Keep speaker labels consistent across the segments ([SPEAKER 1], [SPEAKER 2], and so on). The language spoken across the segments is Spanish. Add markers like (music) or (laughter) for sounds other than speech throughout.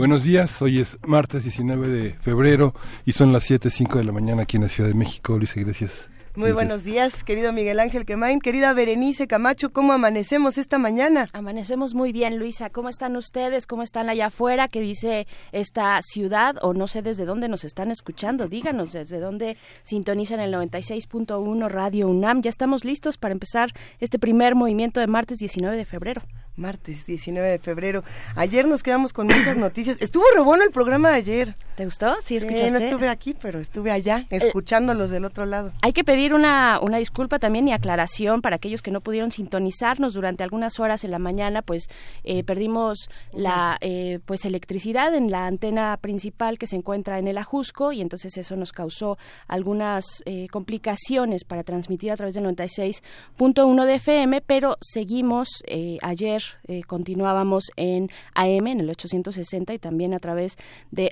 [SPEAKER 1] Buenos días, hoy es martes 19 de febrero y son las 7.05 de la mañana aquí en la Ciudad de México. Luis, gracias.
[SPEAKER 2] Muy buenos días, querido Miguel Ángel Quemain, querida Berenice Camacho, ¿cómo amanecemos esta mañana?
[SPEAKER 3] Amanecemos muy bien, Luisa. ¿Cómo están ustedes? ¿Cómo están allá afuera? ¿Qué dice esta ciudad? O no sé desde dónde nos están escuchando. Díganos desde dónde sintonizan el 96.1 Radio UNAM. Ya estamos listos para empezar este primer movimiento de martes 19 de febrero
[SPEAKER 2] martes 19 de febrero. Ayer nos quedamos con muchas noticias. Estuvo bueno el programa de ayer.
[SPEAKER 3] ¿Te gustó? Sí, escuchaste.
[SPEAKER 2] no estuve aquí, pero estuve allá, eh, escuchándolos del otro lado.
[SPEAKER 3] Hay que pedir una, una disculpa también y aclaración para aquellos que no pudieron sintonizarnos durante algunas horas en la mañana, pues eh, perdimos la eh, pues electricidad en la antena principal que se encuentra en el Ajusco y entonces eso nos causó algunas complicaciones para transmitir a través del 96.1 de FM, pero seguimos ayer eh, continuábamos en AM, en el 860 y también a través de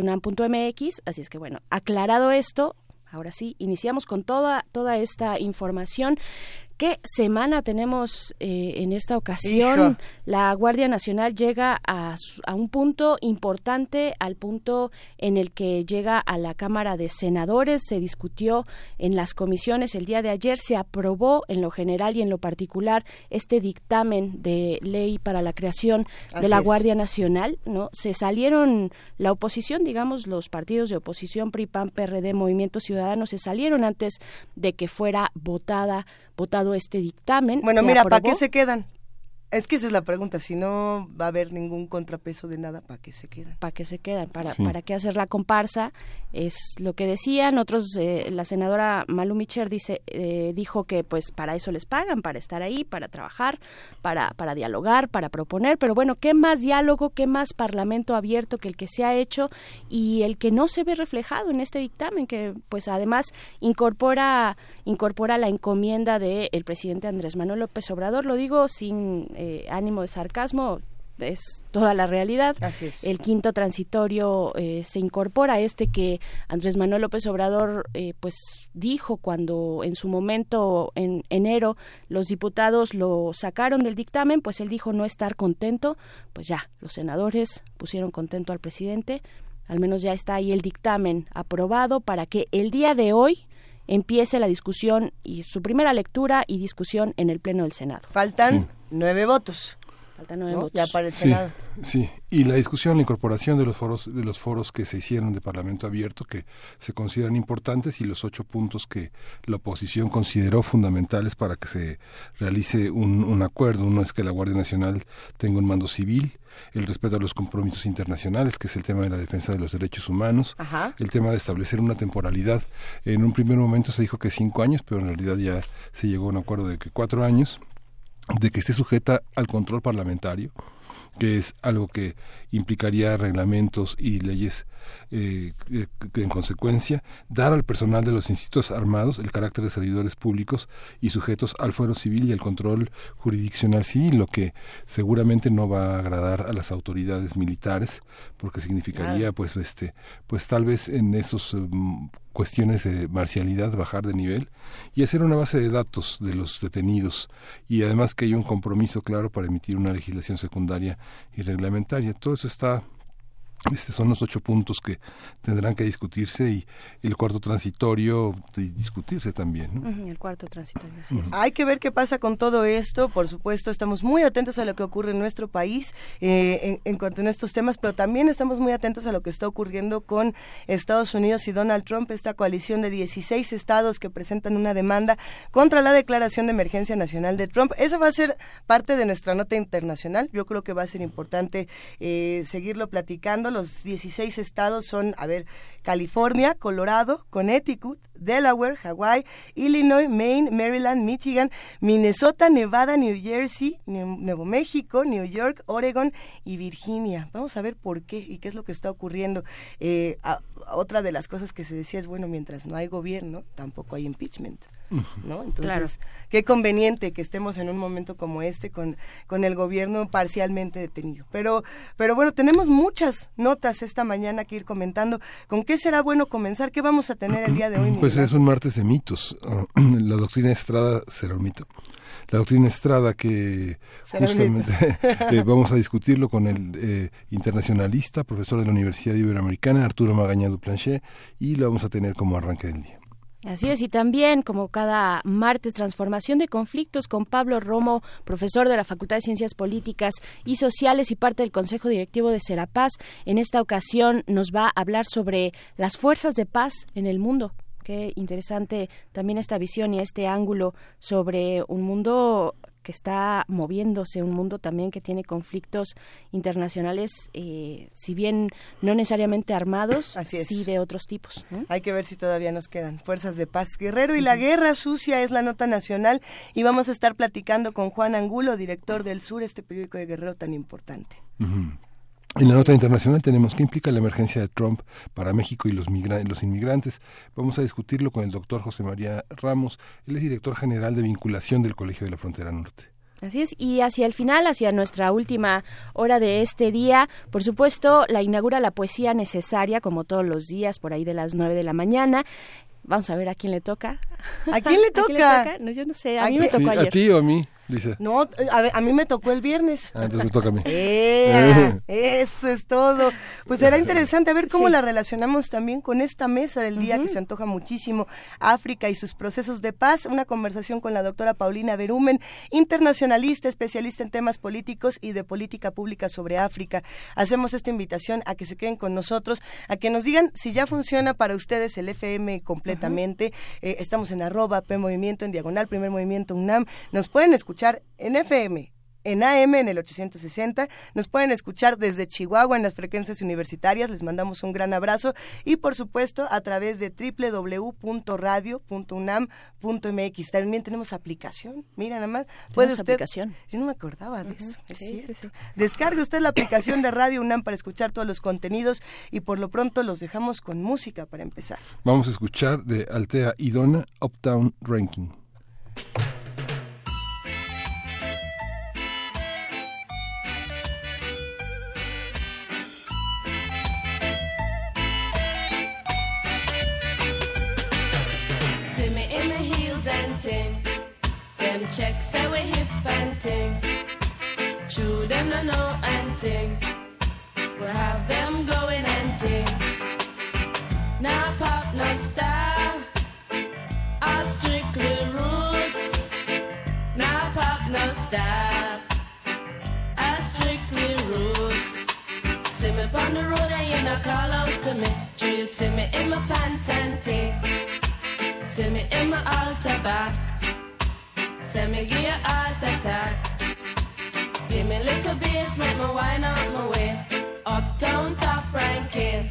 [SPEAKER 3] radio.unam.mx. Así es que bueno, aclarado esto, Ahora sí, iniciamos con toda, toda esta información. ¿Qué semana tenemos eh, en esta ocasión? La Guardia Nacional llega a, a, un punto importante, al punto en el que llega a la Cámara de Senadores. Se discutió en las comisiones el día de ayer, se aprobó en lo general y en lo particular este dictamen de ley para la creación de la Guardia Nacional. ¿no? Se salieron la oposición, digamos, los partidos de oposición, PRI, PAN, PRD, Movimiento Ciudadano, se salieron antes de que fuera votada votado este dictamen.
[SPEAKER 2] Bueno, mira, ¿para qué se quedan? Es que esa es la pregunta, si no va a haber ningún contrapeso de nada, ¿para qué se quedan?
[SPEAKER 3] ¿Para qué se quedan? ¿Para, ¿Para qué hacer la comparsa? Es lo que decían otros, eh, la senadora Malu Micher dice, eh, dijo que pues para eso les pagan, para estar ahí, para trabajar, para, para dialogar, para proponer, pero bueno, ¿qué más diálogo, qué más parlamento abierto que el que se ha hecho y el que no se ve reflejado en este dictamen, que pues además incorpora, incorpora la encomienda del presidente Andrés Manuel López Obrador, lo digo sin eh, ánimo de sarcasmo, es toda la realidad. El quinto transitorio eh, se incorpora a este que Andrés Manuel López Obrador eh, pues dijo cuando en su momento en enero los diputados lo sacaron del dictamen, pues él dijo no estar contento, pues ya los senadores pusieron contento al presidente, al menos ya está ahí el dictamen aprobado para que el día de hoy empiece la discusión y su primera lectura y discusión en el Pleno del Senado.
[SPEAKER 2] Faltan nueve votos.
[SPEAKER 3] Faltan nueve votos.
[SPEAKER 2] Ya para el Senado.
[SPEAKER 1] Sí, y la discusión, la incorporación de los foros, de los foros que se hicieron de Parlamento Abierto, que se consideran importantes, y los ocho puntos que la oposición consideró fundamentales para que se realice un, un acuerdo. Uno es que la Guardia Nacional tenga un mando civil, el respeto a los compromisos internacionales, que es el tema de la defensa de los derechos humanos, el tema de establecer una temporalidad. En un primer momento se dijo que cinco años, pero en realidad ya se llegó a un acuerdo de que cuatro años, de que esté sujeta al control parlamentario que es algo que implicaría reglamentos y leyes eh, eh, en consecuencia, dar al personal de los institutos armados el carácter de servidores públicos y sujetos al fuero civil y al control jurisdiccional civil, lo que seguramente no va a agradar a las autoridades militares, porque significaría, pues, este, pues tal vez en esos em, cuestiones de marcialidad bajar de nivel y hacer una base de datos de los detenidos y además que haya un compromiso claro para emitir una legislación secundaria y reglamentaria. Todo eso está estos son los ocho puntos que tendrán que discutirse y el cuarto transitorio discutirse también.
[SPEAKER 3] El cuarto transitorio,
[SPEAKER 2] Hay que ver qué pasa con todo esto. Por supuesto, estamos muy atentos a lo que ocurre en nuestro país eh, en, cuanto a estos temas, pero también estamos muy atentos a lo que está ocurriendo con Estados Unidos y Donald Trump, esta coalición de 16 estados que presentan una demanda contra la declaración de emergencia nacional de Trump. Esa va a ser parte de nuestra nota internacional. Yo creo que va a ser importante eh, seguirlo platicando los 16 estados son, a ver, California, Colorado, Connecticut, Delaware, Hawaii, Illinois, Maine, Maryland, Michigan, Minnesota, Nevada, New Jersey, Nuevo México, New York, Oregon y Virginia. Vamos a ver por qué y qué es lo que está ocurriendo. Eh, otra de las cosas que se decía es, bueno, mientras no hay gobierno, tampoco hay impeachment. (laughs) ¿no? Entonces, qué conveniente que estemos en un momento como este con, con el gobierno parcialmente detenido. Pero, pero bueno, tenemos muchas notas esta mañana que ir comentando. ¿Con qué será bueno comenzar? ¿Qué vamos a tener el día de hoy?
[SPEAKER 1] Pues es un martes de mitos. (clears throat) La doctrina Estrada será un mito la doctrina Estrada que justamente (laughs) eh, vamos a discutirlo con el eh, internacionalista, profesor de la Universidad Iberoamericana, Arturo Magaña Duplanchet, y lo vamos a tener como arranque del día.
[SPEAKER 3] Así es, y también, como cada martes, transformación de conflictos con Pablo Romo, profesor de la Facultad de Ciencias Políticas y Sociales y parte del Consejo Directivo de Serapaz. En esta ocasión nos va a hablar sobre las fuerzas de paz en el mundo. Qué interesante también esta visión y este ángulo sobre un mundo que está moviéndose, un mundo también que tiene conflictos internacionales, eh, si bien no necesariamente armados, (laughs) sí de otros tipos.
[SPEAKER 2] Hay que ver si todavía nos quedan fuerzas de paz. Guerrero y la guerra sucia es la nota nacional y vamos a estar platicando con Juan Angulo, director del Sur, este periódico de Guerrero tan importante.
[SPEAKER 1] En la nota internacional tenemos qué implica la emergencia de Trump para México y los, los inmigrantes. Vamos a discutirlo con el doctor José María Ramos. Él es director general de vinculación del Colegio de la Frontera Norte.
[SPEAKER 3] Así es, y hacia el final, hacia nuestra última hora de este día, por supuesto, la inaugura la poesía necesaria, como todos los días, por ahí de las nueve de la mañana. Vamos a ver a quién le toca.
[SPEAKER 2] ¿A quién le (laughs) toca?
[SPEAKER 3] No, yo no sé, a, mí me tocó ayer.
[SPEAKER 1] ¿A ti o a mí?
[SPEAKER 2] No, a, mí me tocó el viernes.
[SPEAKER 1] Ah, entonces me toca a mí. (laughs) (laughs)
[SPEAKER 2] eso es todo. Pues será interesante a ver cómo la relacionamos también con esta mesa del día que se antoja muchísimo, África y sus procesos de paz. Una conversación con la doctora Paulina Berumen, internacionalista, especialista en temas políticos y de política pública sobre África. Hacemos esta invitación a que se queden con nosotros, a que nos digan si ya funciona para ustedes el FM completamente. Eh, estamos en arroba P Movimiento, en diagonal, primer movimiento UNAM. Nos pueden escuchar en FM en AM en el 860. Nos pueden escuchar desde Chihuahua en las frecuencias universitarias. Les mandamos un gran abrazo y por supuesto a través de www.radio.unam.mx. También tenemos aplicación. Mira nada más. Puede usted.
[SPEAKER 3] Aplicación.
[SPEAKER 2] Yo no me acordaba de eso. Es Descargue usted la aplicación de Radio UNAM para escuchar todos los contenidos y por lo pronto los dejamos con música para empezar.
[SPEAKER 1] Vamos a escuchar de Altea Idona Uptown Ranking.
[SPEAKER 4] Check say we hip and ting. True them no know and ting. We have them going and ting. Now pop no style. All strictly roots. Now pop no style. All strictly roots. See me on the road and you not call out to me. Do you see me in my pants and ting? See me in my altar back. Send me give you heart attack. Give me little bass, make me wine out my waist. Uptown top ranking.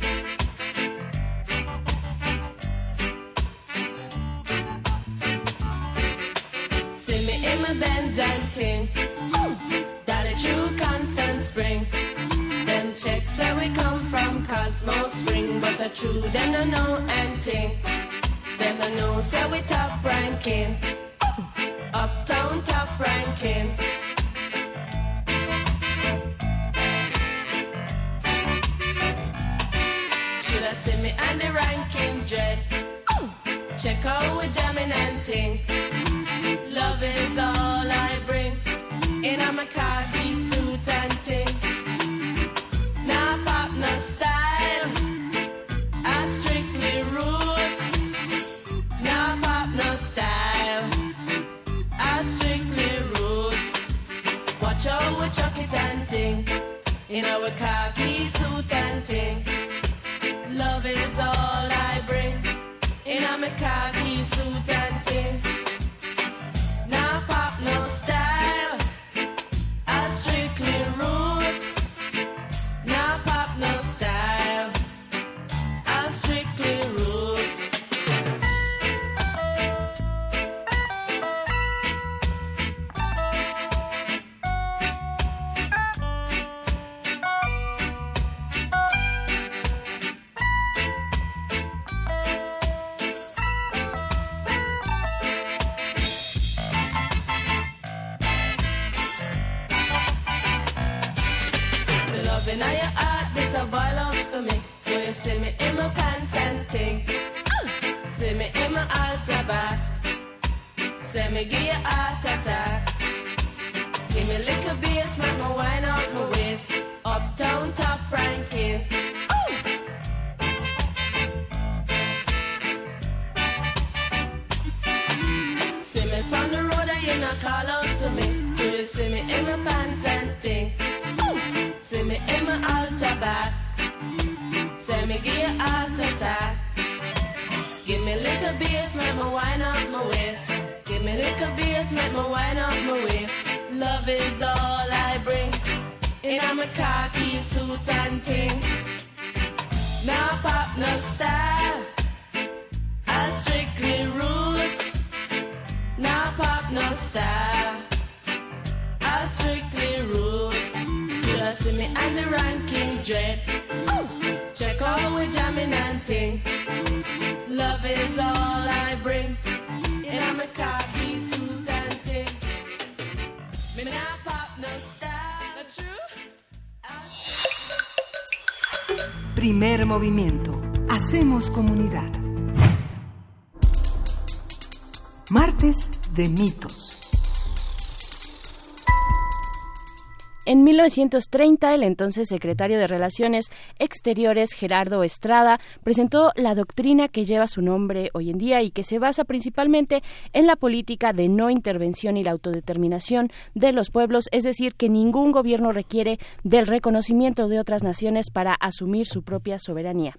[SPEAKER 4] See me in my Benz and ting. Dolly true constant spring. Them checks say we come from Cosmo Spring, but the true them no know and ting. Them no know say we top ranking. Uptown top ranking. Should I see me on the ranking dread? Check out we jamming and ting. Love is all I bring. In a my khaki In our khaki suit and ting. Love is all I bring. In a my khaki Now pop no style. I strictly roots. Now pop no style. I strictly roots. Trust me and the ranking dread. Check out we jamming and ting. Love is all I bring.
[SPEAKER 5] Primer movimiento. Hacemos comunidad. Martes de mitos.
[SPEAKER 3] En 1930, el entonces secretario de Relaciones Exteriores, Gerardo Estrada, presentó la doctrina que lleva su nombre hoy en día y que se basa principalmente en la política de no intervención y la autodeterminación de los pueblos, es decir, que ningún gobierno requiere del reconocimiento de otras naciones para asumir su propia soberanía.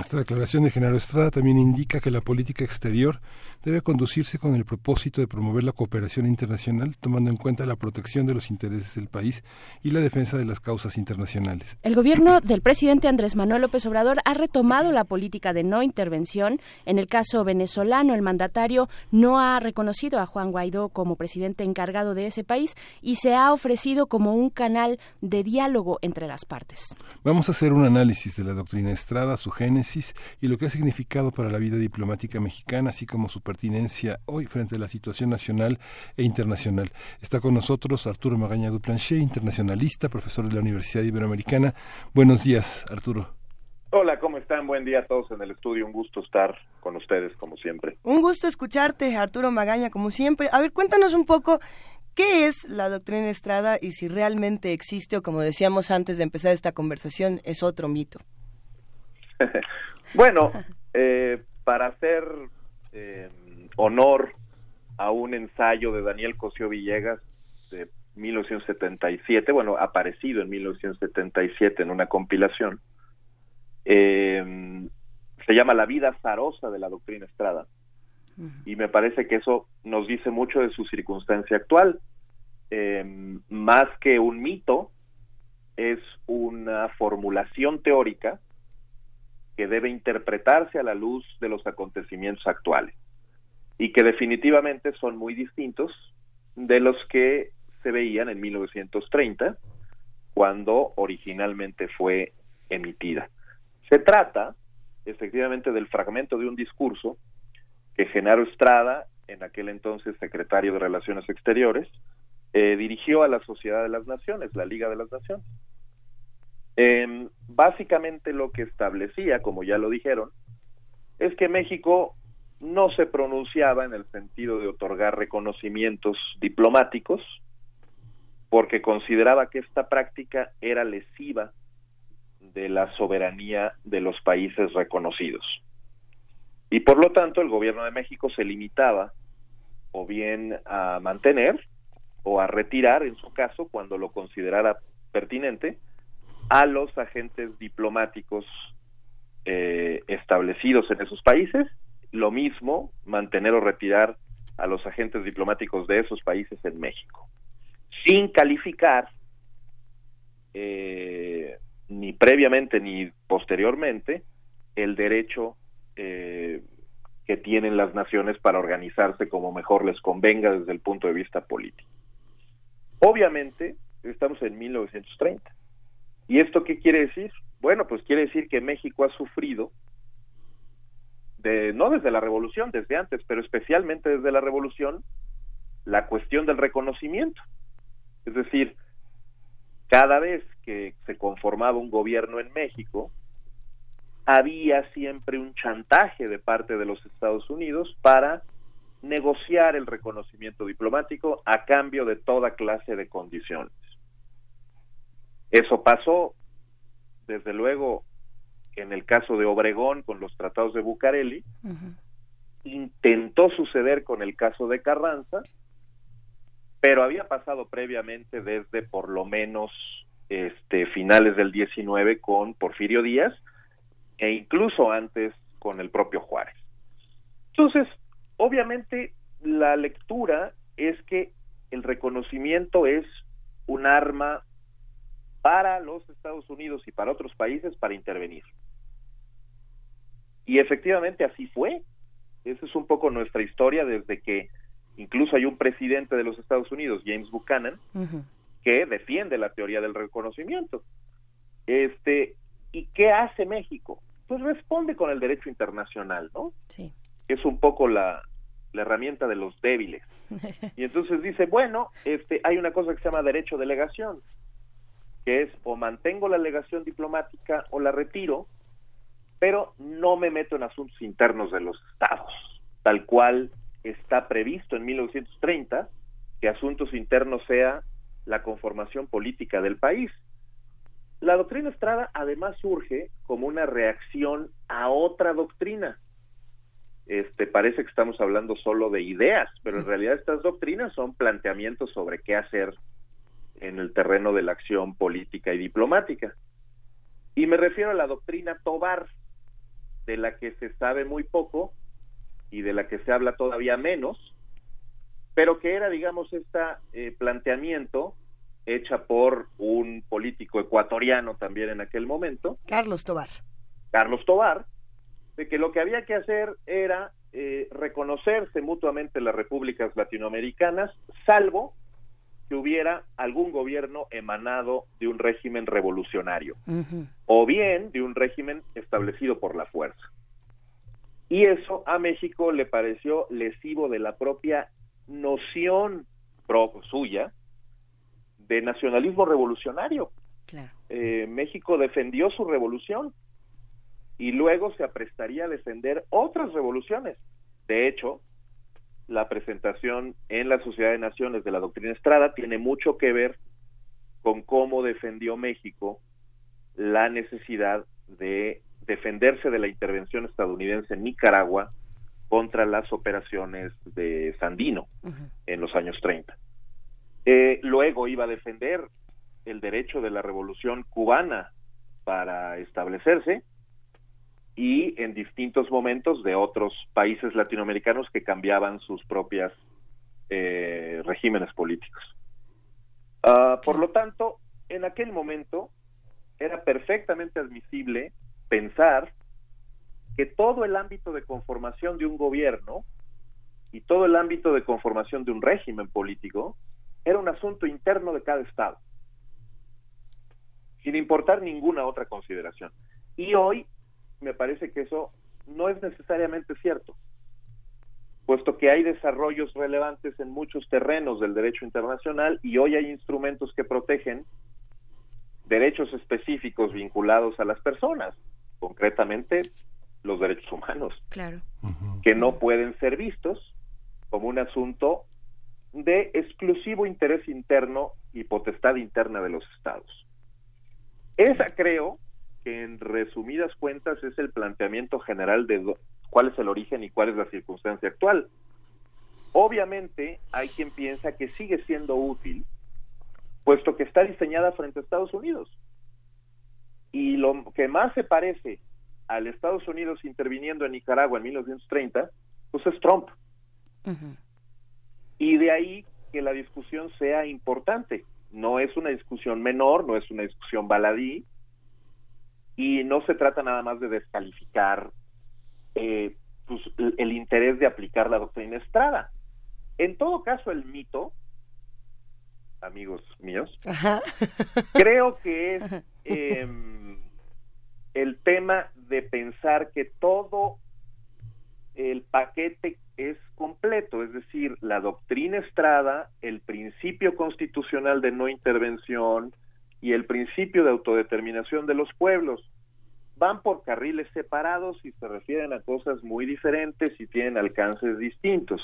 [SPEAKER 1] Esta declaración de Genaro Estrada también indica que la política exterior debe conducirse con el propósito de promover la cooperación internacional, tomando en cuenta la protección de los intereses del país y la defensa de las causas internacionales.
[SPEAKER 3] El gobierno del presidente Andrés Manuel López Obrador ha retomado la política de no intervención. En el caso venezolano, el mandatario no ha reconocido a Juan Guaidó como presidente encargado de ese país y se ha ofrecido como un canal de diálogo entre las partes.
[SPEAKER 1] Vamos a hacer un análisis de la doctrina Estrada, su génesis y lo que ha significado para la vida diplomática mexicana, así como su pertinencia hoy frente a la situación nacional e internacional. Está con nosotros Arturo Magaña Duplanché, internacionalista, profesor de la Universidad Iberoamericana. Buenos días, Arturo.
[SPEAKER 6] Hola, ¿cómo están? Buen día a todos en el estudio. Un gusto estar con ustedes, como siempre.
[SPEAKER 2] Un gusto escucharte, Arturo Magaña, como siempre. A ver, cuéntanos un poco qué es la doctrina Estrada y si realmente existe o, como decíamos antes de empezar esta conversación, es otro mito. (laughs)
[SPEAKER 6] bueno, (laughs) eh, para hacer eh, honor a un ensayo de Daniel Cosío Villegas de 1977, bueno, aparecido en 1977 en una compilación, eh, se llama La vida zarosa de la doctrina Estrada. Y me parece que eso nos dice mucho de su circunstancia actual. Eh, más que un mito, es una formulación teórica que debe interpretarse a la luz de los acontecimientos actuales y que definitivamente son muy distintos de los que se veían en 1930 cuando originalmente fue emitida. Se trata efectivamente del fragmento de un discurso que Genaro Estrada, en aquel entonces secretario de Relaciones Exteriores, eh, dirigió a la Sociedad de las Naciones, la Liga de las Naciones. Eh, básicamente lo que establecía, como ya lo dijeron, es que México no se pronunciaba en el sentido de otorgar reconocimientos diplomáticos, porque consideraba que esta práctica era lesiva de la soberanía de los países reconocidos. Y por lo tanto el gobierno de México se limitaba o bien a mantener o a retirar, en su caso, cuando lo considerara pertinente, a los agentes diplomáticos eh, establecidos en esos países, lo mismo mantener o retirar a los agentes diplomáticos de esos países en México, sin calificar eh, ni previamente ni posteriormente el derecho eh, que tienen las naciones para organizarse como mejor les convenga desde el punto de vista político. Obviamente, estamos en 1930. ¿Y esto qué quiere decir? Bueno, pues quiere decir que México ha sufrido, de, no desde la revolución, desde antes, pero especialmente desde la revolución, la cuestión del reconocimiento. Es decir, cada vez que se conformaba un gobierno en México, había siempre un chantaje de parte de los Estados Unidos para negociar el reconocimiento diplomático a cambio de toda clase de condiciones. Eso pasó, desde luego, en el caso de Obregón con los tratados de Bucareli, intentó suceder con el caso de Carranza, pero había pasado previamente desde por lo menos este finales del 19 con Porfirio Díaz e incluso antes con el propio Juárez. Entonces, obviamente la lectura es que el reconocimiento es un arma para los Estados Unidos y para otros países para intervenir. Y efectivamente así fue. Esa es un poco nuestra historia desde que incluso hay un presidente de los Estados Unidos, James Buchanan, que defiende la teoría del reconocimiento. Este, ¿y qué hace México? Pues responde con el derecho internacional, ¿no?
[SPEAKER 3] Sí.
[SPEAKER 6] Es un poco la, la herramienta de los débiles. (laughs) Y entonces dice, bueno, este, hay una cosa que se llama derecho de legación, que es o mantengo la legación diplomática o la retiro, pero no me meto en asuntos internos de los estados, tal cual está previsto en 1930 que asuntos internos sea la conformación política del país. La doctrina Estrada además surge como una reacción a otra doctrina. Este parece que estamos hablando solo de ideas, pero en realidad estas doctrinas son planteamientos sobre qué hacer en el terreno de la acción política y diplomática. Y me refiero a la doctrina Tobar, de la que se sabe muy poco y de la que se habla todavía menos, pero que era, digamos, este planteamiento hecha por un político ecuatoriano también en aquel momento.
[SPEAKER 2] Carlos Tobar.
[SPEAKER 6] Carlos Tobar, de que lo que había que hacer era eh, reconocerse mutuamente las repúblicas latinoamericanas, salvo que hubiera algún gobierno emanado de un régimen revolucionario o bien de un régimen establecido por la fuerza. Y eso a México le pareció lesivo de la propia noción pro suya de nacionalismo revolucionario. Eh, México defendió su revolución y luego se aprestaría a defender otras revoluciones. De hecho, la presentación en la Sociedad de Naciones de la doctrina Estrada tiene mucho que ver con cómo defendió México la necesidad de defenderse de la intervención estadounidense en Nicaragua contra las operaciones de Sandino en los años 30. Eh, luego iba a defender el derecho de la revolución cubana para establecerse y en distintos momentos de otros países latinoamericanos que cambiaban sus propias eh, regímenes políticos. Ah, por lo tanto, en aquel momento era perfectamente admisible pensar que todo el ámbito de conformación de un gobierno y todo el ámbito de conformación de un régimen político era un asunto interno de cada estado, sin importar ninguna otra consideración. Y hoy me parece que eso no es necesariamente cierto, puesto que hay desarrollos relevantes en muchos terrenos del derecho internacional y hoy hay instrumentos que protegen derechos específicos vinculados a las personas, concretamente los derechos humanos,
[SPEAKER 3] claro.
[SPEAKER 6] que no pueden ser vistos como un asunto de exclusivo interés interno y potestad interna de los estados. Esa creo que en resumidas cuentas es el planteamiento general de cuál es el origen y cuál es la circunstancia actual. Obviamente hay quien piensa que sigue siendo útil, puesto que está diseñada frente a Estados Unidos. Y lo que más se parece al Estados Unidos interviniendo en Nicaragua en 1930, pues es Trump. Y de ahí que la discusión sea importante. No es una discusión menor, no es una discusión baladí, y no se trata nada más de descalificar eh, pues, el interés de aplicar la doctrina Estrada. En todo caso, el mito, amigos míos, creo que es eh, el tema de pensar que todo el paquete es completo, es decir, la doctrina Estrada, el principio constitucional de no intervención, y el principio de autodeterminación de los pueblos van por carriles separados y se refieren a cosas muy diferentes y tienen alcances distintos.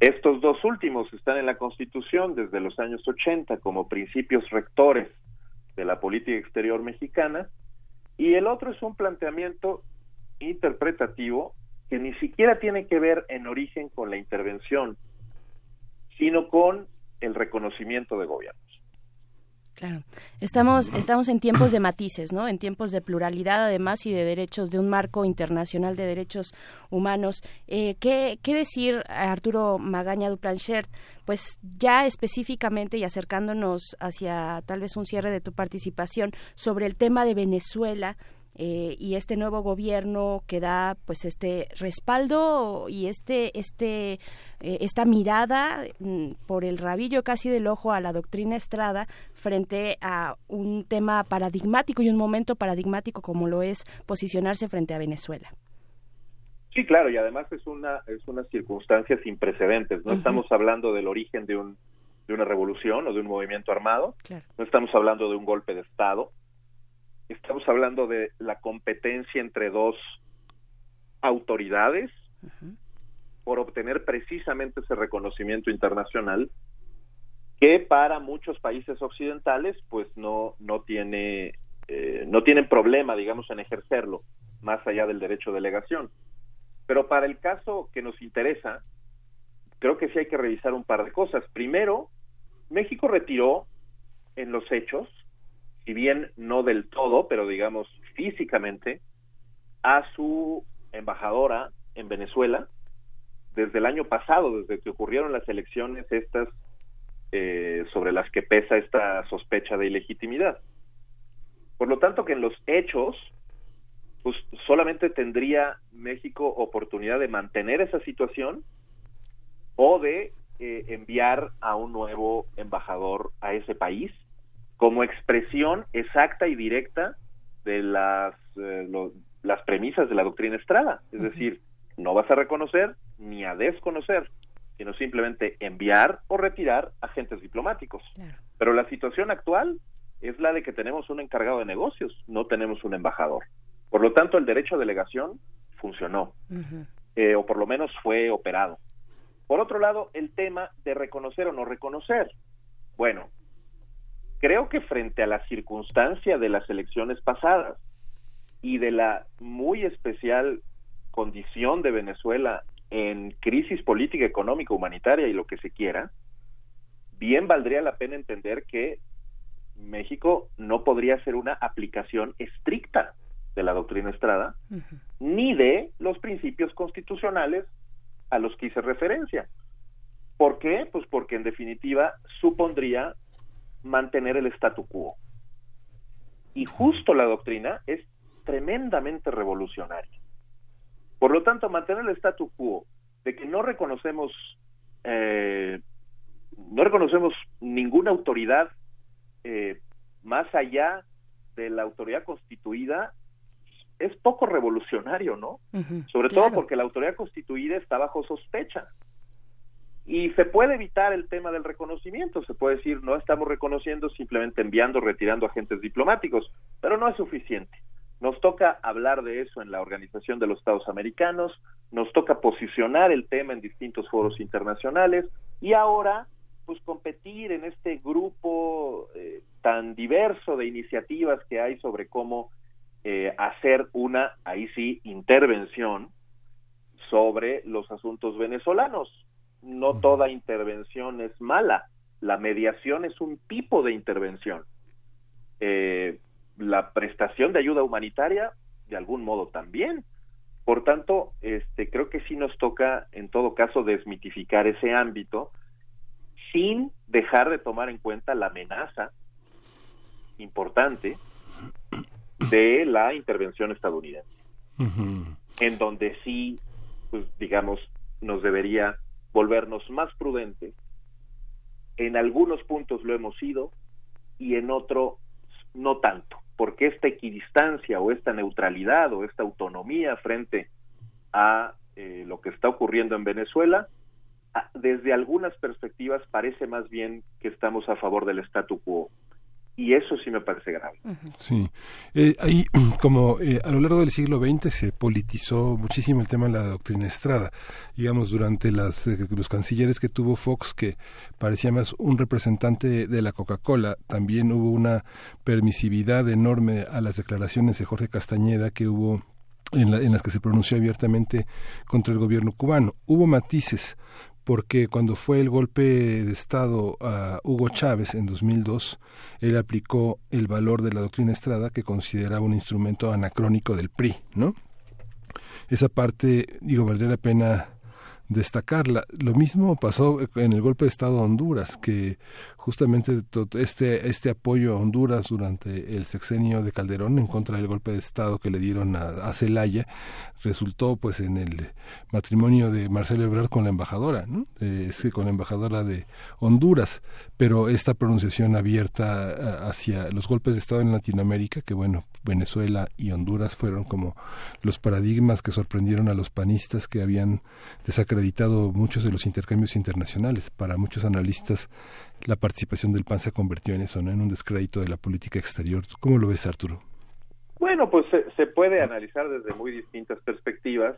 [SPEAKER 6] Estos dos últimos están en la Constitución desde los años 80 como principios rectores de la política exterior mexicana y el otro es un planteamiento interpretativo que ni siquiera tiene que ver en origen con la intervención, sino con el reconocimiento de gobiernos.
[SPEAKER 3] Claro. Estamos, estamos en tiempos de matices, ¿no? En tiempos de pluralidad, además, y de derechos, de un marco internacional de derechos humanos. Eh, ¿qué, ¿Qué decir, Arturo Magaña Duplanchert? Pues ya específicamente y acercándonos hacia tal vez un cierre de tu participación sobre el tema de Venezuela, eh, y este nuevo gobierno que da pues este respaldo y este este eh, esta mirada mm, por el rabillo casi del ojo a la doctrina Estrada frente a un tema paradigmático y un momento paradigmático como lo es posicionarse frente a Venezuela.
[SPEAKER 6] Sí, claro, y además es una es una circunstancia sin precedentes. No estamos hablando del origen de un de una revolución o de un movimiento armado. No estamos hablando de un golpe de Estado estamos hablando de la competencia entre dos autoridades por obtener precisamente ese reconocimiento internacional que para muchos países occidentales pues no no tiene eh, no tienen problema digamos en ejercerlo más allá del derecho de delegación. Pero para el caso que nos interesa creo que sí hay que revisar un par de cosas. Primero México retiró en los hechos si bien no del todo, pero digamos físicamente, a su embajadora en Venezuela desde el año pasado, desde que ocurrieron las elecciones estas eh, sobre las que pesa esta sospecha de ilegitimidad. Por lo tanto, que en los hechos, pues solamente tendría México oportunidad de mantener esa situación o de eh, enviar a un nuevo embajador a ese país como expresión exacta y directa de las, eh, las premisas de la doctrina Estrada. Es decir, no vas a reconocer ni a desconocer, sino simplemente enviar o retirar agentes diplomáticos. Pero la situación actual es la de que tenemos un encargado de negocios, no tenemos un embajador. Por lo tanto, el derecho a delegación funcionó, eh, o por lo menos fue operado. Por otro lado, el tema de reconocer o no reconocer. Bueno, creo que frente a la circunstancia de las elecciones pasadas y de la muy especial condición de Venezuela en crisis política, económica, humanitaria y lo que se quiera, bien valdría la pena entender que México no podría ser una aplicación estricta de la doctrina Estrada, ni de los principios constitucionales a los que hice referencia. ¿Por qué? Pues porque en definitiva supondría mantener el statu quo. Y justo la doctrina es tremendamente revolucionaria. Por lo tanto, mantener el statu quo de que no reconocemos eh, no reconocemos ninguna autoridad eh, más allá de la autoridad constituida es poco revolucionario, ¿no? Sobre todo porque la autoridad constituida está bajo sospecha. Y se puede evitar el tema del reconocimiento, se puede decir, no estamos reconociendo simplemente enviando, retirando agentes diplomáticos, pero no es suficiente. Nos toca hablar de eso en la Organización de los Estados Americanos, nos toca posicionar el tema en distintos foros internacionales y ahora, pues competir en este grupo eh, tan diverso de iniciativas que hay sobre cómo eh, hacer una, ahí sí, intervención sobre los asuntos venezolanos no toda intervención es mala. La mediación es un tipo de intervención. Eh, la prestación de ayuda humanitaria, de algún modo también. Por tanto, este, creo que sí nos toca, en todo caso, desmitificar ese ámbito sin dejar de tomar en cuenta la amenaza importante de la intervención estadounidense, en donde sí, pues digamos, nos debería volvernos más prudentes. En algunos puntos lo hemos sido y en otro no tanto, porque esta equidistancia o esta neutralidad o esta autonomía frente a eh, lo que está ocurriendo en Venezuela, desde algunas perspectivas parece más bien que estamos a favor del statu quo. Y eso sí me parece grave.
[SPEAKER 1] Sí, eh, ahí (clears throat) como eh, a lo largo del siglo XX se politizó muchísimo el tema de la doctrina Estrada, digamos durante las, eh, los cancilleres que tuvo Fox que parecía más un representante de la Coca-Cola, también hubo una permisividad enorme a las declaraciones de Jorge Castañeda que hubo en, en las que se pronunció abiertamente contra el gobierno cubano. Hubo matices, porque cuando fue el golpe de Estado a Hugo Chávez en 2002, él aplicó el valor de la doctrina Estrada que consideraba un instrumento anacrónico del PRI, ¿no? Esa parte, digo, valdría la pena destacarla. Lo mismo pasó en el golpe de Estado a Honduras, que justamente este, este apoyo a Honduras durante el sexenio de Calderón en contra del golpe de Estado que le dieron a, a Celaya resultó pues en el matrimonio de Marcelo Ebrard con la embajadora, ¿no? Eh, con la embajadora de Honduras, pero esta pronunciación abierta hacia los golpes de Estado en Latinoamérica, que bueno, Venezuela y Honduras fueron como los paradigmas que sorprendieron a los panistas que habían desacreditado muchos de los intercambios internacionales. Para muchos analistas la participación del PAN se convirtió en eso, ¿no? en un descrédito de la política exterior. ¿Cómo lo ves, Arturo?
[SPEAKER 6] Bueno, pues se, se, puede analizar desde muy distintas perspectivas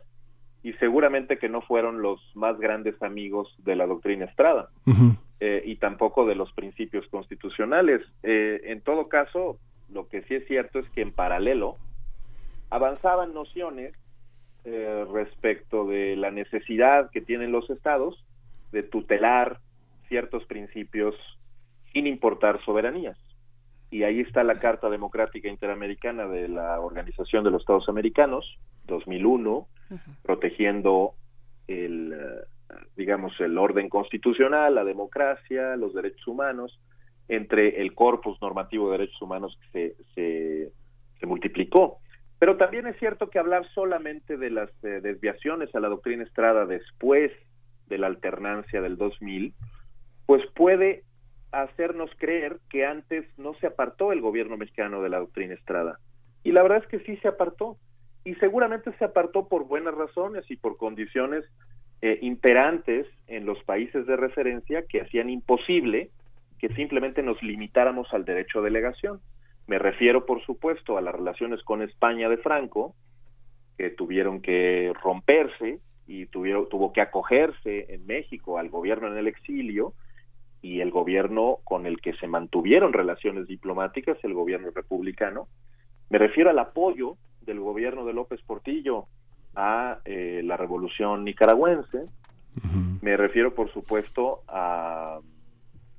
[SPEAKER 6] y seguramente que no fueron los más grandes amigos de la doctrina Estrada uh -huh. eh, y tampoco de los principios constitucionales. Eh, en todo caso, lo que sí es cierto es que en paralelo avanzaban nociones eh, respecto de la necesidad que tienen los estados de tutelar ciertos principios sin importar soberanías y ahí está la Carta Democrática Interamericana de la Organización de los Estados Americanos, 2001, uh -huh. protegiendo el, digamos, el orden constitucional, la democracia, los derechos humanos, entre el corpus normativo de derechos humanos que se, se, se multiplicó. Pero también es cierto que hablar solamente de las eh, desviaciones a la doctrina Estrada después de la alternancia del 2000, pues puede hacernos creer que antes no se apartó el gobierno mexicano de la doctrina Estrada. Y la verdad es que sí se apartó. Y seguramente se apartó por buenas razones y por condiciones eh, imperantes en los países de referencia que hacían imposible que simplemente nos limitáramos al derecho a delegación. Me refiero, por supuesto, a las relaciones con España de Franco, que tuvieron que romperse y tuvieron, tuvo que acogerse en México al gobierno en el exilio, y el gobierno con el que se mantuvieron relaciones diplomáticas, el gobierno republicano. Me refiero al apoyo del gobierno de López Portillo a eh, la revolución nicaragüense. Uh -huh. Me refiero, por supuesto, a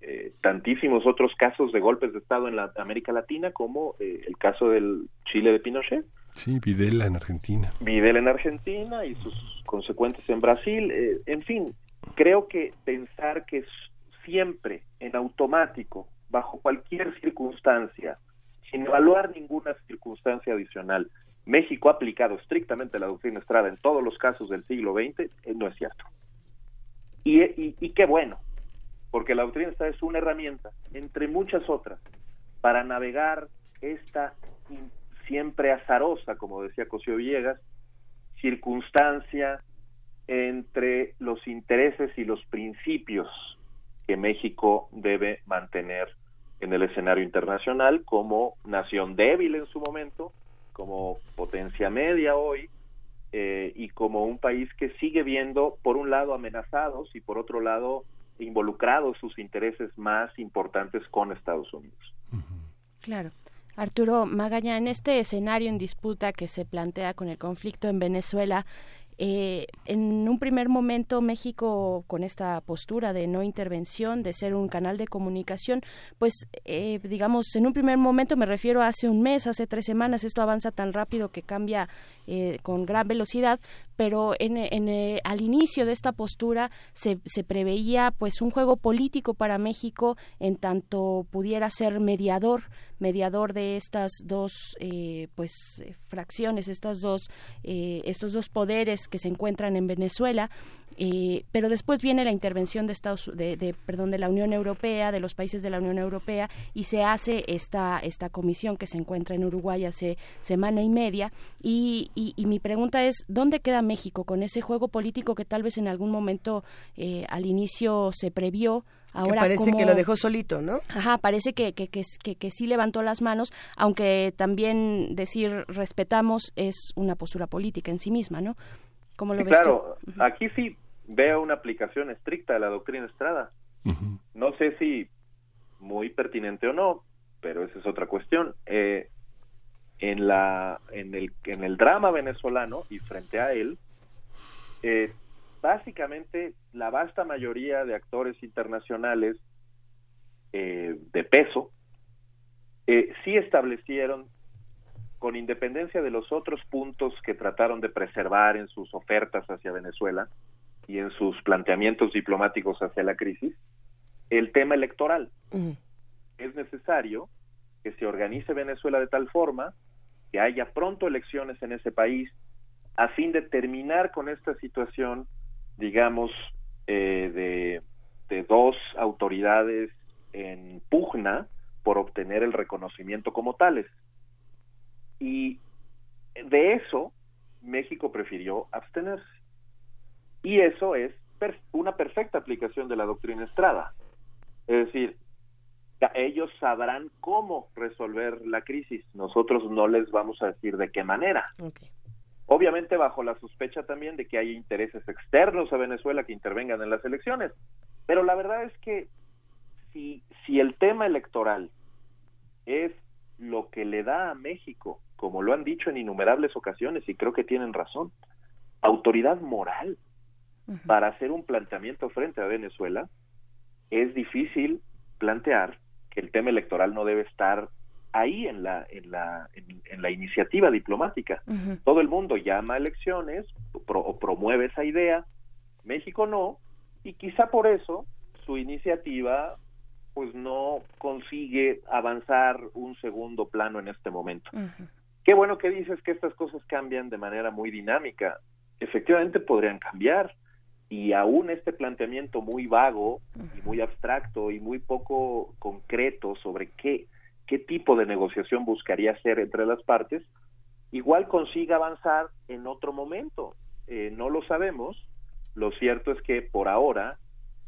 [SPEAKER 6] eh, tantísimos otros casos de golpes de Estado en la América Latina, como eh, el caso del Chile de Pinochet.
[SPEAKER 1] Sí, Videla en Argentina.
[SPEAKER 6] Videla en Argentina y sus consecuencias en Brasil. En fin, creo que pensar que siempre en automático, bajo cualquier circunstancia, sin evaluar ninguna circunstancia adicional, México ha aplicado estrictamente la doctrina Estrada en todos los casos del siglo XX, eh, no es cierto. Y, y, qué bueno, porque la doctrina Estrada es una herramienta, entre muchas otras, para navegar esta siempre azarosa, como decía Cosío Villegas, circunstancia entre los intereses y los principios que México debe mantener en el escenario internacional como nación débil en su momento, como potencia media hoy eh, y como un país que sigue viendo por un lado amenazados y por otro lado involucrados sus intereses más importantes con Estados Unidos.
[SPEAKER 3] Claro. Arturo Magaña, en este escenario en disputa que se plantea con el conflicto en Venezuela, eh, en un primer momento México con esta postura de no intervención, de ser un canal de comunicación, pues eh, digamos, en un primer momento me refiero a hace un mes, hace tres semanas, esto avanza tan rápido que cambia eh, con gran velocidad, pero en, eh, al inicio de esta postura se, se, preveía pues un juego político para México en tanto pudiera ser mediador mediador de estas dos eh, pues fracciones estas dos eh, estos dos poderes que se encuentran en Venezuela eh, pero después viene la intervención de Estados de, de, perdón de la Unión Europea de los países de la Unión Europea y se hace esta esta comisión que se encuentra en Uruguay hace semana y media y, y, y mi pregunta es dónde queda México con ese juego político que tal vez en algún momento eh, al inicio se previó Ahora,
[SPEAKER 2] parece
[SPEAKER 3] ¿cómo-
[SPEAKER 2] que lo dejó solito, ¿no?
[SPEAKER 3] Ajá, parece que, que, que, que, que sí levantó las manos, aunque también decir respetamos es una postura política en sí misma, ¿no? ¿Cómo lo
[SPEAKER 6] Sí,
[SPEAKER 3] ves
[SPEAKER 6] claro,
[SPEAKER 3] tú?
[SPEAKER 6] aquí sí veo una aplicación estricta de la doctrina Estrada. No sé si muy pertinente o no, pero esa es otra cuestión. Eh, en la en el en el drama venezolano y frente a él, eh, básicamente la vasta mayoría de actores internacionales eh, de peso eh, sí establecieron con independencia de los otros puntos que trataron de preservar en sus ofertas hacia Venezuela y en sus planteamientos diplomáticos hacia la crisis, el tema electoral. Es necesario que se organice Venezuela de tal forma que haya pronto elecciones en ese país a fin de terminar con esta situación, digamos, eh, de, de dos autoridades en pugna por obtener el reconocimiento como tales. Y de eso México prefirió abstenerse. Y eso es per- una perfecta aplicación de la doctrina Estrada. Es decir, ellos sabrán cómo resolver la crisis. Nosotros no les vamos a decir de qué manera.
[SPEAKER 2] Ok.
[SPEAKER 6] Obviamente bajo la sospecha también de que hay intereses externos a Venezuela que intervengan en las elecciones. Pero la verdad es que si, si el tema electoral es lo que le da a México, como lo han dicho en innumerables ocasiones y creo que tienen razón, autoridad moral para hacer un planteamiento frente a Venezuela, es difícil plantear que el tema electoral no debe estar ahí en la en la en, en la iniciativa diplomática. Todo el mundo llama a elecciones o, pro- o promueve esa idea, México no, y quizá por eso su iniciativa pues no consigue avanzar un segundo plano en este momento. Qué bueno que dices que estas cosas cambian de manera muy dinámica. Efectivamente podrían cambiar y aún este planteamiento muy vago y muy abstracto y muy poco concreto sobre qué, qué tipo de negociación buscaría hacer entre las partes, igual consiga avanzar en otro momento. Eh, no lo sabemos. Lo cierto es que por ahora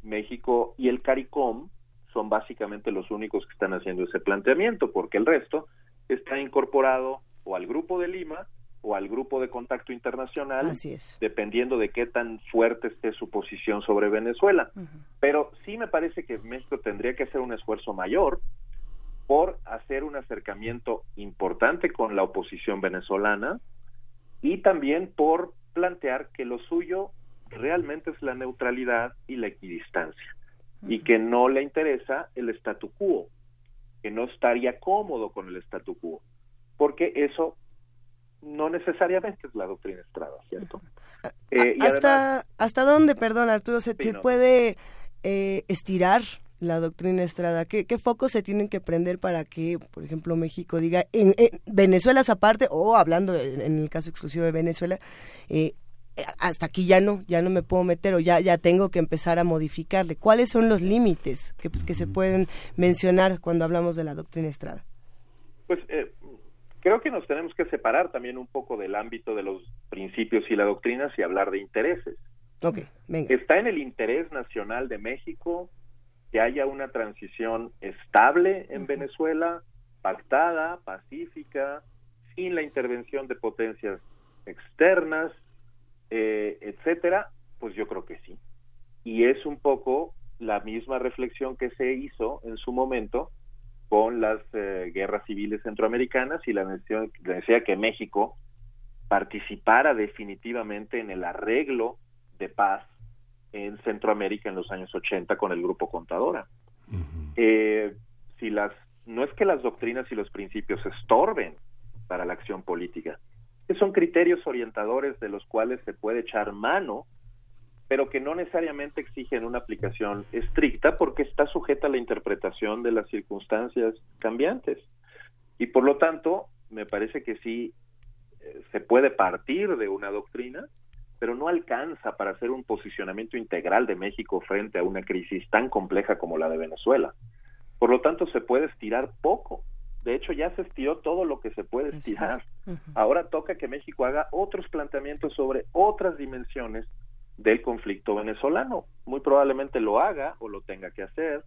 [SPEAKER 6] México y el CARICOM son básicamente los únicos que están haciendo ese planteamiento, porque el resto está incorporado o al Grupo de Lima o al Grupo de Contacto Internacional,
[SPEAKER 2] Así es.
[SPEAKER 6] dependiendo de qué tan fuerte esté su posición sobre Venezuela. Pero sí me parece que México tendría que hacer un esfuerzo mayor por hacer un acercamiento importante con la oposición venezolana y también por plantear que lo suyo realmente es la neutralidad y la equidistancia y que no le interesa el statu quo, que no estaría cómodo con el statu quo, porque eso no necesariamente es la doctrina Estrada, ¿cierto? Eh,
[SPEAKER 2] ¿Hasta,
[SPEAKER 6] además-
[SPEAKER 2] ¿Hasta dónde, perdón, Arturo, se,
[SPEAKER 6] Sí, no.
[SPEAKER 2] puede eh, estirar la doctrina Estrada? ¿Qué, ¿Qué focos se tienen que prender para que, por ejemplo, México diga, en, en Venezuela esa parte, o hablando en, en el caso exclusivo de Venezuela, eh, hasta aquí ya no, ya no me puedo meter o ya, ya tengo que empezar a modificarle? ¿Cuáles son los límites que, pues, que se pueden mencionar cuando hablamos de la doctrina Estrada?
[SPEAKER 6] Pues eh, creo que nos tenemos que separar también un poco del ámbito de los principios y la doctrina y hablar de intereses.
[SPEAKER 2] Ok, venga.
[SPEAKER 6] Está en el interés nacional de México que haya una transición estable en Venezuela, pactada, pacífica, sin la intervención de potencias externas, eh, etcétera. Pues yo creo que sí. Y es un poco la misma reflexión que se hizo en su momento con las eh, guerras civiles centroamericanas y la necesidad, la necesidad que México participara definitivamente en el arreglo de paz en Centroamérica en los años 80 con el grupo Contadora. Eh, si las no es que las doctrinas y los principios estorben para la acción política, que son criterios orientadores de los cuales se puede echar mano, pero que no necesariamente exigen una aplicación estricta porque está sujeta a la interpretación de las circunstancias cambiantes. Y por lo tanto, me parece que sí eh, se puede partir de una doctrina, pero no alcanza para hacer un posicionamiento integral de México frente a una crisis tan compleja como la de Venezuela. Por lo tanto, se puede estirar poco. De hecho, ya se estiró todo lo que se puede estirar. Ahora toca que México haga otros planteamientos sobre otras dimensiones del conflicto venezolano. Muy probablemente lo haga o lo tenga que hacer,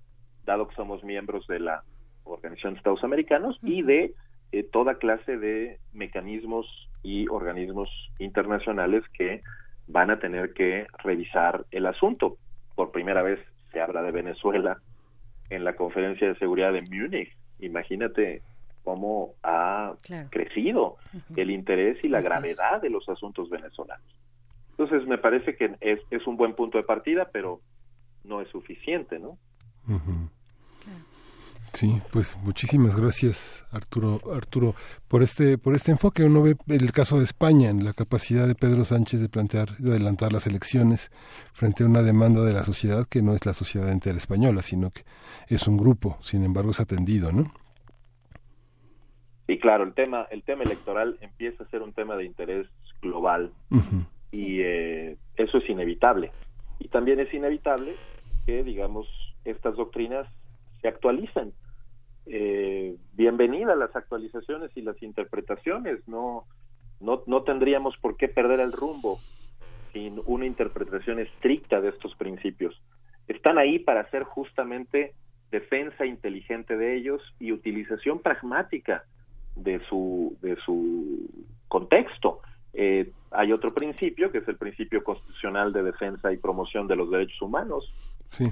[SPEAKER 6] dado que somos miembros de la Organización de Estados Americanos y de eh, toda clase de mecanismos y organismos internacionales que van a tener que revisar el asunto. Por primera vez se habla de Venezuela en la conferencia de seguridad de Múnich. Imagínate cómo ha crecido el interés y la gravedad de los asuntos venezolanos. Entonces me parece que es, es un buen punto de partida, pero no es suficiente, ¿no?
[SPEAKER 1] Sí, pues muchísimas gracias Arturo Arturo por este por este enfoque. Uno ve el caso de España en la capacidad de Pedro Sánchez de plantear de adelantar las elecciones frente a una demanda de la sociedad que no es la sociedad entera española, sino que es un grupo. Sin embargo, es atendido, ¿no?
[SPEAKER 6] Y claro, el tema el tema electoral empieza a ser un tema de interés global y eh, eso es inevitable. Y también es inevitable que digamos estas doctrinas se actualicen eh, bienvenida las actualizaciones y las interpretaciones. No, no, no tendríamos por qué perder el rumbo sin una interpretación estricta de estos principios. Están ahí para hacer justamente defensa inteligente de ellos y utilización pragmática de su, de su contexto. Eh, hay otro principio, que es el principio constitucional de defensa y promoción de los derechos humanos.
[SPEAKER 1] Sí.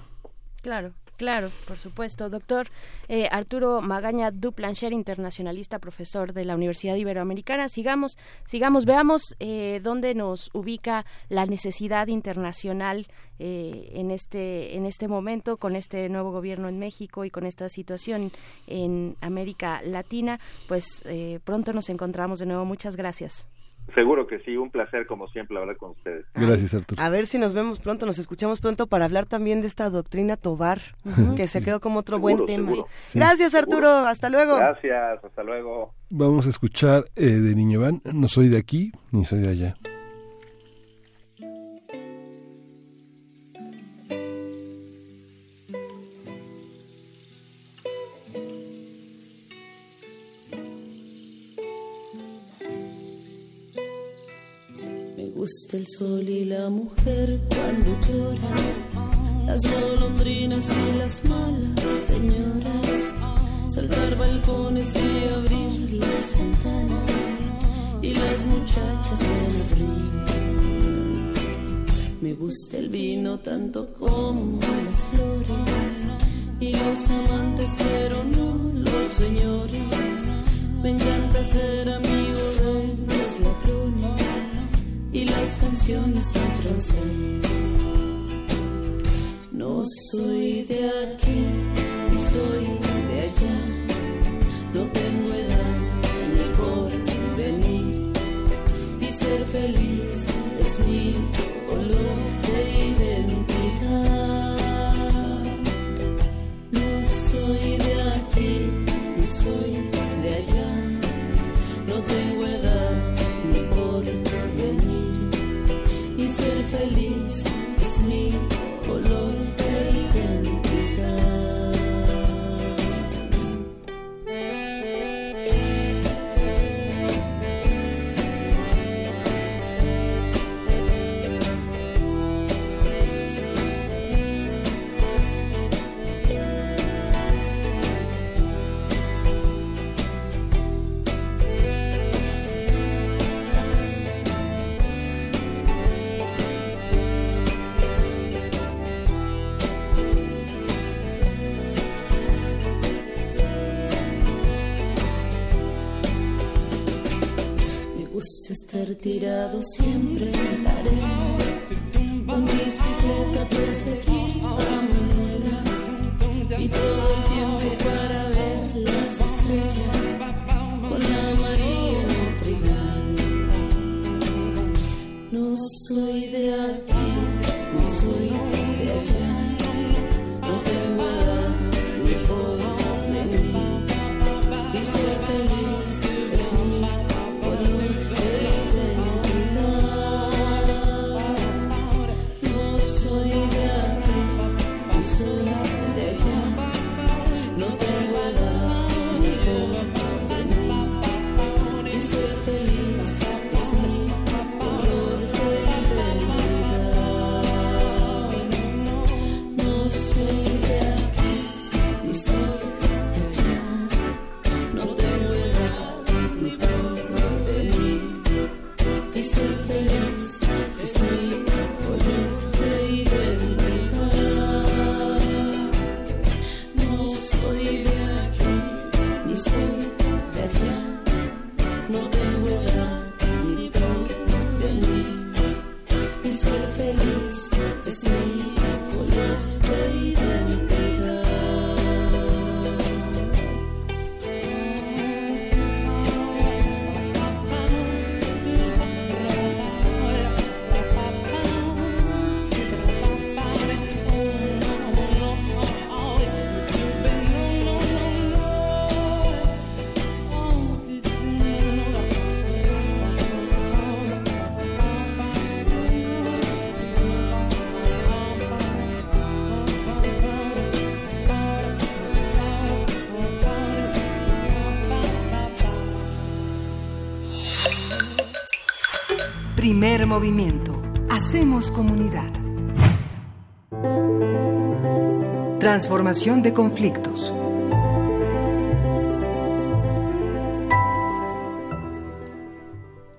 [SPEAKER 3] Claro. Claro, por supuesto. Doctor eh, Arturo Magaña Duplancher, internacionalista, profesor de la Universidad Iberoamericana. Sigamos, sigamos, veamos eh, dónde nos ubica la necesidad internacional eh, en, este, en este momento con este nuevo gobierno en México y con esta situación en América Latina. Pues pronto nos encontramos de nuevo. Muchas gracias.
[SPEAKER 6] Seguro que sí, un placer como siempre hablar con ustedes.
[SPEAKER 1] Gracias, Arturo.
[SPEAKER 2] A ver si nos vemos pronto, nos escuchamos pronto para hablar también de esta doctrina Tobar, que se quedó como otro buen tema. Gracias, Arturo, hasta luego.
[SPEAKER 6] Gracias, hasta luego.
[SPEAKER 1] Vamos a escuchar eh, de Niño Van, no soy de aquí ni soy de allá.
[SPEAKER 7] Gusta el sol y la mujer cuando llora, las golondrinas y las malas señoras, saltar balcones y abrir las ventanas y las muchachas en abril. Me gusta el vino tanto como las flores y los amantes, pero no los señores. Me encanta ser amigo y las canciones en francés. No soy de aquí ni soy de allá, no tengo edad ni por venir y ser feliz es mi color de identidad. No soy
[SPEAKER 5] Primer movimiento. Hacemos comunidad. Transformación de conflictos.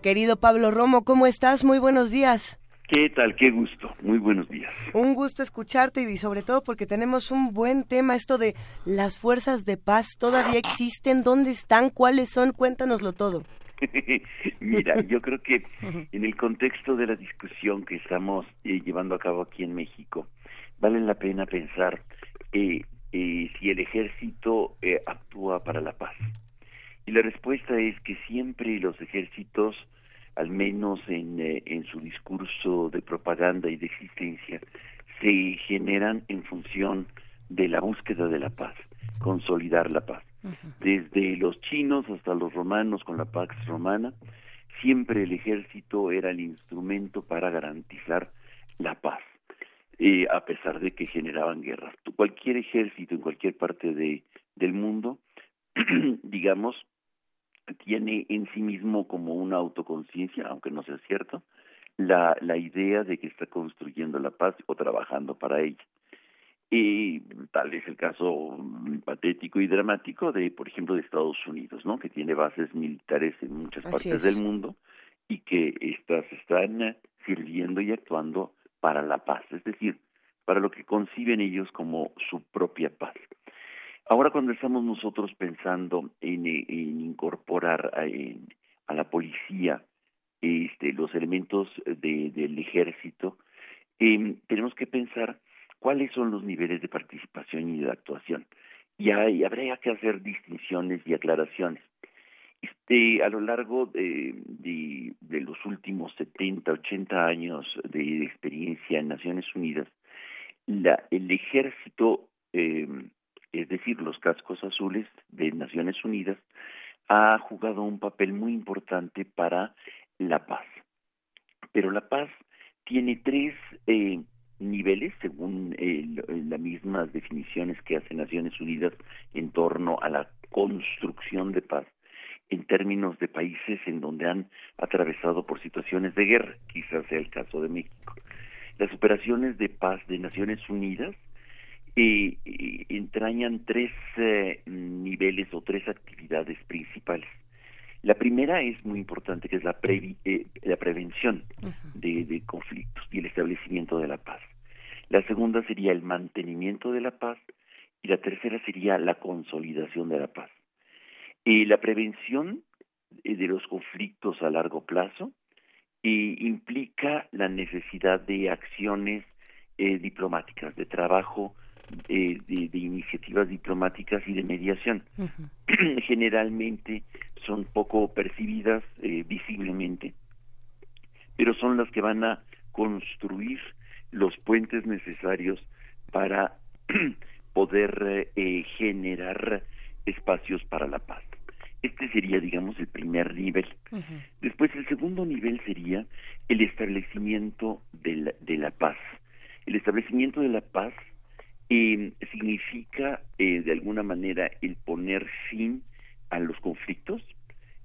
[SPEAKER 2] Querido Pablo Romo, ¿cómo estás? Muy buenos días.
[SPEAKER 8] ¿Qué tal? Qué gusto. Muy buenos días.
[SPEAKER 2] Un gusto escucharte y sobre todo porque tenemos un buen tema, esto de las fuerzas de paz. ¿Todavía existen? ¿Dónde están? ¿Cuáles son? Cuéntanoslo todo. (laughs)
[SPEAKER 8] Mira, yo creo que en el contexto de la discusión que estamos eh, llevando a cabo aquí en México, vale la pena pensar eh, eh, si el ejército eh, actúa para la paz. Y la respuesta es que siempre los ejércitos, al menos en, eh, en su discurso de propaganda y de existencia, se generan en función de la búsqueda de la paz, consolidar la paz. Desde los chinos hasta los romanos con la Pax Romana, siempre el ejército era el instrumento para garantizar la paz, eh, a pesar de que generaban guerras. Cualquier ejército en cualquier parte de, del mundo, (clears throat) digamos, tiene en sí mismo como una autoconciencia, aunque no sea cierto, la, la idea de que está construyendo la paz o trabajando para ella. Y tal es el caso patético y dramático de, por ejemplo, de Estados Unidos, ¿no? Que tiene bases militares en muchas
[SPEAKER 2] Así
[SPEAKER 8] partes
[SPEAKER 2] es.
[SPEAKER 8] del mundo y que estas están sirviendo y actuando para la paz, es decir, para lo que conciben ellos como su propia paz. Ahora cuando estamos nosotros pensando en, en incorporar a, en- a la policía este, los elementos de- del ejército, eh, tenemos que pensar cuáles son los niveles de participación y de actuación. Y hay, habría que hacer distinciones y aclaraciones. Este, a lo largo de, los últimos 70, 80 años de experiencia en Naciones Unidas, la, el ejército, eh, es decir, los cascos azules de Naciones Unidas, ha jugado un papel muy importante para la paz. Pero la paz tiene tres eh, niveles, según eh, las mismas definiciones que hace Naciones Unidas en torno a la construcción de paz en términos de países en donde han atravesado por situaciones de guerra, quizás sea el caso de México. Las operaciones de paz de Naciones Unidas eh, eh, entrañan tres eh, niveles o tres actividades principales. La primera es muy importante, que es la, previ- eh, la prevención de, de conflictos y el establecimiento de la paz. La segunda sería el mantenimiento de la paz y la tercera sería la consolidación de la paz. Eh, la prevención eh, de los conflictos a largo plazo implica la necesidad de acciones eh, diplomáticas, de trabajo, eh, de, de iniciativas diplomáticas y de mediación. (clears throat) Generalmente son poco percibidas eh, visiblemente, pero son las que van a construir los puentes necesarios para (clears throat) poder eh, generar espacios para la paz. Este sería, digamos, el primer nivel. Después, el segundo nivel sería el establecimiento de la, de la paz. El establecimiento de la paz eh, significa, eh, de alguna manera, el poner fin a los conflictos,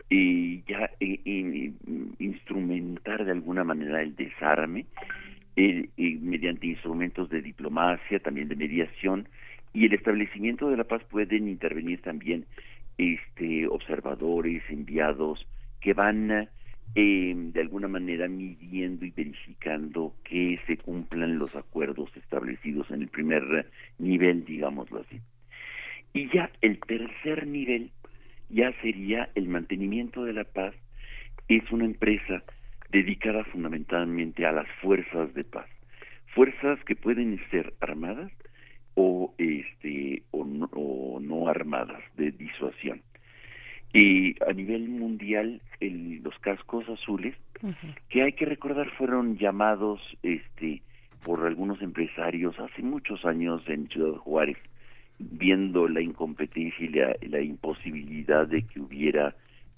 [SPEAKER 8] eh, ya eh, eh, instrumentar de alguna manera el desarme, eh, mediante instrumentos de diplomacia, también de mediación, y el establecimiento de la paz pueden intervenir también este observadores enviados que van eh, de alguna manera midiendo y verificando que se cumplan los acuerdos establecidos en el primer nivel, digámoslo así. Y ya el tercer nivel ya sería el mantenimiento de la paz. Es una empresa dedicada fundamentalmente a las fuerzas de paz. Fuerzas que pueden ser armadas o este o no, o no armadas de disuasión. Y a nivel mundial, el, los cascos azules, que hay que recordar fueron llamados este por algunos empresarios hace muchos años en Ciudad Juárez, viendo la incompetencia y la, la imposibilidad de que hubiera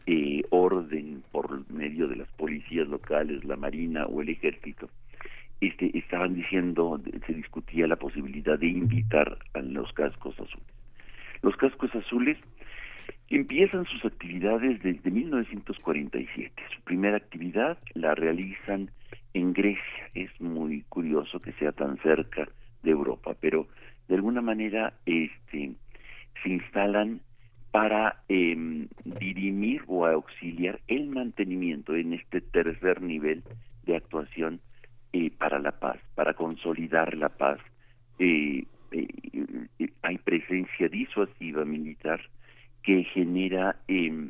[SPEAKER 8] eh, orden por medio de las policías locales, la marina o el ejército, este, estaban diciendo, se discutía la posibilidad de invitar a los cascos azules. Los cascos azules empiezan sus actividades desde 1947. Su primera actividad la realizan en Grecia. Es muy curioso que sea tan cerca de Europa, pero de alguna manera este, se instalan para eh, dirimir o auxiliar el mantenimiento en este tercer nivel de actuación eh, para la paz, para consolidar la paz. Eh, eh, hay presencia disuasiva militar que genera eh,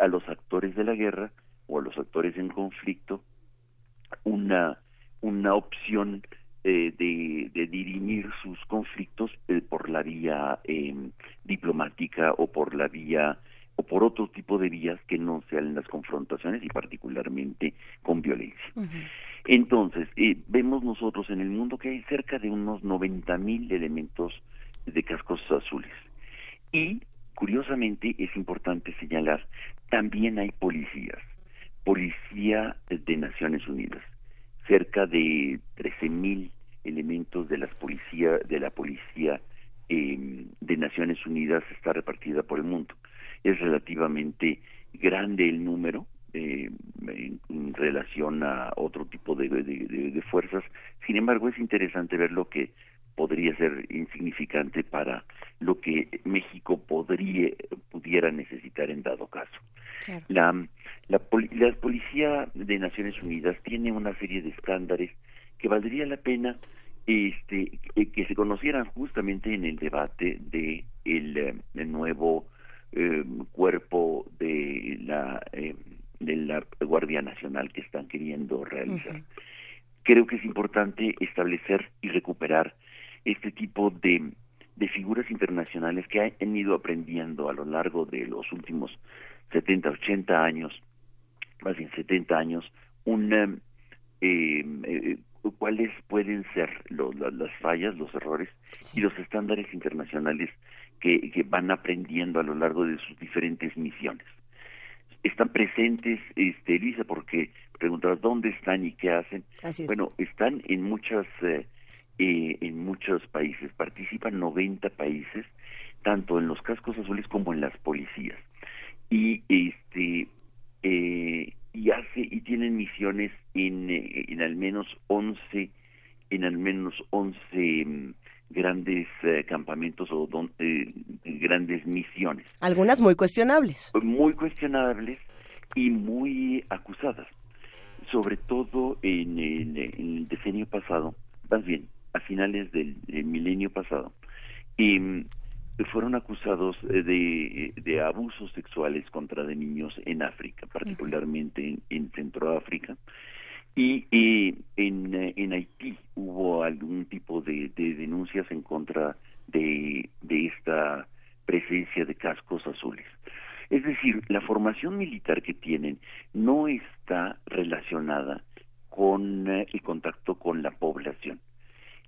[SPEAKER 8] a los actores de la guerra o a los actores en conflicto una una opción eh, de, de, dirimir sus conflictos eh, por la vía eh, diplomática o por la vía o por otro tipo de vías que no sean las confrontaciones y particularmente con violencia. Uh -huh. Entonces, eh, vemos nosotros en el mundo que hay cerca de unos 90 mil elementos de cascos azules. Y, curiosamente, es importante señalar, también hay policías, policía de Naciones Unidas, cerca de 13 mil elementos de las policía, de la policía eh, de Naciones Unidas está repartida por el mundo. Es relativamente grande el número, eh, en, en, relación a otro tipo de, de, de, de, fuerzas. Sin embargo, es interesante ver lo que podría ser insignificante para lo que México podría pudiera necesitar en dado caso. Claro. La, la, la policía de Naciones Unidas tiene una serie de estándares que valdría la pena este que se conocieran justamente en el debate de el, el nuevo eh, cuerpo de la eh, de la Guardia Nacional que están queriendo realizar. Uh -huh. Creo que es importante establecer y recuperar este tipo de, de figuras internacionales que han ido aprendiendo a lo largo de los últimos 70, 80 años, más bien 70 años, una, eh, eh, cuáles pueden ser lo, lo, las fallas, los errores sí. y los estándares internacionales que, que van aprendiendo a lo largo de sus diferentes misiones están presentes, este, Elisa, porque preguntabas dónde están y qué hacen. Bueno, están en muchas, eh, eh, en muchos países, participan 90 países, tanto en los cascos azules como en las policías. Y este eh, y hace y tienen misiones en, eh, en al menos 11 en al menos 11 grandes eh, campamentos o don, eh, grandes misiones.
[SPEAKER 2] Algunas muy cuestionables.
[SPEAKER 8] Muy cuestionables y muy acusadas, sobre todo en el, en el decenio pasado, más bien, a finales del, del milenio pasado, y fueron acusados de, de, abusos sexuales contra de niños en África, particularmente en, en Centroáfrica, y eh, en, en Haití hubo algún tipo de, de denuncias en contra de, de esta presencia de cascos azules. Es decir, la formación militar que tienen no está relacionada con eh, el contacto con la población.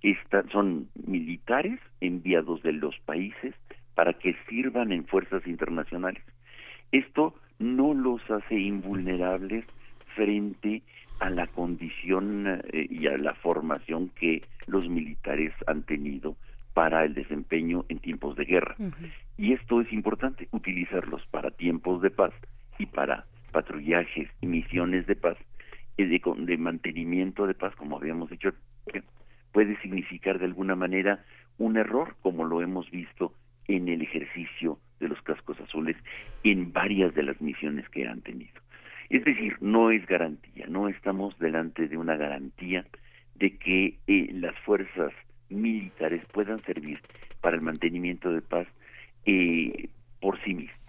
[SPEAKER 8] Esta, son militares enviados de los países para que sirvan en fuerzas internacionales. Esto no los hace invulnerables frente a la condición eh, y a la formación que los militares han tenido para el desempeño en tiempos de guerra. Uh -huh. Y esto es importante, utilizarlos para tiempos de paz y para patrullajes y misiones de paz y de, de mantenimiento de paz, como habíamos dicho, puede significar de alguna manera un error, como lo hemos visto en el ejercicio de los cascos azules en varias de las misiones que han tenido. Es decir, no es garantía, no estamos delante de una garantía de que eh, las fuerzas militares puedan servir para el mantenimiento de paz eh, por sí mismas.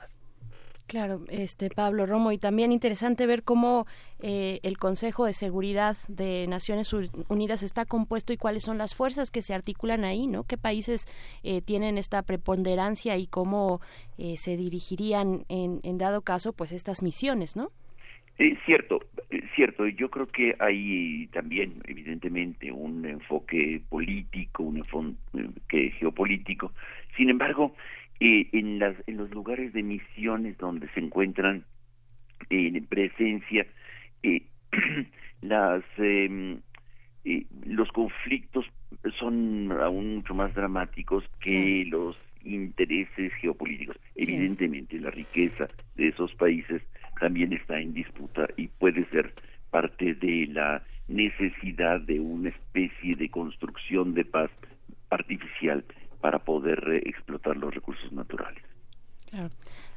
[SPEAKER 3] Claro, este Pablo Romo y también interesante ver cómo eh, el Consejo de Seguridad de Naciones Unidas está compuesto y cuáles son las fuerzas que se articulan ahí, ¿no? ¿Qué países eh, tienen esta preponderancia y cómo eh, se dirigirían en, en, dado caso, pues estas misiones, ¿no?
[SPEAKER 8] Es cierto, es cierto. Yo creo que hay también, evidentemente, un enfoque político, un enfoque geopolítico. Sin embargo, eh, en, las, en los lugares de misiones donde se encuentran en presencia eh, (clears throat) las eh, los conflictos son aún mucho más dramáticos que los intereses geopolíticos. Evidentemente, la riqueza de esos países también está en disputa y puede ser parte de la necesidad de una especie de construcción de paz artificial para poder eh, explotar los recursos naturales.
[SPEAKER 3] Claro.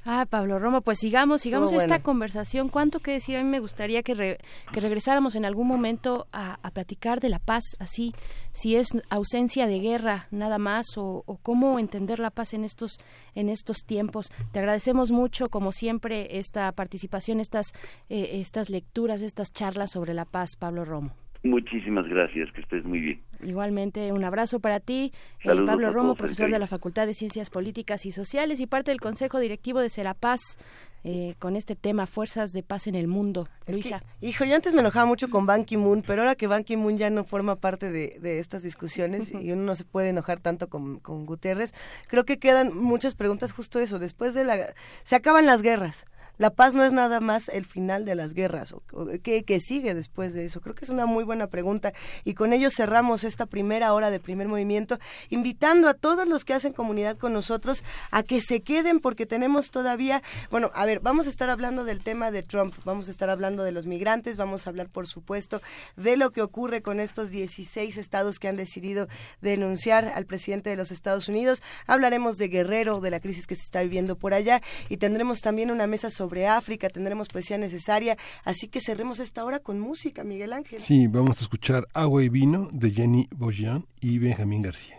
[SPEAKER 3] Ah, Pablo Romo, pues sigamos, sigamos esta conversación. ¿Cuánto que decir? A mí me gustaría que, que regresáramos en algún momento a, platicar de la paz, así, si es ausencia de guerra nada más o, cómo entender la paz en estos, en estos tiempos. Te agradecemos mucho, como siempre, esta participación, estas, eh, estas lecturas, estas charlas sobre la paz, Pablo Romo.
[SPEAKER 8] Muchísimas gracias, que estés muy bien.
[SPEAKER 3] Igualmente, un abrazo para ti, eh, Pablo Romo, profesor de la Facultad de Ciencias Políticas y Sociales y parte del Consejo Directivo de Serapaz. Eh, con este tema, Fuerzas de Paz en el Mundo. Luisa.
[SPEAKER 2] hijo, yo antes me enojaba mucho con Ban Ki-moon, pero ahora que Ban Ki-moon ya no forma parte de, estas discusiones (laughs) y uno no se puede enojar tanto con, con Guterres, creo que quedan muchas preguntas justo eso. Después de la... Se acaban las guerras la paz no es nada más el final de las guerras. ¿Qué, ¿Qué, sigue después de eso? Creo que es una muy buena pregunta. Y con ello cerramos esta primera hora de primer movimiento, invitando a todos los que hacen comunidad con nosotros a que se queden porque tenemos todavía, bueno, a ver, vamos a estar hablando del tema de Trump, vamos a estar hablando de los migrantes, vamos a hablar, por supuesto, de lo que ocurre con estos 16 estados que han decidido denunciar al presidente de los Estados Unidos. Hablaremos de Guerrero, de la crisis que se está viviendo por allá y tendremos también una mesa sobre sobre África, tendremos poesía necesaria, así que cerremos esta hora con música, Miguel Ángel.
[SPEAKER 1] Sí, vamos a escuchar Agua y Vino de Jenny Bojan y Benjamín García.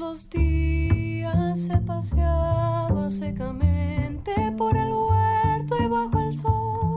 [SPEAKER 7] Los días se paseaba secamente por el huerto y bajo el sol.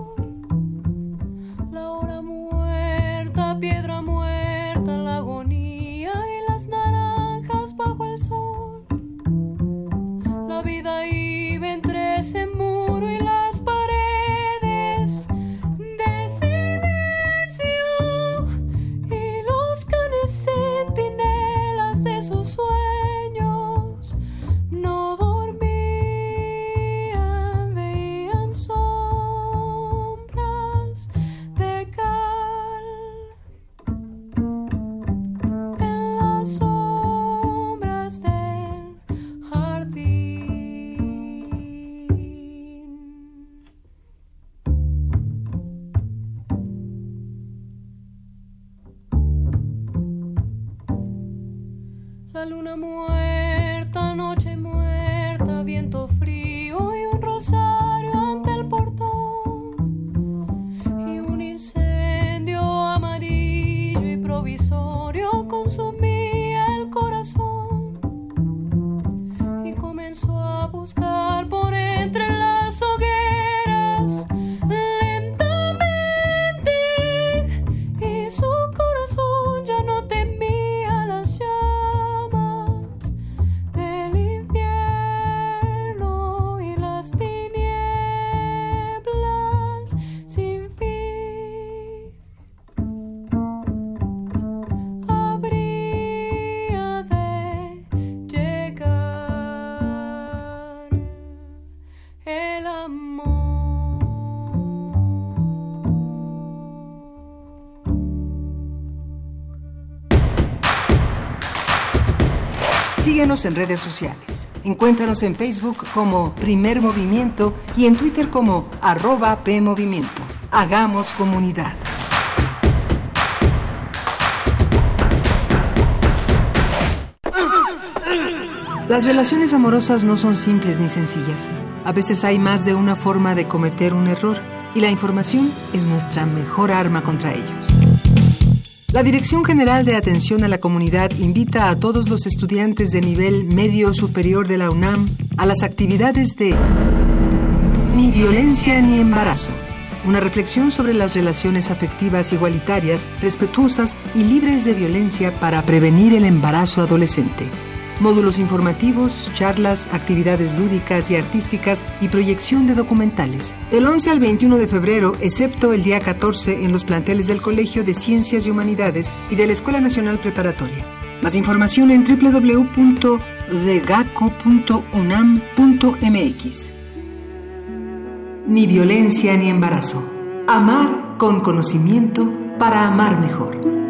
[SPEAKER 5] Síguenos en redes sociales. Encuéntranos en Facebook como Primer Movimiento y en Twitter como arroba PMovimiento. Hagamos comunidad. Las relaciones amorosas no son simples ni sencillas. A veces hay más de una forma de cometer un error y la información es nuestra mejor arma contra ellos. La Dirección General de Atención a la Comunidad invita a todos los estudiantes de nivel medio superior de la UNAM a las actividades de Ni violencia ni embarazo. Una reflexión sobre las relaciones afectivas igualitarias, respetuosas y libres de violencia para prevenir el embarazo adolescente módulos informativos, charlas, actividades lúdicas y artísticas y proyección de documentales. Del 11 al 21 de febrero, excepto el día 14 en los planteles del Colegio de Ciencias y Humanidades y de la Escuela Nacional Preparatoria. Más información en www.degaco.unam.mx. Ni violencia ni embarazo. Amar con conocimiento para amar mejor.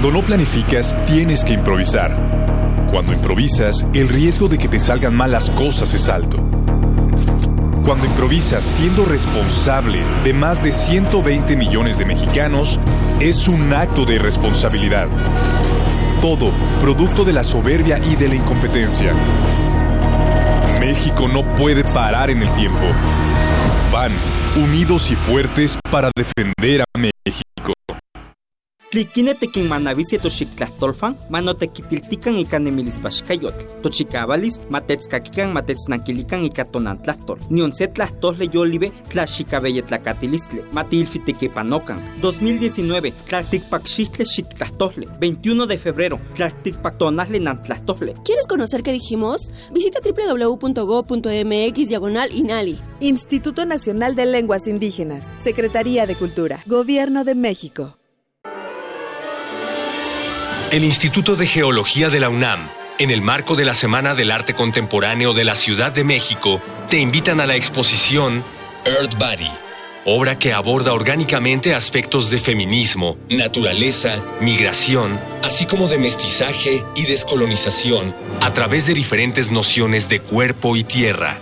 [SPEAKER 9] Cuando no planificas, tienes que improvisar. Cuando improvisas, el riesgo de que te salgan mal las cosas es alto. Cuando improvisas siendo responsable de más de 120 millones de mexicanos, es un acto de responsabilidad. Todo producto de la soberbia y de la incompetencia. México no puede parar en el tiempo. Van unidos y fuertes para defender a México.
[SPEAKER 10] Tliquine tequinmanavicia toxictlahtolfan, manotequitiltican ika nemilispaxcayotl. Tochicavalis, matetskakikan matetznankilikan ika tonantlahtol. Nion se tlahtole yolive tlaxicabeyetlacatilistli, matilfitequipanocan. 2019, tlalticpaxixtle xictlahtole. 21 de febrero, tlalticpactonasle nantlahtole.
[SPEAKER 11] ¿Quieres conocer qué dijimos? Visita www.go.mx diagonal INALI.
[SPEAKER 12] Instituto Nacional de Lenguas Indígenas, Secretaría de Cultura, Gobierno de México.
[SPEAKER 13] El Instituto de Geología de la UNAM, en el marco de la Semana del Arte Contemporáneo de la Ciudad de México, te invitan a la exposición Earth Body, obra que aborda orgánicamente aspectos de feminismo, naturaleza, migración, así como de mestizaje y descolonización, a través de diferentes nociones de cuerpo y tierra.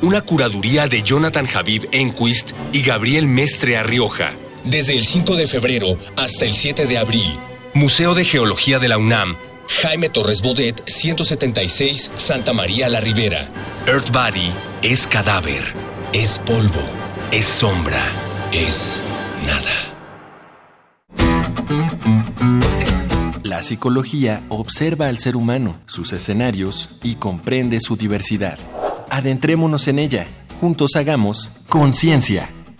[SPEAKER 13] Una curaduría de Jonathan Habib Enquist y Gabriel Mestre Arrioja. Desde el 5 de febrero hasta el 7 de abril, Museo de Geología de la UNAM, Jaime Torres Bodet, 176, Santa María la Ribera. Earth Body es cadáver, es polvo, es sombra, es nada.
[SPEAKER 14] La psicología observa al ser humano, sus escenarios y comprende su diversidad. Adentrémonos en ella. Juntos hagamos conciencia,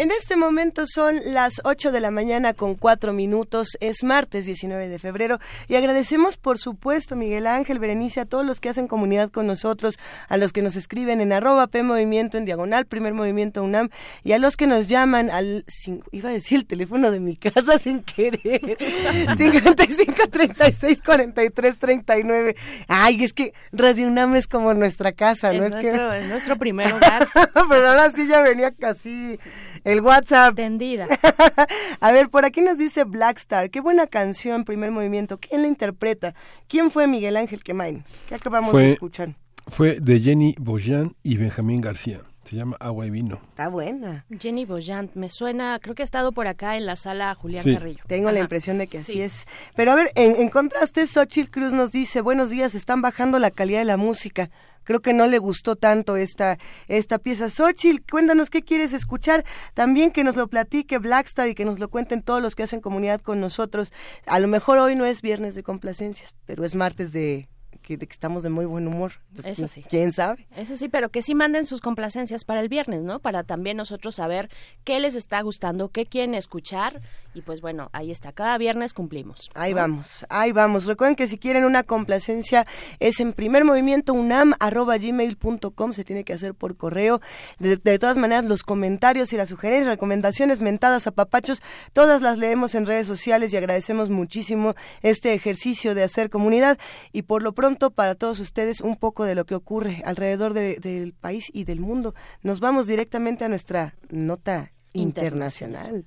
[SPEAKER 2] En este momento son las 8 de la mañana con 4 minutos, es martes 19 de febrero y agradecemos por supuesto Miguel Ángel, Berenice, a todos los que hacen comunidad con nosotros, a los que nos escriben en arroba P Movimiento en diagonal, primer movimiento UNAM y a los que nos llaman al, iba a decir el teléfono de mi casa (laughs) sin querer, 55 36 43 39. Ay, es que Radio UNAM es como nuestra casa, ¿no?
[SPEAKER 3] Es, nuestro, es nuestro primer (laughs) hogar.
[SPEAKER 2] Pero ahora sí ya venía casi el WhatsApp.
[SPEAKER 3] Tendida. (laughs)
[SPEAKER 2] a ver, por aquí nos dice Blackstar. Qué buena canción, primer movimiento. ¿Quién la interpreta? ¿Quién fue Miguel Ángel Quemain? ¿Qué acabamos de escuchar?
[SPEAKER 1] Fue de Jenny Boyan y Benjamín García. Se llama Agua y Vino.
[SPEAKER 2] Está buena.
[SPEAKER 3] Jenny Boyant, me suena, creo que ha estado por acá en la sala Julián
[SPEAKER 1] Sí.
[SPEAKER 3] Carrillo.
[SPEAKER 2] Tengo la impresión de que así
[SPEAKER 3] Sí.
[SPEAKER 2] es. Pero a ver, en, en contraste, Xochitl Cruz nos dice, buenos días, están bajando la calidad de la música. Creo que no le gustó tanto esta, esta pieza. Xochitl, cuéntanos qué quieres escuchar. También que nos lo platique Blackstar y que nos lo cuenten todos los que hacen comunidad con nosotros. A lo mejor hoy no es viernes de complacencias, pero es martes de que, de que estamos de muy buen humor. Entonces,
[SPEAKER 3] Eso sí.
[SPEAKER 2] ¿Quién sabe?
[SPEAKER 3] Eso sí, pero que sí manden sus complacencias para el viernes, ¿no? Para también nosotros saber qué les está gustando, qué quieren escuchar. Y pues bueno, ahí está, cada viernes cumplimos.
[SPEAKER 2] Ahí
[SPEAKER 3] ¿no?
[SPEAKER 2] vamos, ahí vamos. Recuerden que si quieren una complacencia es en primer movimiento unam arroba gmail.com, se tiene que hacer por correo. De, de todas maneras, los comentarios y las sugerencias, recomendaciones, mentadas a papachos, todas las leemos en redes sociales y agradecemos muchísimo este ejercicio de hacer comunidad. Y por lo pronto, para todos ustedes, un poco de lo que ocurre alrededor de- del país y del mundo. Nos vamos directamente a nuestra nota internacional.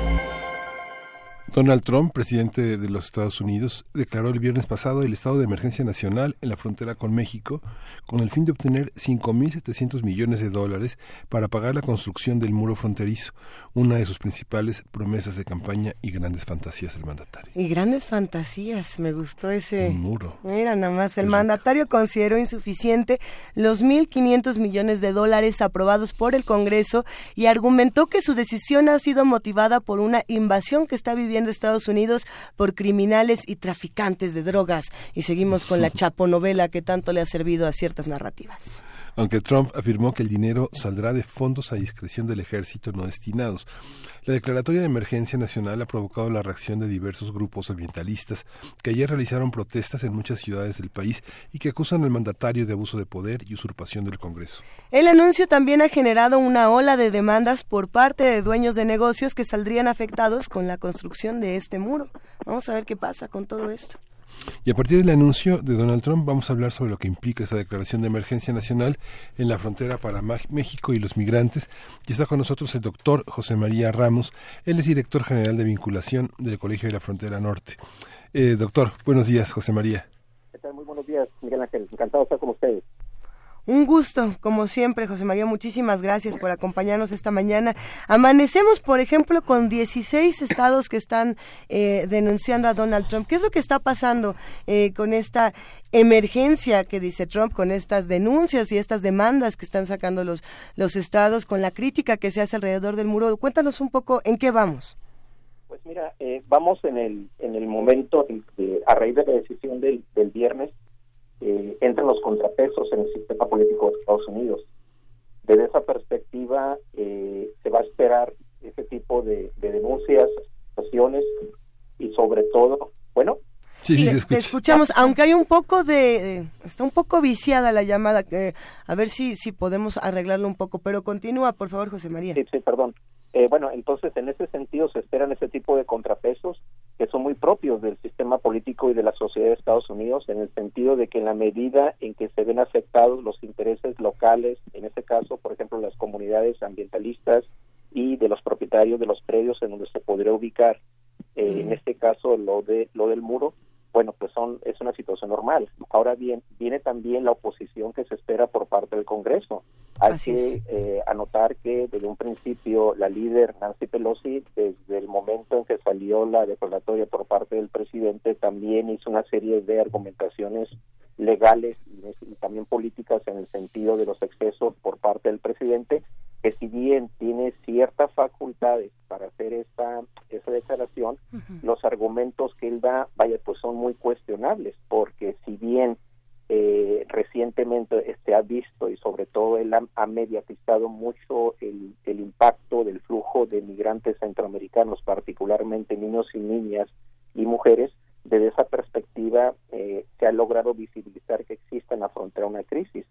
[SPEAKER 1] Donald Trump, presidente de los Estados Unidos, declaró el viernes pasado el estado de emergencia nacional en la frontera con México con el fin de obtener 5.700 millones de dólares para pagar la construcción del muro fronterizo, una de sus principales promesas de campaña y grandes fantasías del mandatario.
[SPEAKER 2] Y grandes fantasías, me gustó ese...
[SPEAKER 1] Un muro.
[SPEAKER 2] Mira, nada más, el mandatario consideró insuficiente los 1.500 millones de dólares aprobados por el Congreso y argumentó que su decisión ha sido motivada por una invasión que está viviendo Estados Unidos por criminales y traficantes de drogas. Y seguimos con la chaponovela que tanto le ha servido a ciertas narrativas.
[SPEAKER 1] Aunque Trump afirmó que el dinero saldrá de fondos a discreción del ejército no destinados. La declaratoria de emergencia nacional ha provocado la reacción de diversos grupos ambientalistas que ayer realizaron protestas en muchas ciudades del país y que acusan al mandatario de abuso de poder y usurpación del Congreso.
[SPEAKER 2] El anuncio también ha generado una ola de demandas por parte de dueños de negocios que saldrían afectados con la construcción de este muro. Vamos a ver qué pasa con todo esto.
[SPEAKER 1] Y a partir del anuncio de Donald Trump vamos a hablar sobre lo que implica esta declaración de emergencia nacional en la frontera para México y los migrantes. Y está con nosotros el doctor José María Ramos. Él es director general de vinculación del Colegio de la Frontera Norte. Eh, doctor, buenos días, José María.
[SPEAKER 15] ¿Qué? Muy buenos días, Miguel Ángel. Encantado de estar con ustedes.
[SPEAKER 2] Un gusto, como siempre, José María. Muchísimas gracias por acompañarnos esta mañana. Amanecemos, por ejemplo, con 16 estados que están eh, denunciando a Donald Trump. ¿Qué es lo que está pasando eh, con esta emergencia que dice Trump, con estas denuncias y estas demandas que están sacando los, los estados, con la crítica que se hace alrededor del muro? Cuéntanos un poco en qué vamos.
[SPEAKER 15] Pues mira, eh, vamos en el en el momento a raíz de la decisión del, del viernes, eh, entran los contrapesos en el sistema político de Estados Unidos. Desde esa perspectiva, eh, se va a esperar ese tipo de, de denuncias, acciones y sobre todo, bueno,
[SPEAKER 1] Sí, sí,
[SPEAKER 2] te escuchamos, aunque hay un poco de, de- está un poco viciada la llamada, que a ver si si podemos arreglarlo un poco, pero continúa, por favor, José María.
[SPEAKER 15] Sí, sí, perdón. Eh, bueno, entonces en ese sentido se esperan ese tipo de contrapesos que son muy propios del sistema político y de la sociedad de Estados Unidos, en el sentido de que en la medida en que se ven afectados los intereses locales, en este caso, por ejemplo, las comunidades ambientalistas y de los propietarios de los predios en donde se podría ubicar, eh, en este caso lo de lo del muro, bueno, pues son es una situación normal. Ahora bien, viene también la oposición que se espera por parte del Congreso. Hay
[SPEAKER 2] Así
[SPEAKER 15] que eh, anotar que desde un principio la líder Nancy Pelosi, desde el momento en que salió la declaratoria por parte del presidente, también hizo una serie de argumentaciones legales y, y también políticas en el sentido de los excesos por parte del presidente, que si bien tiene ciertas facultades para hacer esta, esa declaración, los argumentos que él da, vaya, pues son muy cuestionables, porque si bien eh, recientemente se ha visto y sobre todo él ha, ha mediatizado mucho el, el impacto del flujo de migrantes centroamericanos, particularmente niños y niñas y mujeres, desde esa perspectiva eh, se ha logrado visibilizar que existe en la frontera una crisis.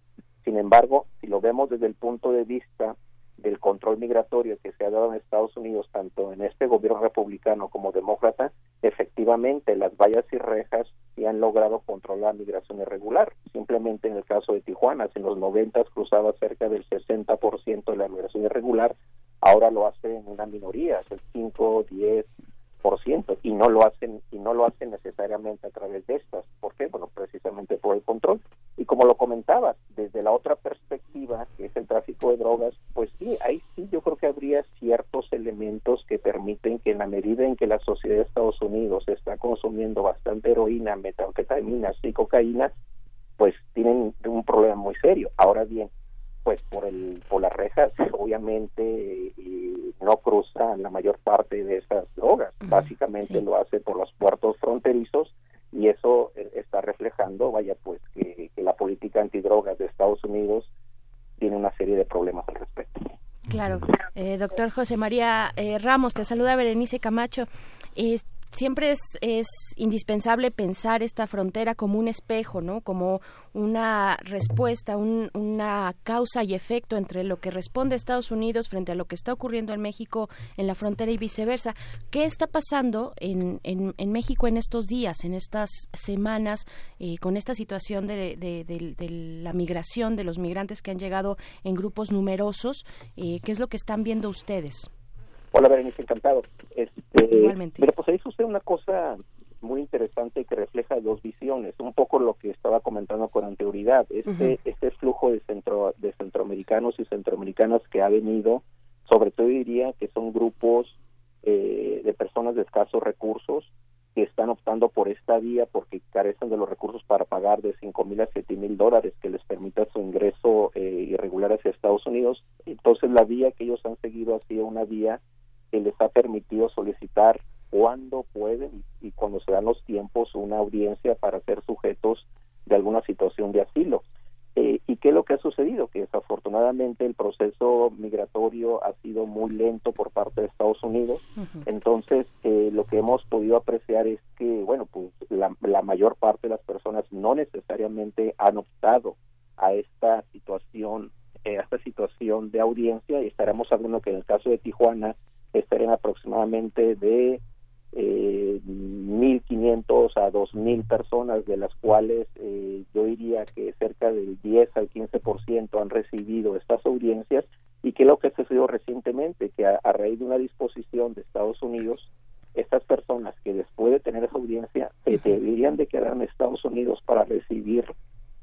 [SPEAKER 15] Sin embargo, si lo vemos desde el punto de vista del control migratorio que se ha dado en Estados Unidos, tanto en este gobierno republicano como demócrata, efectivamente las vallas y rejas sí han logrado controlar la migración irregular. Simplemente en el caso de Tijuana, en los 90 cruzaba cerca del 60% de la migración irregular, ahora lo hace en una minoría, es el 5, 10, por ciento y no lo hacen y no lo hacen necesariamente a través de estas. ¿por qué? bueno precisamente por el control. Y como lo comentabas desde la otra perspectiva que es el tráfico de drogas pues sí ahí sí yo creo que habría ciertos elementos que permiten que en la medida en que la sociedad de Estados Unidos está consumiendo bastante heroína metanfetaminas y cocaína pues tienen un problema muy serio. Ahora bien pues por el por las rejas (laughs) obviamente y no cruza la mayor parte de esas drogas básicamente lo hace por los puertos fronterizos y eso eh, está reflejando vaya pues que, que la política antidrogas de Estados Unidos tiene una serie de problemas al respecto
[SPEAKER 3] Claro. Eh, doctor José María eh, Ramos, te saluda Berenice Camacho. Eh, siempre es, es indispensable pensar esta frontera como un espejo, ¿no? Como una respuesta, un- una causa y efecto entre lo que responde Estados Unidos frente a lo que está ocurriendo en México en la frontera y viceversa. ¿Qué está pasando en, en, en México en estos días, en estas semanas, eh, con esta situación de, de- la migración de los migrantes que han llegado en grupos numerosos? Eh, ¿Qué es lo que están viendo ustedes?
[SPEAKER 15] Hola, Berenice, encantado. Este,
[SPEAKER 3] Igualmente.
[SPEAKER 15] Pero pues ahí sucede una cosa muy interesante que refleja dos visiones, un poco lo que estaba comentando con anterioridad, este, este flujo de, centro, de centroamericanos y centroamericanas que ha venido, sobre todo diría que son grupos eh, de personas de escasos recursos que están optando por esta vía porque carecen de los recursos para pagar de cinco mil a siete mil dólares que les permita su ingreso eh, irregular hacia Estados Unidos. Entonces la vía que ellos han seguido ha sido una vía que les ha permitido solicitar cuando pueden y, cuando se dan los tiempos una audiencia para ser sujetos de alguna situación de asilo. Eh, ¿Y qué es lo que ha sucedido? Que desafortunadamente el proceso migratorio ha sido muy lento por parte de Estados Unidos. Entonces, eh, lo que hemos podido apreciar es que, bueno, pues la, la mayor parte de las personas no necesariamente han optado a esta situación, eh, a esta situación de audiencia y estaremos hablando que en el caso de Tijuana estarían aproximadamente de eh, 1.500 a 2.000 personas, de las cuales eh, yo diría que cerca del 10 al 15% han recibido estas audiencias y que lo que ha sucedido recientemente, que a, a raíz de una disposición de Estados Unidos, estas personas que después de tener esa audiencia se deberían de quedar en Estados Unidos para recibir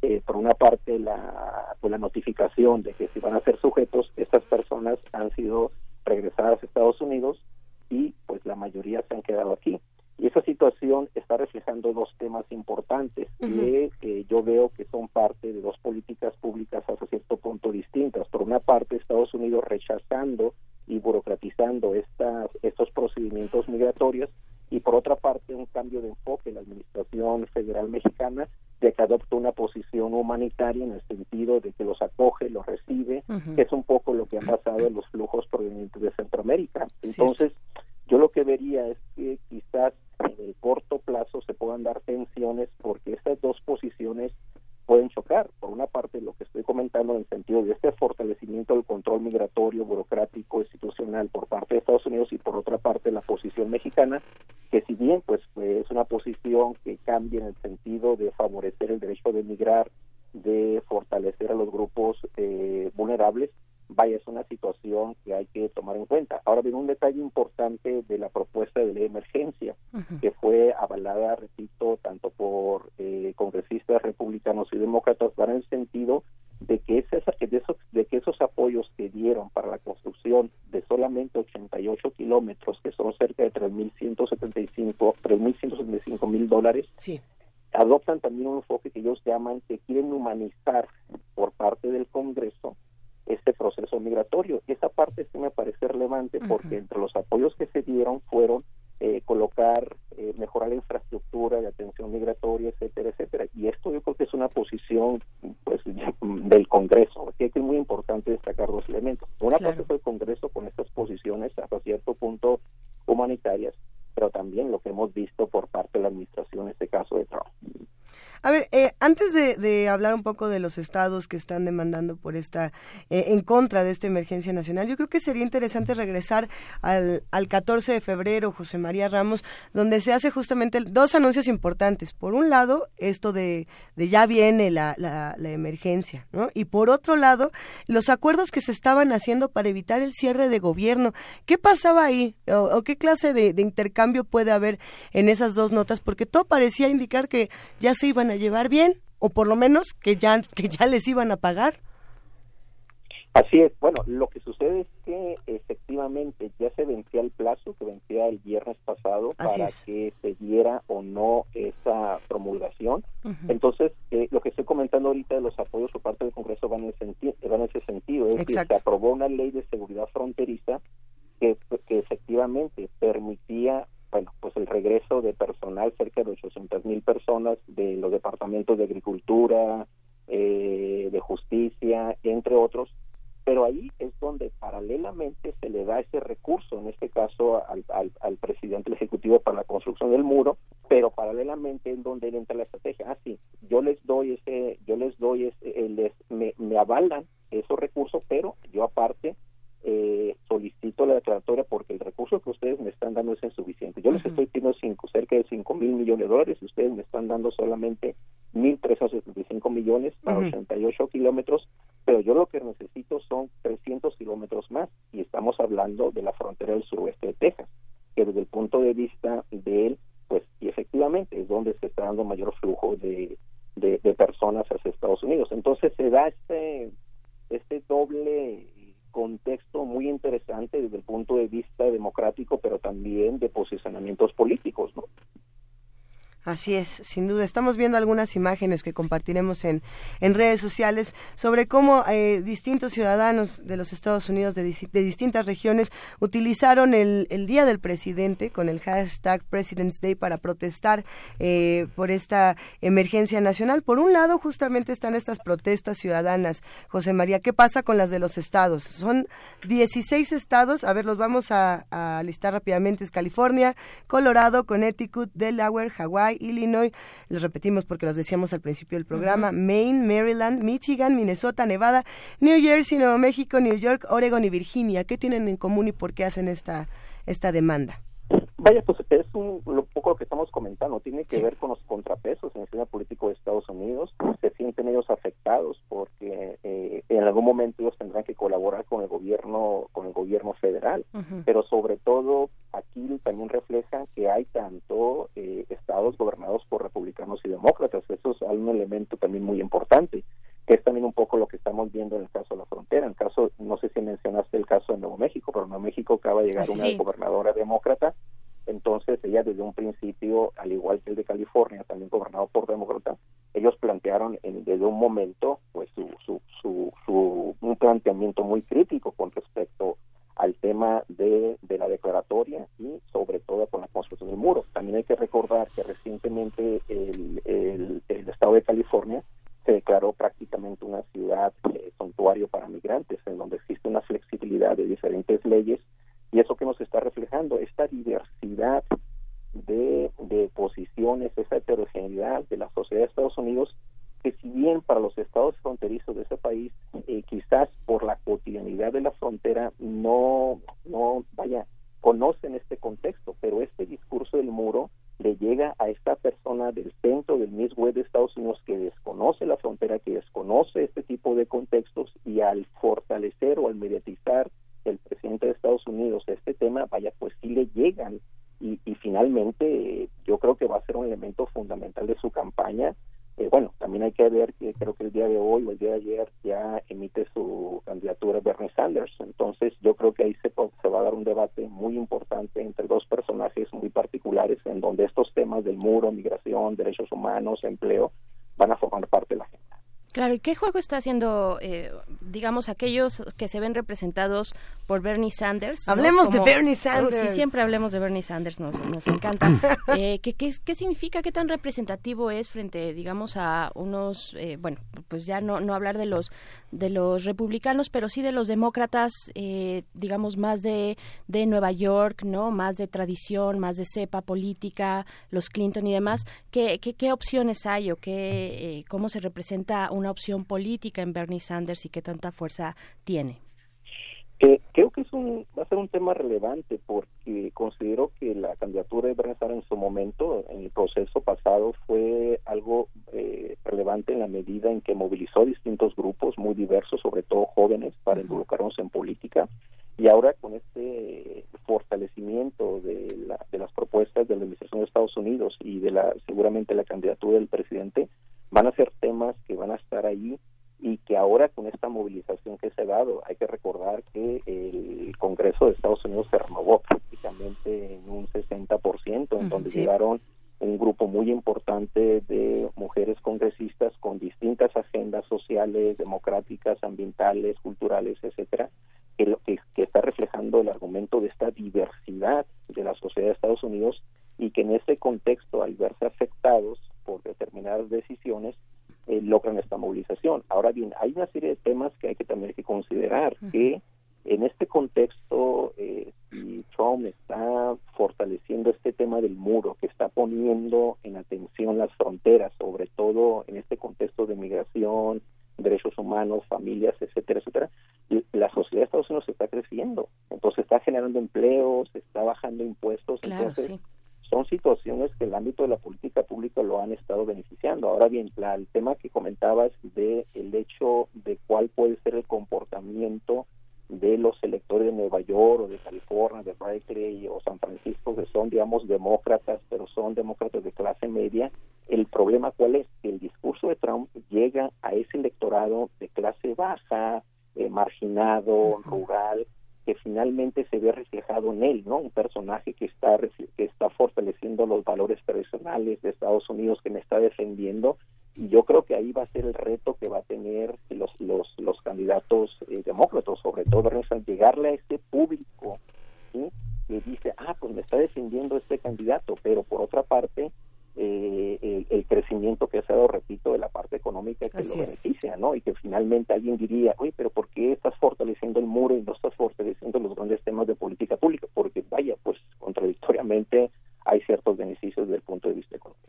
[SPEAKER 15] eh, por una parte la, pues, la notificación de que si van a ser sujetos, estas personas han sido regresadas a Estados Unidos y pues la mayoría se han quedado aquí. Y esa situación está reflejando dos temas importantes que eh, yo veo que son parte de dos políticas públicas hasta cierto punto distintas. Por una parte, Estados Unidos rechazando y burocratizando estas, estos procedimientos migratorios y por otra parte un cambio de enfoque en la Administración Federal Mexicana de que adopta una posición humanitaria en el sentido de que los acoge, los recibe, que es un poco lo que ha pasado en los flujos provenientes de Centroamérica. Entonces, yo lo que vería es que quizás en el corto plazo se puedan dar tensiones porque estas dos posiciones pueden chocar. Por una parte, lo que estoy comentando en el sentido de este fortalecimiento del control migratorio, burocrático, institucional por parte de Estados Unidos y por otra parte la posición mexicana, que si bien pues es una posición que cambia en el sentido de favorecer el derecho de migrar, de fortalecer a los grupos eh, vulnerables, vaya, es una situación que hay que tomar en cuenta. Ahora bien, un detalle importante de la propuesta de ley de emergencia, que fue avalada, repito, tanto por eh, congresistas republicanos y demócratas, en el sentido de que, ese, de, esos, de que esos apoyos que dieron para la construcción de solamente 88 kilómetros, que son cerca de 3.175 3.175 mil dólares,
[SPEAKER 2] Sí.
[SPEAKER 15] adoptan también un enfoque que ellos llaman que quieren humanizar por parte del Congreso este proceso migratorio. Esa parte sí me parece relevante porque entre los apoyos que se dieron fueron eh, colocar, eh, mejorar la infraestructura de atención migratoria, etcétera, etcétera. Y esto yo creo que es una posición pues (laughs) del Congreso. Aquí es muy importante destacar dos elementos. Una
[SPEAKER 3] Claro.
[SPEAKER 15] parte fue el Congreso con estas posiciones hasta cierto punto humanitarias, pero también lo que hemos visto por parte de la administración, en este caso de Trump.
[SPEAKER 2] A ver, eh, antes de, hablar un poco de los estados que están demandando por esta, eh, en contra de esta emergencia nacional, yo creo que sería interesante regresar al, al 14 de febrero, José María Ramos, donde se hace justamente dos anuncios importantes. Por un lado, esto de, ya viene la, la, la emergencia, ¿no? Y por otro lado, los acuerdos que se estaban haciendo para evitar el cierre de gobierno. ¿Qué pasaba ahí? ¿O, o qué clase de, de intercambio puede haber en esas dos notas? Porque todo parecía indicar que ya se iban a llevar bien o por lo menos que ya que ya les iban a pagar.
[SPEAKER 15] Así es. Bueno, lo que sucede es que efectivamente ya se vencía el plazo que vencía el viernes pasado
[SPEAKER 2] Así
[SPEAKER 15] para
[SPEAKER 2] es.
[SPEAKER 15] que se diera o no esa promulgación. Entonces, eh, lo que estoy comentando ahorita de los apoyos por parte del Congreso van en, van en ese sentido. Es decir,
[SPEAKER 2] Exacto.
[SPEAKER 15] se aprobó una ley de seguridad fronteriza que, que efectivamente permitía bueno, pues el regreso de personal, cerca de 800 mil personas de los departamentos de agricultura, eh, de justicia, entre otros, pero ahí es donde paralelamente se le da ese recurso, en este caso al, al, al presidente Ejecutivo para la construcción del muro, pero paralelamente es donde entra la estrategia. Ah, sí, yo les doy ese, yo les doy ese, eh, les, me, me avalan esos recursos, pero yo aparte eh, solicito la declaratoria porque el recurso que ustedes me están dando es insuficiente. Yo les estoy pidiendo cinco, cerca de 5 mil millones de dólares y ustedes me están dando solamente 1.375 millones para
[SPEAKER 16] Ujú.
[SPEAKER 15] 88 kilómetros, pero yo lo que necesito son 300 kilómetros más y estamos hablando de la frontera del suroeste de Texas, que desde el punto de vista de él, pues y efectivamente es donde se está dando mayor flujo de, de, de personas hacia Estados Unidos. Entonces se da este, este doble contexto muy interesante desde el punto de vista democrático, pero también de posicionamientos políticos, ¿no?
[SPEAKER 2] Así es, sin duda. Estamos viendo algunas imágenes que compartiremos en, en redes sociales sobre cómo eh, distintos ciudadanos de los Estados Unidos de, de distintas regiones utilizaron el, el Día del Presidente con el hashtag President's Day para protestar eh, por esta emergencia nacional. Por un lado, justamente están estas protestas ciudadanas. José María, ¿qué pasa con las de los estados? Son 16 estados, a ver, los vamos a, a listar rápidamente. Es California, Colorado, Connecticut, Delaware, Hawái, Illinois, los repetimos porque los decíamos al principio del programa, Maine, Maryland, Michigan, Minnesota, Nevada, New Jersey, Nuevo México, New York, Oregon y Virginia. ¿Qué tienen en común y por qué hacen esta, esta demanda?
[SPEAKER 15] Vaya, pues es un lo poco lo que estamos comentando, tiene que ver con los contrapesos en el sistema político de Estados Unidos. Se sienten ellos afectados porque eh, en algún momento ellos tendrán que colaborar con el gobierno, con el gobierno federal. Pero sobre todo aquí también refleja que hay tanto eh, estados gobernados por republicanos y demócratas. Eso es un elemento también muy importante que es también un poco lo que estamos viendo en el caso de la frontera. En el caso, no sé si mencionaste el caso de Nuevo México, pero Nuevo México acaba de llegar una gobernadora demócrata, entonces ella desde un principio, al igual que el de California, también gobernado por demócrata, ellos plantearon en, desde un momento pues su, su, su, su- un planteamiento muy crítico con respecto al tema de, de la declaratoria y sobre todo con la construcción del muro. También hay que recordar que recientemente el, el, el estado de California se declaró prácticamente una ciudad eh, santuario para migrantes, en donde existe una flexibilidad de diferentes leyes y eso que nos está reflejando, esta diversidad de, posiciones, esa heterogeneidad de la sociedad de Estados Unidos, que si bien para los estados fronterizos de ese país, eh, quizás por la cotidianidad de la frontera no, no, vaya, conocen este contexto, pero este discurso del muro le llega a esta persona del centro del Midwest de Estados Unidos que desconoce la frontera, que desconoce este tipo de contextos y al fortalecer o al mediatizar el presidente de Estados Unidos este tema, vaya, pues sí le llegan y, finalmente yo creo que va a ser un elemento fundamental de su campaña. Eh, bueno, también hay que ver que creo que el día de hoy o el día de ayer ya emite su candidatura Bernie Sanders. Entonces yo creo que ahí se, se va a dar un debate muy importante entre dos personajes muy particulares en donde estos temas del muro, migración, derechos humanos, empleo, van a formar parte de la agenda.
[SPEAKER 3] Claro, ¿y qué juego está haciendo, eh, digamos, aquellos que se ven representados por Bernie Sanders? ¿no?
[SPEAKER 2] Hablemos de Bernie
[SPEAKER 3] Oh,
[SPEAKER 2] Sanders.
[SPEAKER 3] sí, siempre hablemos de Bernie Sanders, nos, nos encanta. (laughs) Eh, ¿qué, qué, qué significa, qué tan representativo es frente, digamos, a unos, eh, bueno, pues ya no, no hablar de los de los republicanos, pero sí de los demócratas, digamos, más de, de Nueva York, ¿no? Más de tradición, más de cepa política, los Clinton y demás. ¿Qué, qué, qué opciones hay o qué, cómo se representa una opción política en Bernie Sanders y qué tanta fuerza tiene?
[SPEAKER 15] Eh, creo que es un, va a ser un tema relevante porque considero que la candidatura de Bernie Sanders en su momento, en el proceso pasado, fue algo eh, relevante en la medida en que movilizó distintos grupos muy diversos, sobre todo jóvenes, para involucrarnos en política. Y ahora con este fortalecimiento de, la- de las propuestas de la Administración de Estados Unidos y de la seguramente la candidatura del presidente, van a ser temas que van a estar ahí y que ahora con esta movilización que se ha dado, hay que recordar que el Congreso de Estados Unidos se renovó prácticamente en un 60%, en donde
[SPEAKER 16] sí.
[SPEAKER 15] llegaron un grupo muy importante de mujeres congresistas con distintas agendas sociales, democráticas, ambientales, culturales, etcétera, que, lo- que, que está reflejando el argumento de esta diversidad de la sociedad de Estados Unidos y que en ese contexto, al verse afectados por determinadas decisiones, eh, logran esta movilización. Ahora bien, hay una serie de temas que hay que también hay que considerar, que en este contexto, eh, si Trump está fortaleciendo este tema del muro, que está poniendo en atención las fronteras, sobre todo en este contexto de migración, derechos humanos, familias, etcétera, etcétera, la sociedad de Estados Unidos está creciendo, entonces está generando empleos, está bajando impuestos,
[SPEAKER 3] Claro,
[SPEAKER 15] entonces
[SPEAKER 3] sí.
[SPEAKER 15] Son situaciones que el ámbito de la política pública lo han estado beneficiando. Ahora bien, la- el tema que comentabas de el hecho de cuál puede ser el comportamiento de los electores de Nueva York o de California, de Berkeley o San Francisco, que son, digamos, demócratas, pero son demócratas de clase media, el problema cuál es? Que el discurso de Trump llega a ese electorado de clase baja, eh, marginado, rural, que finalmente se ve reflejado en él, ¿no? Un personaje que está que está fortaleciendo los valores tradicionales de Estados Unidos, que me está defendiendo, y yo creo que ahí va a ser el reto que va a tener los los, los candidatos eh, demócratas, sobre todo llegarle a este público, ¿sí? Que dice, ah, pues me está defendiendo este candidato, pero por otra parte, eh, el, el crecimiento que se ha dado, repito, de la parte económica que
[SPEAKER 2] Así
[SPEAKER 15] lo
[SPEAKER 2] es.
[SPEAKER 15] beneficia, ¿no? Y que finalmente alguien diría, oye, pero ¿por qué estás fortaleciendo el muro y no estás fortaleciendo los grandes temas de política pública? Porque, vaya, pues contradictoriamente hay ciertos beneficios desde el punto de vista económico.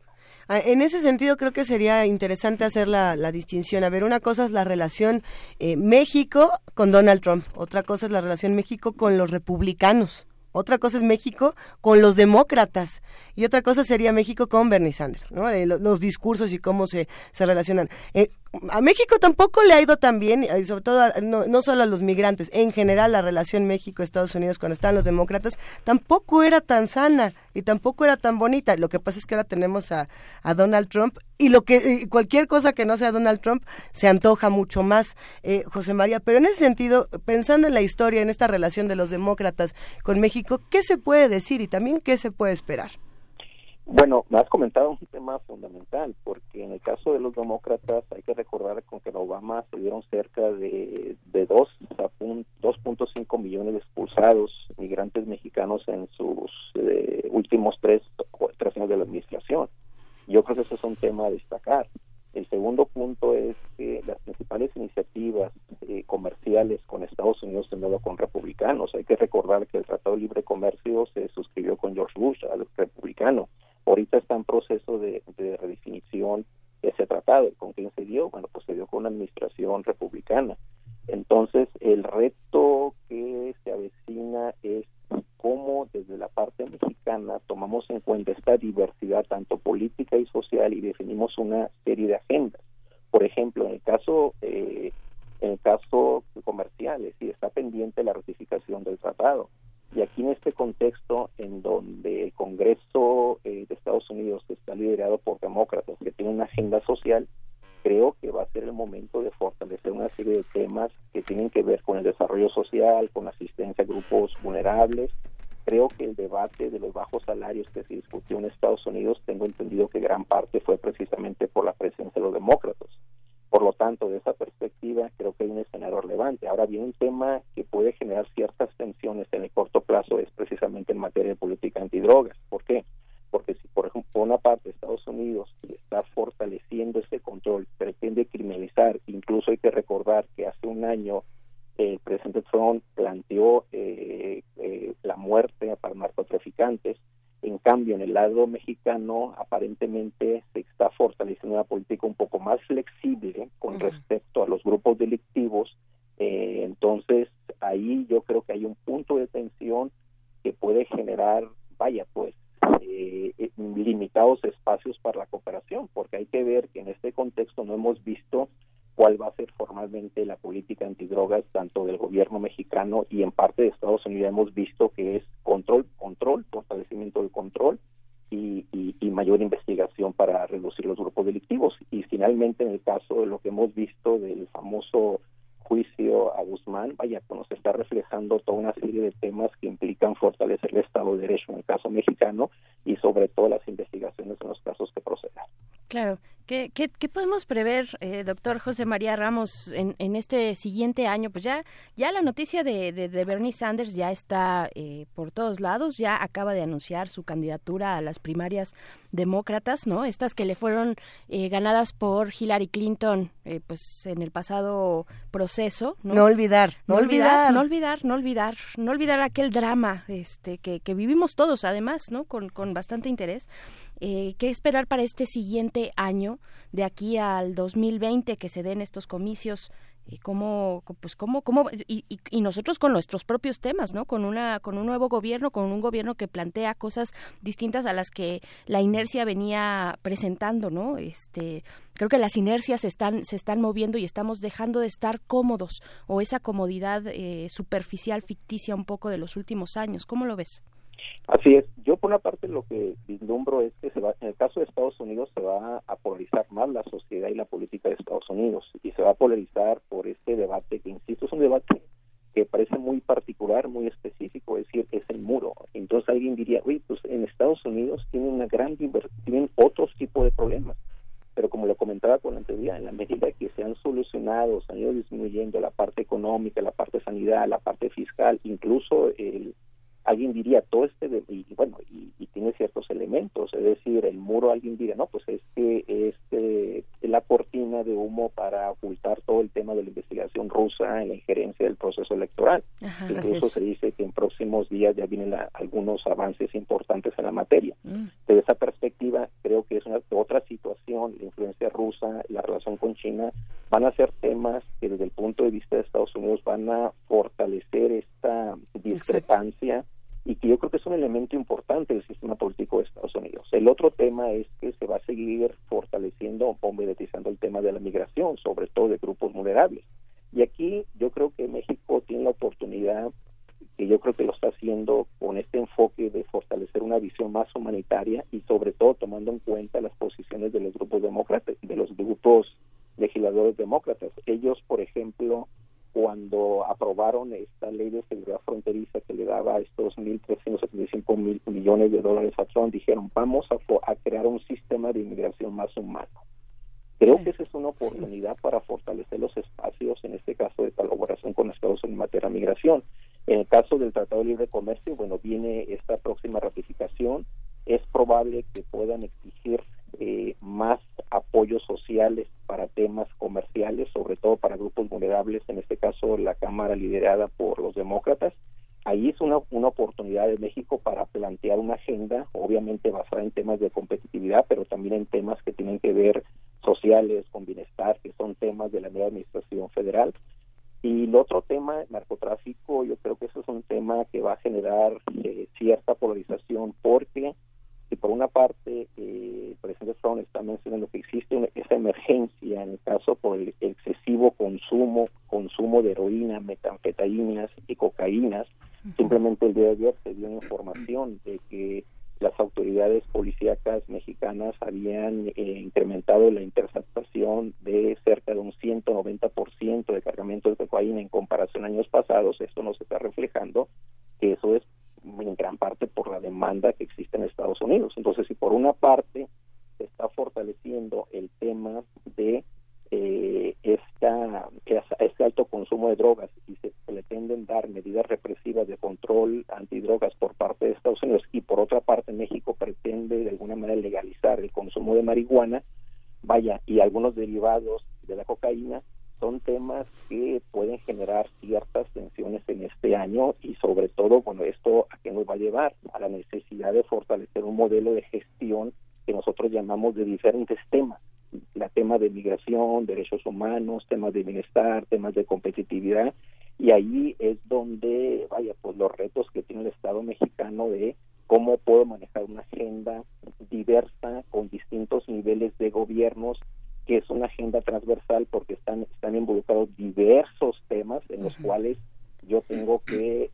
[SPEAKER 2] Ah, En ese sentido, creo que sería interesante hacer la, la distinción. A ver, una cosa es la relación eh, México con Donald Trump, otra cosa es la relación México con los republicanos, otra cosa es México con los demócratas y otra cosa sería México con Bernie Sanders, ¿no? Eh, lo- los discursos y cómo se, se relacionan. Eh, a México tampoco le ha ido tan bien, y sobre todo no, no solo a los migrantes, en general la relación México-Estados Unidos cuando estaban los demócratas tampoco era tan sana y tampoco era tan bonita. Lo que pasa es que ahora tenemos a, a Donald Trump y lo que cualquier cosa que no sea Donald Trump se antoja mucho más, eh, José María. Pero en ese sentido, pensando en la historia, en esta relación de los demócratas con México, ¿qué se puede decir y también qué se puede esperar?
[SPEAKER 15] Bueno, me has comentado un tema fundamental, porque en el caso de los demócratas hay que recordar con que en Obama se dieron cerca de, de dos a pun- 2.5 millones de expulsados migrantes mexicanos en sus eh, últimos tres, tres años de la administración. Yo creo que ese es un tema a destacar. El segundo punto es que las principales iniciativas eh, comerciales con Estados Unidos se han dado con republicanos. Hay que recordar que el Tratado de Libre Comercio se suscribió con George Bush, al republicano. Ahorita está en proceso de, de redefinición ese tratado. ¿Con quién se dio? Bueno, pues se dio con una administración republicana. Entonces, el reto que se avecina es cómo desde la parte mexicana tomamos en cuenta esta diversidad tanto política y social y definimos una serie de agendas. Por ejemplo, en el caso eh, en el caso comercial, es está pendiente la ratificación del tratado. Y aquí en este contexto en donde el Congreso eh, de Estados Unidos está liderado por demócratas que tienen una agenda social, creo que va a ser el momento de fortalecer una serie de temas que tienen que ver con el desarrollo social, con la asistencia a grupos vulnerables. Creo que el debate de los bajos salarios que se discutió en Estados Unidos, tengo entendido que gran parte fue precisamente por la presencia de los demócratas. Por lo tanto, de esa perspectiva, creo que hay un escenario relevante. Ahora bien, un tema que puede generar ciertas tensiones en el corto plazo es precisamente en materia de política antidrogas. ¿Por qué? Porque si, por ejemplo, por una parte Estados Unidos está fortaleciendo ese control, pretende criminalizar, incluso hay que recordar que hace un año el presidente Trump planteó eh, eh, la muerte para narcotraficantes, en cambio, en el lado mexicano, aparentemente se está fortaleciendo una política un poco más flexible con respecto a los grupos delictivos. Eh, entonces, ahí yo creo que hay un punto de tensión que puede generar, vaya, pues, eh, eh, limitados espacios para la cooperación, porque hay que ver que en este contexto no hemos visto cuál va a ser formalmente la política antidrogas tanto del gobierno mexicano y en parte de Estados Unidos hemos visto que es control, control, fortalecimiento del control y, y, y mayor investigación para reducir los grupos delictivos. Y finalmente, en el caso de lo que hemos visto del famoso juicio a Guzmán, vaya, pues nos está reflejando toda una serie de temas que implican fortalecer el Estado de Derecho en el caso mexicano y sobre todo las investigaciones en los casos que procedan.
[SPEAKER 3] Claro. ¿Qué, qué, qué podemos prever, eh, doctor José María Ramos, en, en, este siguiente año? Pues ya, ya la noticia de, de, de Bernie Sanders ya está eh, por todos lados, ya acaba de anunciar su candidatura a las primarias demócratas, ¿no? Estas que le fueron eh, ganadas por Hillary Clinton, eh, pues en el pasado proceso.
[SPEAKER 2] No, no olvidar, no,
[SPEAKER 3] no
[SPEAKER 2] olvidar,
[SPEAKER 3] no olvidar, no olvidar, no olvidar aquel drama, este, que, que vivimos todos, además, ¿no? Con, con bastante interés. Eh, ¿Qué esperar para este siguiente año, de aquí al 2020, que se den estos comicios? Y cómo pues cómo cómo y, y, y, nosotros con nuestros propios temas no con una con un nuevo gobierno con un gobierno que plantea cosas distintas a las que la inercia venía presentando no este creo que las inercias se están se están moviendo y estamos dejando de estar cómodos o esa comodidad eh, superficial ficticia un poco de los últimos años. Cómo lo ves
[SPEAKER 15] Así es. Yo por una parte lo que vislumbro es que se va, en el caso de Estados Unidos se va a polarizar más la sociedad y la política de Estados Unidos y se va a polarizar por este debate que, insisto, es un debate que parece muy particular, muy específico, es decir, es el muro. Entonces alguien diría, uy, pues en Estados Unidos tienen una gran tienen otros tipos de problemas. Pero como lo comentaba con anterioridad, en la medida que se han solucionado, se han ido disminuyendo la parte económica, la parte sanidad, la parte fiscal, incluso el alguien diría todo este de, y bueno y, y, tiene ciertos elementos es decir el muro alguien diría no pues es que este es la cortina de humo para ocultar todo el tema de la investigación rusa en la injerencia del proceso electoral Ajá, incluso se dice que en próximos días ya vienen la, algunos avances importantes en la materia. Mm. desde esa perspectiva creo que es una otra situación la influencia rusa la relación con China van a ser temas que desde el punto de vista de Estados Unidos van a fortalecer esta discrepancia Exacto y que yo creo que es un elemento importante del sistema político de Estados Unidos. El otro tema es que se va a seguir fortaleciendo o monetizando el tema de la migración, sobre todo de grupos vulnerables. Y aquí yo creo que México tiene la oportunidad, que yo creo que lo está haciendo con este enfoque de fortalecer una visión más humanitaria y sobre todo tomando en cuenta las posiciones de los grupos demócratas, de los grupos legisladores demócratas. Ellos, por ejemplo, cuando aprobaron esta ley de seguridad fronteriza que le daba estos 1.375 mil millones de dólares a Trump, dijeron, vamos a, a, crear un sistema de inmigración más humano. Creo que esa es una oportunidad para fortalecer los espacios, en este caso de colaboración con Estados Unidos en materia de migración. En el caso del Tratado de Libre Comercio, bueno, viene esta próxima ratificación. Es probable que puedan exigir eh, más apoyos sociales para temas comerciales, sobre todo para grupos vulnerables, en este caso la Cámara liderada por los demócratas. Ahí es una, una oportunidad de México para plantear una agenda, obviamente basada en temas de competitividad, pero también en temas que tienen que ver sociales, con bienestar, que son temas de la nueva administración federal. Y el otro tema, narcotráfico, yo creo que eso es un tema que va a generar eh, cierta polarización porque y por una parte está mencionando que existe esa emergencia en el caso por el excesivo consumo consumo de heroína, metanfetaminas y cocaínas. Uh -huh. Simplemente el día de ayer se dio información de que las autoridades policíacas mexicanas habían eh, incrementado la interceptación de cerca de un 190% de cargamento de cocaína en comparación a años pasados. Esto nos está reflejando que eso es en gran parte por la demanda que existe en Estados Unidos. Entonces, si por una parte se está fortaleciendo el tema de eh, esta, este alto consumo de drogas y se pretenden dar medidas represivas de control antidrogas por parte de Estados Unidos y por otra parte México pretende de alguna manera legalizar el consumo de marihuana, vaya, y algunos derivados de la cocaína, son temas que pueden generar ciertas tensiones en este año y sobre todo, bueno, esto a qué nos va a llevar? A la necesidad de fortalecer un modelo de gestión que nosotros llamamos de diferentes temas. La tema de migración, derechos humanos, temas de bienestar, temas de competitividad y ahí es donde, vaya, pues los retos que tiene el Estado mexicano de cómo puedo manejar una agenda diversa con distintos niveles de gobiernos que es una agenda transversal porque están, están involucrados diversos temas en los cuales yo tengo que,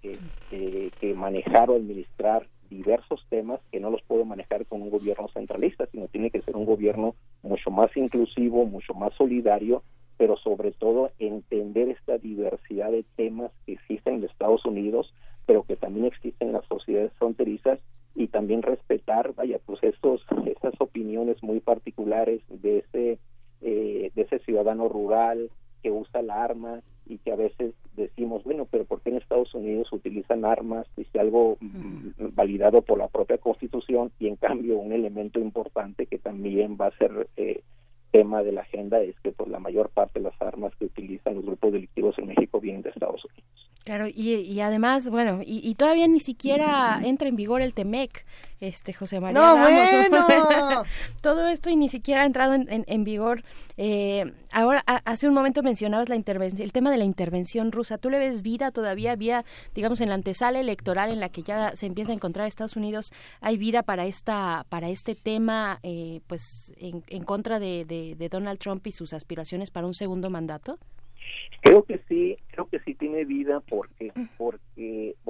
[SPEAKER 15] eh, que manejar o administrar diversos temas que no los puedo manejar con un gobierno centralista, sino tiene que ser un gobierno mucho más inclusivo, mucho más solidario, pero sobre todo entender esta diversidad de temas que existen en Estados Unidos, pero que también existen en las sociedades fronterizas y también respetar, vaya, pues estos, estas opiniones muy particulares de ese eh, de ese ciudadano rural que usa la arma y que a veces decimos, bueno, pero ¿por qué en Estados Unidos utilizan armas? Dice algo validado por la propia Constitución y en cambio un elemento importante que también va a ser eh, tema de la agenda es que pues la mayor parte de las armas que utilizan los grupos delictivos en México vienen de Estados Unidos.
[SPEAKER 3] Claro, y, y además, bueno, y, y, todavía ni siquiera entra en vigor el TEMEC, este José María
[SPEAKER 2] no,
[SPEAKER 3] Ramos.
[SPEAKER 2] Bueno. (laughs)
[SPEAKER 3] Todo esto y ni siquiera ha entrado en, en, en vigor. Eh, ahora, a, hace un momento mencionabas la intervención, el tema de la intervención rusa. ¿Tú le ves vida todavía? Había, digamos, en la antesala electoral en la que ya se empieza a encontrar Estados Unidos, ¿hay vida para esta, para este tema, eh, pues, en, en contra de, de, de Donald Trump y sus aspiraciones para un segundo mandato?
[SPEAKER 15] Creo que sí, creo que sí tiene vida porque porque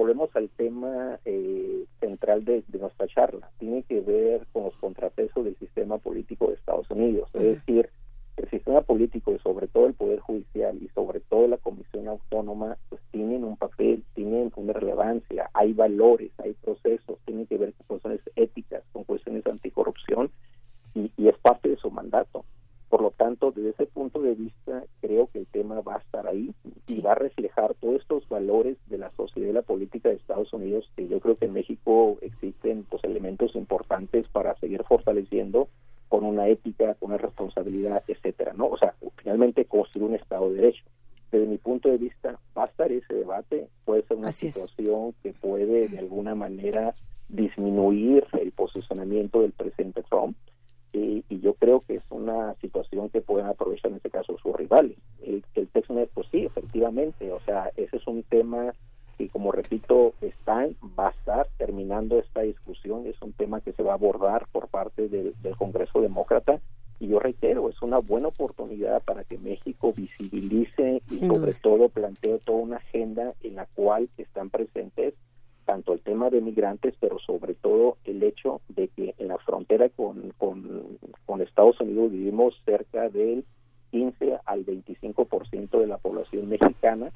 [SPEAKER 15] volvemos al tema eh, central de, de, nuestra charla. Tiene que ver con los contrapesos del sistema político de Estados Unidos, es decir, el sistema político y sobre todo el poder judicial y sobre todo la comisión autónoma pues tienen un papel, tienen una relevancia, hay valores, hay procesos, tienen que ver con cuestiones éticas, con cuestiones anticorrupción y, y es parte de su mandato. Por lo tanto, desde ese punto de vista, creo que el tema va a estar ahí y va a reflejar todos estos valores de la política de Estados Unidos, que yo creo que en México existen pues, elementos importantes para seguir fortaleciendo con una ética, con una responsabilidad, etcétera, ¿no? O sea, finalmente construir un Estado de Derecho. Desde mi punto de vista, va a estar ese debate, puede ser una
[SPEAKER 2] Así
[SPEAKER 15] situación es. que puede de alguna manera disminuir el posicionamiento del presidente Trump, y, y, yo creo que es una situación que pueden aprovechar en este caso sus rivales. El, el TextNet, pues sí, efectivamente, o sea, ese es un tema como repito, está, va a estar terminando esta discusión, es un tema que se va a abordar por parte del, del Congreso Demócrata. Y yo reitero, es una buena oportunidad para que México visibilice y sobre todo plantee toda una agenda en la cual están presentes tanto el tema de migrantes, pero sobre todo el hecho de que en la frontera con, con, con Estados Unidos vivimos cerca del 15 al 25% de la población mexicana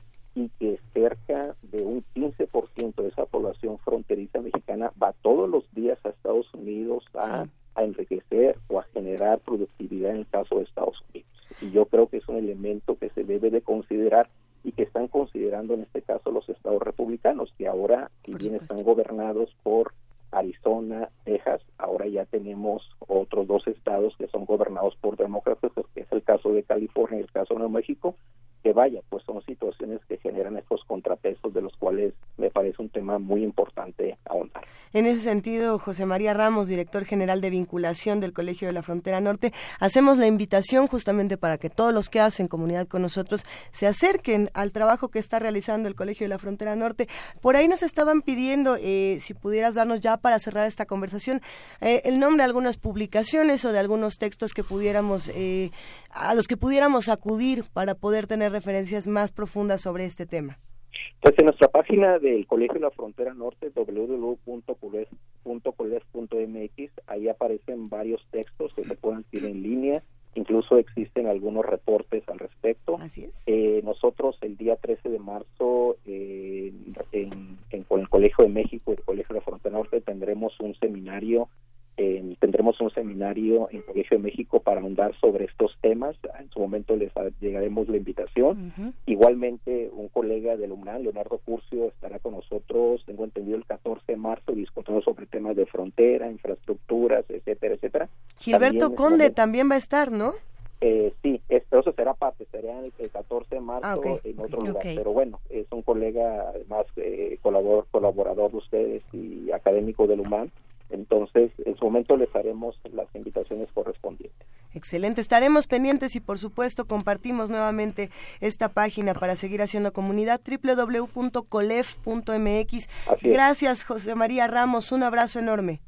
[SPEAKER 15] A,
[SPEAKER 2] Sí.
[SPEAKER 15] a enriquecer o a generar productividad en el caso de Estados Unidos. Y yo creo que es un elemento que se debe de considerar y que están considerando en este caso los estados republicanos, que ahora, si
[SPEAKER 3] Por
[SPEAKER 15] bien están gobernados por Arizona, Texas, ahora ya tenemos otros dos estados que son gobernados por demócratas, que es el caso de California y el caso de Nuevo México, que vaya, pues son situaciones que generan estos contrapesos de los cuales me parece un tema muy importante ahondar.
[SPEAKER 2] En ese sentido, José María Ramos, director general de vinculación del Colegio de la Frontera Norte, hacemos la invitación justamente para que todos los que hacen comunidad con nosotros se acerquen al trabajo que está realizando el Colegio de la Frontera Norte. Por ahí nos estaban pidiendo, eh, si pudieras darnos ya para cerrar esta conversación, eh, el nombre de algunas publicaciones o de algunos textos que pudiéramos, eh, a los que pudiéramos acudir para poder tener referencias más profundas sobre este tema.
[SPEAKER 15] Pues en nuestra página del Colegio de la Frontera Norte, www.coles.coles.mx, ahí aparecen varios textos que se pueden adquirir en línea, incluso existen algunos reportes al respecto.
[SPEAKER 2] Así es.
[SPEAKER 15] Eh, nosotros el día 13 de marzo eh, en, en, con el Colegio de México y el Colegio de la Frontera Norte tendremos un seminario Eh, tendremos un seminario en Colegio de México para ahondar sobre estos temas. En su momento les llegaremos la invitación. Igualmente, un colega del UNAM, Leonardo Curcio, estará con nosotros, tengo entendido, el 14 de marzo, discutiendo sobre temas de frontera, infraestructuras, etcétera, etcétera.
[SPEAKER 2] Gilberto
[SPEAKER 15] También
[SPEAKER 2] Conde
[SPEAKER 15] momento-
[SPEAKER 2] también va a estar, ¿no?
[SPEAKER 15] eh, sí, es- pero eso será parte, será el, el 14 de marzo
[SPEAKER 2] Ah,
[SPEAKER 15] en otro lugar. Pero bueno, es un colega, además, eh, colaborador, colaborador de ustedes y académico del UMAN. Entonces, en su momento les haremos las invitaciones correspondientes.
[SPEAKER 2] Excelente, estaremos pendientes y por supuesto compartimos nuevamente esta página para seguir haciendo comunidad www.colef.mx. Gracias José María Ramos, un abrazo enorme.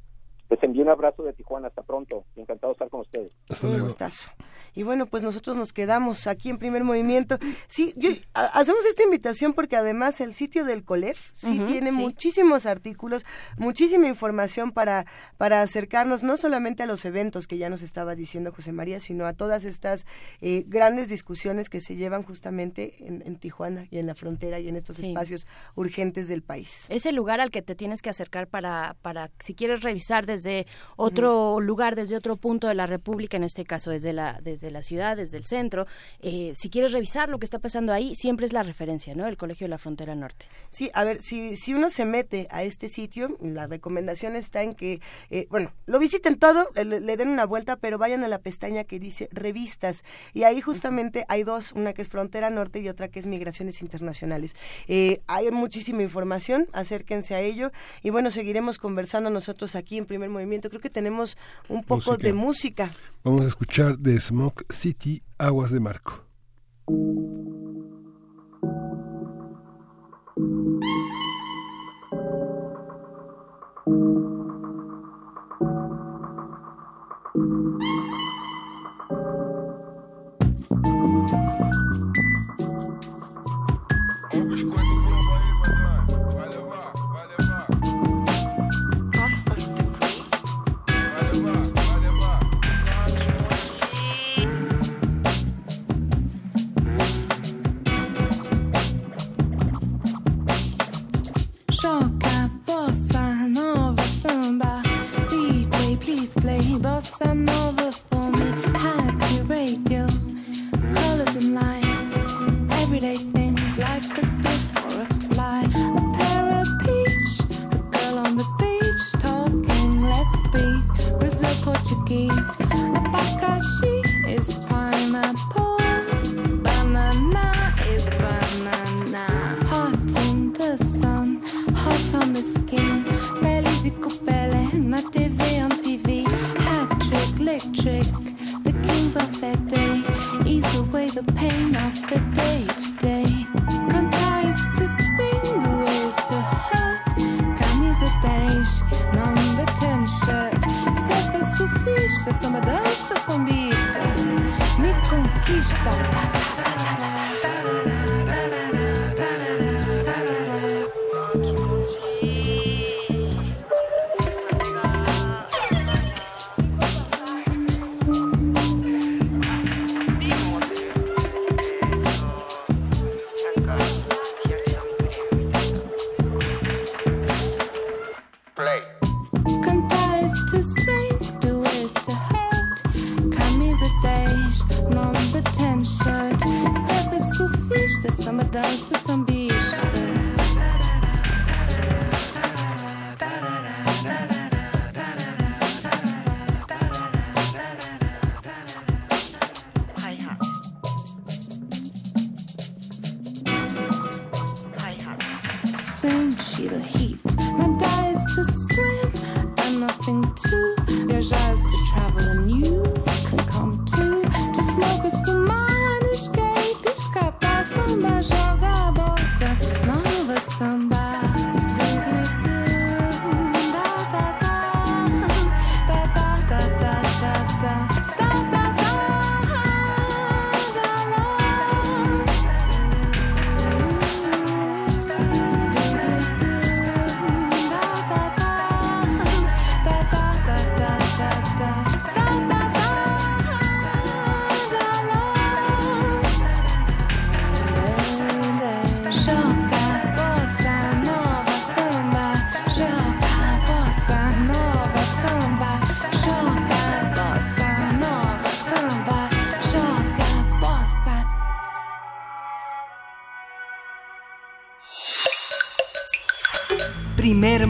[SPEAKER 15] Les envío un abrazo de Tijuana, hasta pronto. Encantado de estar con ustedes.
[SPEAKER 2] Un gustazo. Y bueno, pues nosotros nos quedamos aquí en primer movimiento. Sí, yo, hacemos esta invitación porque además el sitio del COLEF sí tiene
[SPEAKER 3] sí.
[SPEAKER 2] muchísimos artículos, muchísima información para, para acercarnos no solamente a los eventos que ya nos estaba diciendo José María, sino a todas estas eh, grandes discusiones que se llevan justamente en, en Tijuana y en la frontera y en estos
[SPEAKER 3] Sí.
[SPEAKER 2] espacios urgentes del país.
[SPEAKER 3] Es el lugar al que te tienes que acercar para, para si quieres revisar desde otro lugar, desde otro punto de la República, en este caso desde la, desde la ciudad, desde el centro, eh, si quieres revisar lo que está pasando ahí, siempre es la referencia, ¿no? El Colegio de la Frontera Norte.
[SPEAKER 2] Sí, a ver, si, si uno se mete a este sitio, la recomendación está en que, eh, bueno, lo visiten todo, eh, le, le den una vuelta, pero vayan a la pestaña que dice revistas. Y ahí justamente hay dos, una que es Frontera Norte y otra que es Migraciones Internacionales. Eh, hay muchísima información, acérquense a ello. Y bueno, seguiremos conversando nosotros aquí en Primer Movimiento. Creo que tenemos un poco
[SPEAKER 1] Música.
[SPEAKER 2] de música.
[SPEAKER 1] Vamos a escuchar de Smoke City, Aguas de Marco.
[SPEAKER 16] Bossa nova for me. Happy radio, colors in line. Everyday things like a stick or a fly. A pair of peach, a girl on the beach talking. Let's speak Brazil Portuguese.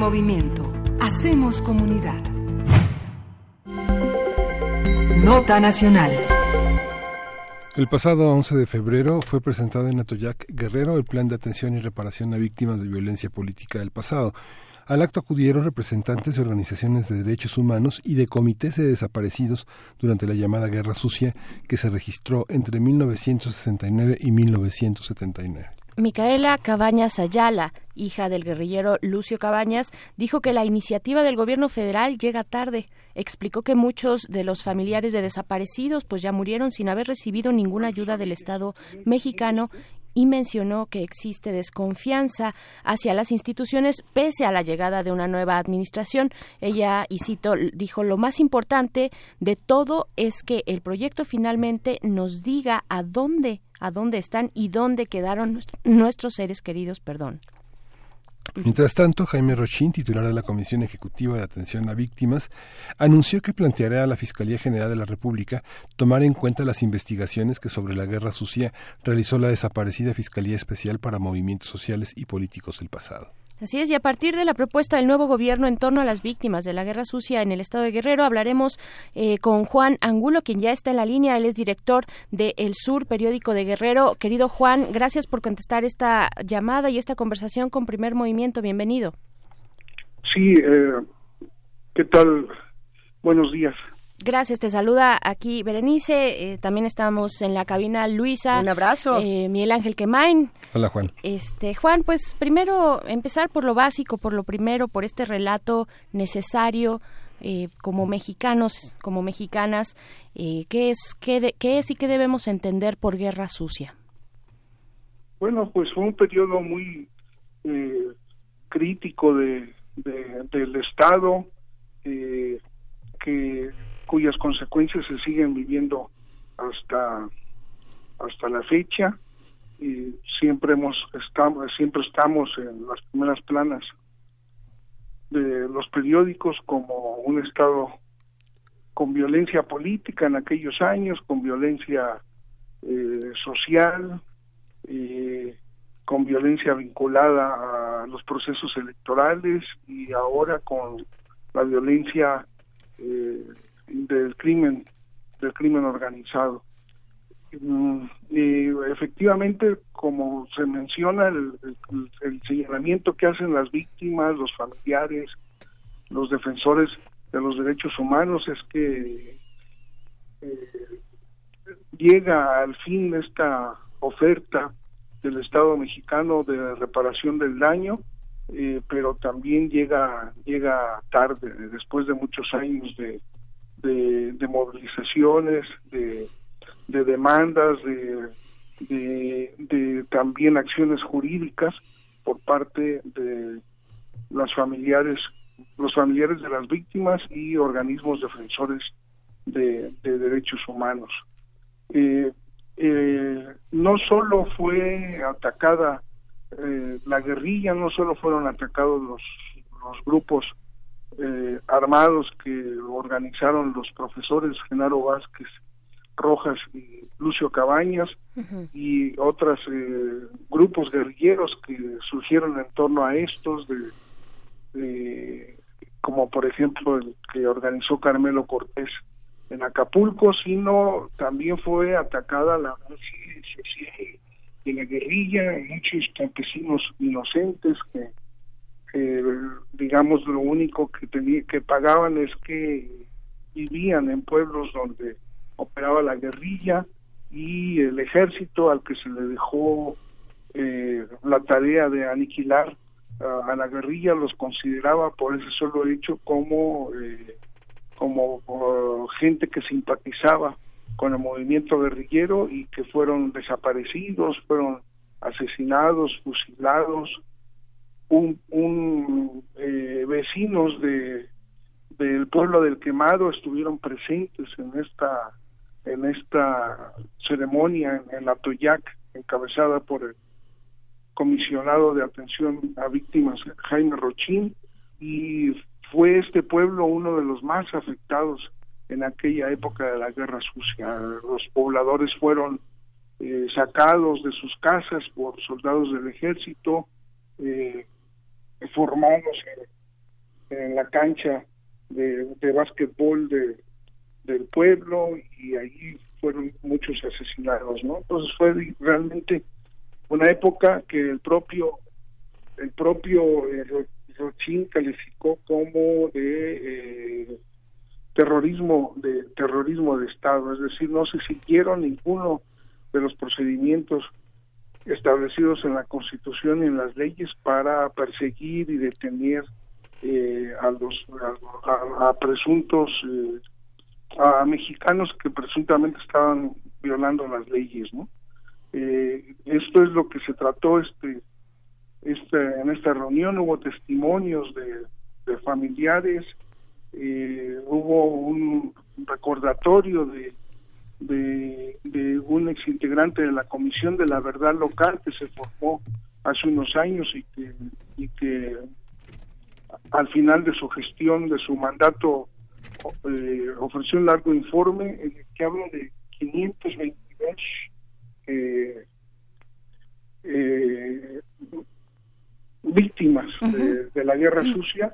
[SPEAKER 5] Movimiento. Hacemos comunidad. Nota Nacional.
[SPEAKER 1] El pasado 11 de febrero fue presentado en Atoyac Guerrero el Plan de Atención y Reparación a Víctimas de Violencia Política del pasado. Al acto acudieron representantes de organizaciones de derechos humanos y de comités de desaparecidos durante la llamada Guerra Sucia que se registró entre 1969 y 1979.
[SPEAKER 3] Micaela Cabañas Ayala, hija del guerrillero Lucio Cabañas, dijo que la iniciativa del gobierno federal llega tarde. Explicó que muchos de los familiares de desaparecidos pues ya murieron sin haber recibido ninguna ayuda del Estado mexicano y mencionó que existe desconfianza hacia las instituciones pese a la llegada de una nueva administración. Ella, y cito, dijo, lo más importante de todo es que el proyecto finalmente nos diga a dónde, a dónde están y dónde quedaron nuestros seres queridos, perdón.
[SPEAKER 1] Mientras tanto, Jaime Rochín, titular de la Comisión Ejecutiva de Atención a Víctimas, anunció que planteará a la Fiscalía General de la República tomar en cuenta las investigaciones que sobre la guerra sucia realizó la desaparecida Fiscalía Especial para Movimientos Sociales y Políticos del pasado.
[SPEAKER 3] Así es, y a partir de la propuesta del nuevo gobierno en torno a las víctimas de la guerra sucia en el estado de Guerrero, hablaremos eh, con Juan Angulo, quien ya está en la línea. Él es director de El Sur, periódico de Guerrero. Querido Juan, gracias por contestar esta llamada y esta conversación con Primer Movimiento. Bienvenido.
[SPEAKER 17] Sí, eh, ¿qué tal? Buenos días.
[SPEAKER 3] Gracias, te saluda aquí Berenice, eh, también estamos en la cabina Luisa.
[SPEAKER 2] Un abrazo.
[SPEAKER 3] Eh, Miguel Ángel Quemain.
[SPEAKER 1] Hola Juan.
[SPEAKER 3] Este, Juan, pues primero empezar por lo básico, por lo primero, por este relato necesario eh, como mexicanos, como mexicanas, eh, ¿qué, es, qué, de- ¿qué es y qué debemos entender por guerra sucia?
[SPEAKER 17] Bueno, pues fue un periodo muy eh, crítico de, de- del Estado, eh, que cuyas consecuencias se siguen viviendo hasta hasta la fecha y siempre hemos estamos siempre estamos en las primeras planas de los periódicos como un estado con violencia política en aquellos años con violencia eh, social con violencia vinculada a los procesos electorales y ahora con la violencia eh, del crimen del crimen organizado. Mm, y efectivamente como se menciona el, señalamiento que hacen las víctimas los familiares los defensores de los derechos humanos es que eh, llega al fin esta oferta del Estado mexicano de reparación del daño, eh, pero también llega llega tarde, después de muchos años de, de, movilizaciones, de, de demandas, de, también acciones jurídicas por parte de las familiares, los familiares de las víctimas y organismos defensores de, de derechos humanos. Eh, eh, no solo fue atacada eh, la guerrilla, no solo fueron atacados los, los grupos eh, armados que organizaron los profesores Genaro Vázquez Rojas y Lucio Cabañas y otros grupos guerrilleros que surgieron en torno a estos, de, de- como por ejemplo el que organizó Carmelo Cortés en Acapulco, sino también fue atacada la base de la guerrilla, muchos campesinos inocentes que, que, digamos lo único que tenía, que pagaban es que vivían en pueblos donde operaba la guerrilla y el ejército al que se le dejó eh, la tarea de aniquilar a la guerrilla los consideraba por ese solo hecho como eh, como uh, gente que simpatizaba con el movimiento guerrillero y que fueron desaparecidos, fueron asesinados, fusilados, un, un eh, vecinos de del pueblo del quemado estuvieron presentes en esta en esta ceremonia en, en la Toyac encabezada por el comisionado de atención a víctimas Jaime Rochín y fue este pueblo uno de los más afectados en aquella época de la guerra sucia. Los pobladores fueron eh, sacados de sus casas por soldados del ejército, eh, formados en, la cancha de, de básquetbol de, del pueblo y ahí fueron muchos asesinados, ¿no? Entonces fue realmente una época que el propio el propio eh, Ro- Rochin calificó como de eh, terrorismo de terrorismo de estado, es decir, no se siguieron ninguno de los procedimientos establecidos en la Constitución y en las leyes para perseguir y detener eh, a los a, presuntos eh, a mexicanos que presuntamente estaban violando las leyes, ¿no? Eh, esto es lo que se trató este, este en esta reunión hubo testimonios de, familiares hubo un recordatorio de, de, de un exintegrante de la Comisión de la Verdad Local que se formó hace unos años y que, y que al final de su gestión, de su mandato, eh, ofreció un largo informe en el que habla de 522 eh, eh, víctimas de, de la guerra sucia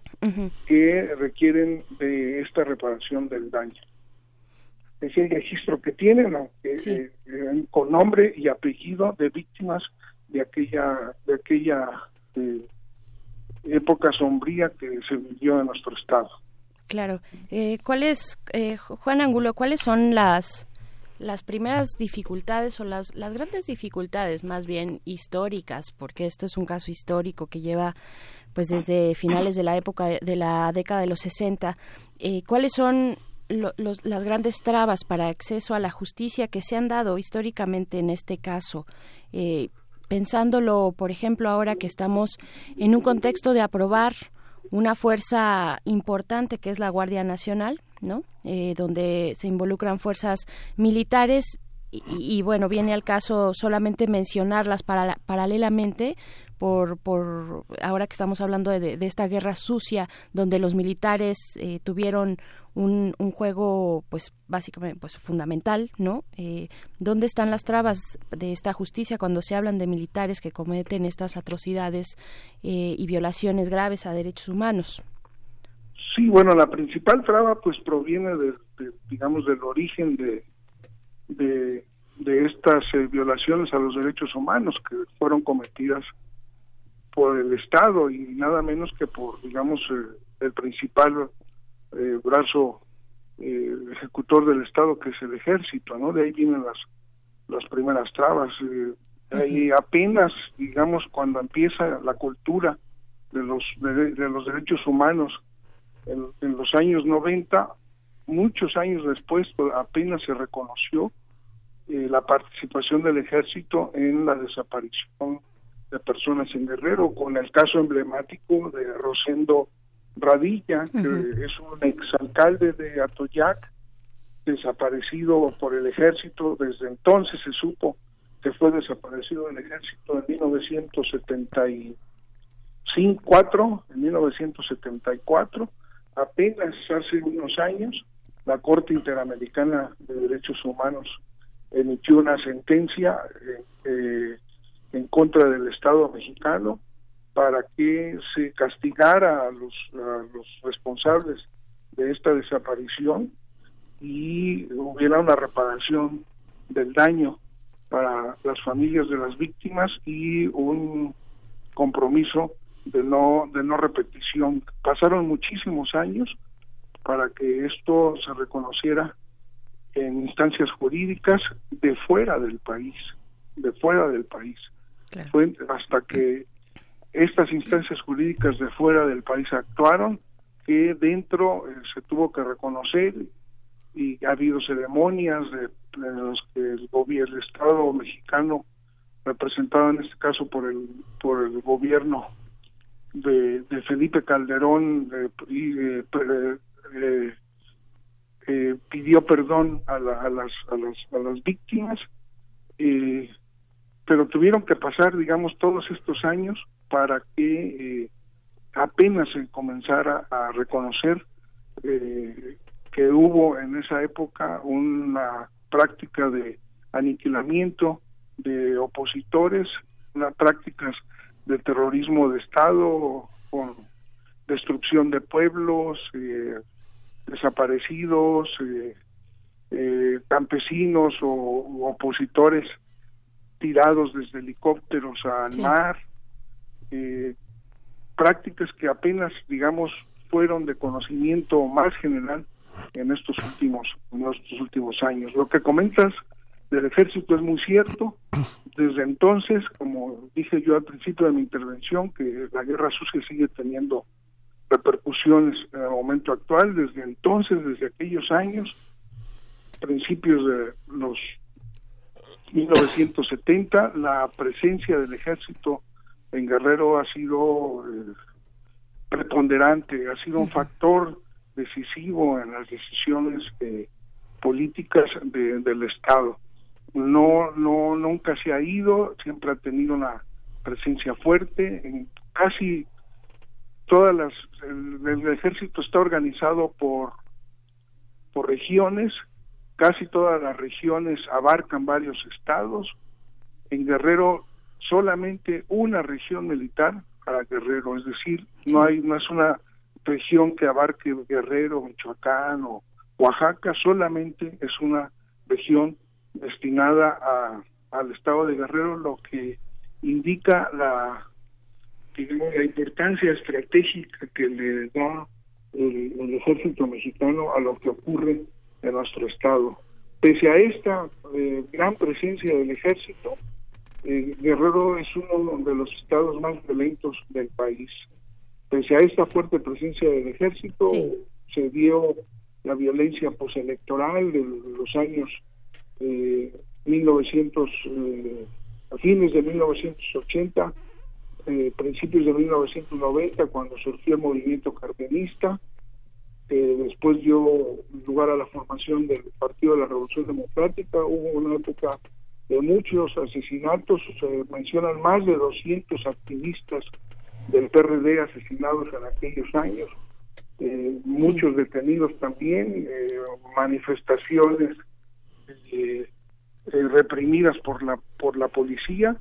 [SPEAKER 17] que requieren de esta reparación del daño. Es el registro que tienen, eh, eh, con nombre y apellido de víctimas de aquella de aquella eh, época sombría que se vivió en nuestro estado.
[SPEAKER 3] Claro. Eh, ¿Cuáles, eh, Juan Angulo, cuáles son las las primeras dificultades o las, las grandes dificultades más bien históricas, porque esto es un caso histórico que lleva pues desde finales de la época de la década de los 60, eh, ¿cuáles son lo- los- las grandes trabas para acceso a la justicia que se han dado históricamente en este caso? Eh, pensándolo, por ejemplo, ahora que estamos en un contexto de aprobar una fuerza importante que es la Guardia Nacional, ¿no? Eh, donde se involucran fuerzas militares y, y, bueno, viene al caso solamente mencionarlas para, paralelamente por, por ahora que estamos hablando de, de esta guerra sucia donde los militares eh, tuvieron un, un juego pues básicamente pues fundamental no eh, dónde están las trabas de esta justicia cuando se hablan de militares que cometen estas atrocidades eh, y violaciones graves a derechos humanos
[SPEAKER 17] Sí, bueno, la principal traba pues proviene de, digamos del origen de de, de estas eh, violaciones a los derechos humanos que fueron cometidas por el Estado y nada menos que por digamos eh, el principal eh, brazo eh, ejecutor del Estado que es el Ejército, ¿no? De ahí vienen las las primeras trabas. eh, ahí apenas, digamos, cuando empieza la cultura de los de, de los derechos humanos en, en los años 90, muchos años después apenas se reconoció eh, la participación del ejército en la desaparición de personas en Guerrero, con el caso emblemático de Rosendo Radilla, que es un exalcalde de Atoyac, desaparecido por el ejército. Desde entonces se supo que fue desaparecido del ejército en 1974, en 1974, apenas hace unos años, la Corte Interamericana de Derechos Humanos emitió una sentencia eh, eh, en contra del Estado mexicano para que se castigara a los, a los responsables de esta desaparición y hubiera una reparación del daño para las familias de las víctimas y un compromiso de no de no repetición. Pasaron muchísimos años para que esto se reconociera en instancias jurídicas de fuera del país, de fuera del país. Fue hasta que estas instancias jurídicas de fuera del país actuaron que dentro eh, se tuvo que reconocer y ha habido ceremonias de, de los que el gobierno el Estado mexicano representado en este caso por el por el gobierno de, de Felipe Calderón eh, eh, pidió perdón a, la- a las a las a las víctimas eh, pero tuvieron que pasar digamos todos estos años para que eh, apenas se comenzara a reconocer eh, que hubo en esa época una práctica de aniquilamiento de opositores, unas prácticas de terrorismo de Estado con destrucción de pueblos, eh, desaparecidos, eh, eh, campesinos o opositores tirados desde helicópteros al
[SPEAKER 18] Sí.
[SPEAKER 17] mar, eh, prácticas que apenas, digamos, fueron de conocimiento más general en estos últimos, en estos últimos años. Lo que comentas del ejército es muy cierto. Desde entonces, como dije yo al principio de mi intervención, que la guerra sucia sigue teniendo repercusiones en el momento actual. Desde entonces, desde aquellos años, principios de los 1970, la presencia del ejército en Guerrero ha sido eh, preponderante, ha sido un factor decisivo en las decisiones eh, políticas de- del Estado. No, no, nunca se ha ido, siempre ha tenido una presencia fuerte en casi todas las, el, el ejército está organizado por, por regiones, casi todas las regiones abarcan varios estados. En Guerrero solamente una región militar para Guerrero, es decir, no hay no es una región que abarque Guerrero, Michoacán o Oaxaca, solamente es una región destinada a, al estado de Guerrero, lo que indica la digamos, la importancia estratégica que le da el, el ejército mexicano a lo que ocurre en nuestro estado. Pese a esta eh, gran presencia del ejército, eh, Guerrero es uno de los estados más violentos del país. Pese a esta fuerte presencia del ejército, se dio la violencia postelectoral de los años eh, 1900, eh, a fines de 1980, eh, principios de 1990, cuando surgió el movimiento cardenista, eh, después dio lugar a la formación del Partido de la Revolución Democrática, hubo una época de muchos asesinatos, se mencionan más de 200 activistas del PRD asesinados en aquellos años, eh, muchos detenidos también, eh, manifestaciones eh, reprimidas por la por la policía.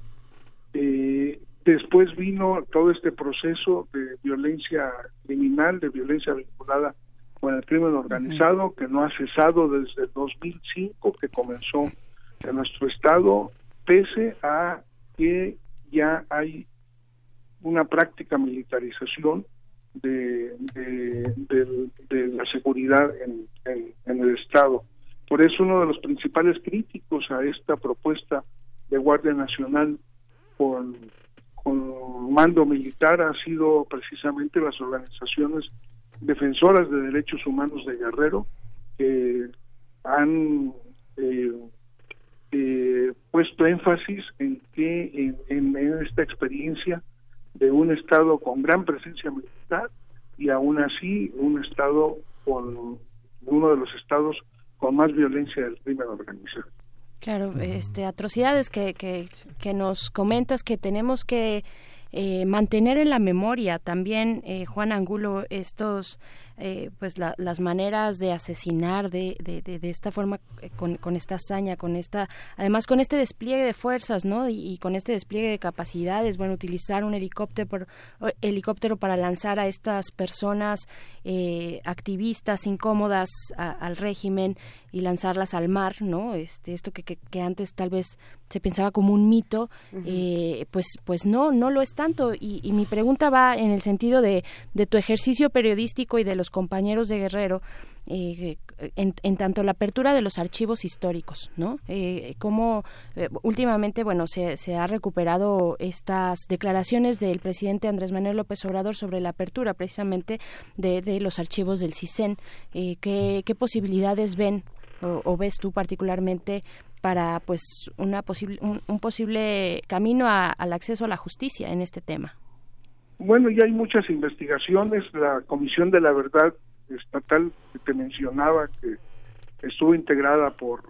[SPEAKER 17] Después vino todo este proceso de violencia criminal, de violencia vinculada con el crimen organizado, que no ha cesado desde el 2005, que comenzó en nuestro estado, pese a que ya hay una práctica militarización de, de, de- de la seguridad en, en- en el Estado. Por eso uno de los principales críticos a esta propuesta de Guardia Nacional con, con mando militar ha sido precisamente las organizaciones defensoras de derechos humanos de Guerrero, que han eh, eh, puesto énfasis en que en, esta experiencia de un estado con gran presencia militar y aún así un estado con uno de los estados con más violencia del crimen organizado.
[SPEAKER 3] Claro, este, atrocidades que, que, que nos comentas que tenemos que eh, mantener en la memoria también, eh, Juan Angulo, estos, eh, pues la- las maneras de asesinar de, de, de- de esta forma, eh, con, con esta hazaña, con esta, además con este despliegue de fuerzas, ¿no? Y, y con este despliegue de capacidades, bueno, utilizar un helicóptero, por- o- helicóptero para lanzar a estas personas eh, activistas incómodas a- al régimen y lanzarlas al mar, ¿no? Este, esto que, que, que antes tal vez se pensaba como un mito, eh, pues, pues no, no lo es tanto. Y, y mi pregunta va en el sentido de, de tu ejercicio periodístico y de los compañeros de Guerrero. eh, en, tanto la apertura de los archivos históricos, ¿no? Eh, cómo eh, últimamente, bueno, se, se ha recuperado estas declaraciones del presidente Andrés Manuel López Obrador sobre la apertura precisamente de, de los archivos del CISEN. Eh, ¿qué, ¿Qué posibilidades ven o, o ves tú particularmente para pues una posible un, un posible camino a- al acceso a la justicia en este tema
[SPEAKER 17] Bueno, ya hay muchas investigaciones. La Comisión de la Verdad Estatal que te mencionaba, que estuvo integrada por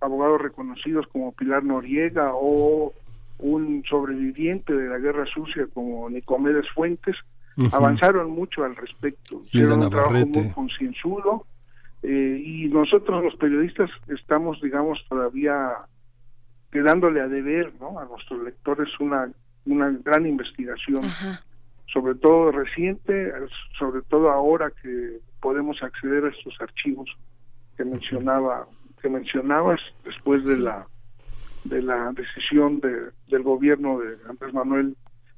[SPEAKER 17] abogados reconocidos como Pilar Noriega o un sobreviviente de la Guerra Sucia como Nicomedes Fuentes, avanzaron mucho al respecto. Hicieron un trabajo muy concienzudo eh, y nosotros los periodistas estamos, digamos, todavía quedándole a deber ¿no? a nuestros lectores una, una gran investigación sobre todo reciente, sobre todo ahora que podemos acceder a estos archivos que mencionaba que mencionabas después de la de la decisión de, del gobierno de Andrés Manuel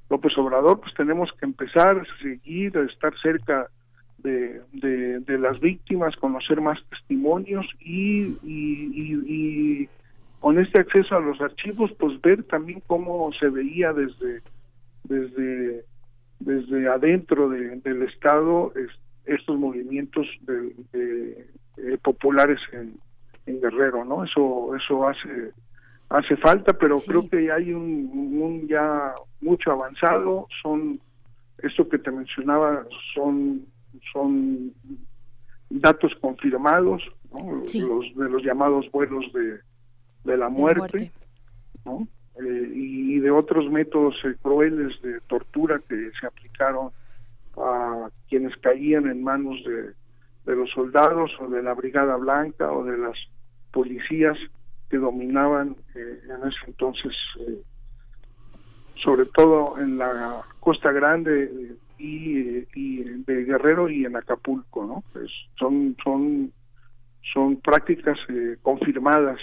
[SPEAKER 17] López Obrador, pues tenemos que empezar a seguir, a estar cerca de, de, de las víctimas, conocer más testimonios y, y, y, y con este acceso a los archivos, pues ver también cómo se veía desde desde desde adentro de- del Estado es- estos movimientos de, de- eh, populares en, en Guerrero, ¿no? Eso eso hace hace falta, pero creo que hay un, un ya mucho avanzado. Son esto que te mencionaba son son datos confirmados, ¿no? los de los llamados vuelos de, de la muerte, ¿no? Eh, y de otros métodos eh, crueles de tortura que se aplicaron a quienes caían en manos de, los soldados o de la Brigada Blanca o de las policías que dominaban eh, en ese entonces, eh, sobre todo en la Costa Grande eh, y, y de Guerrero y en Acapulco, ¿no? Pues son son son prácticas eh, confirmadas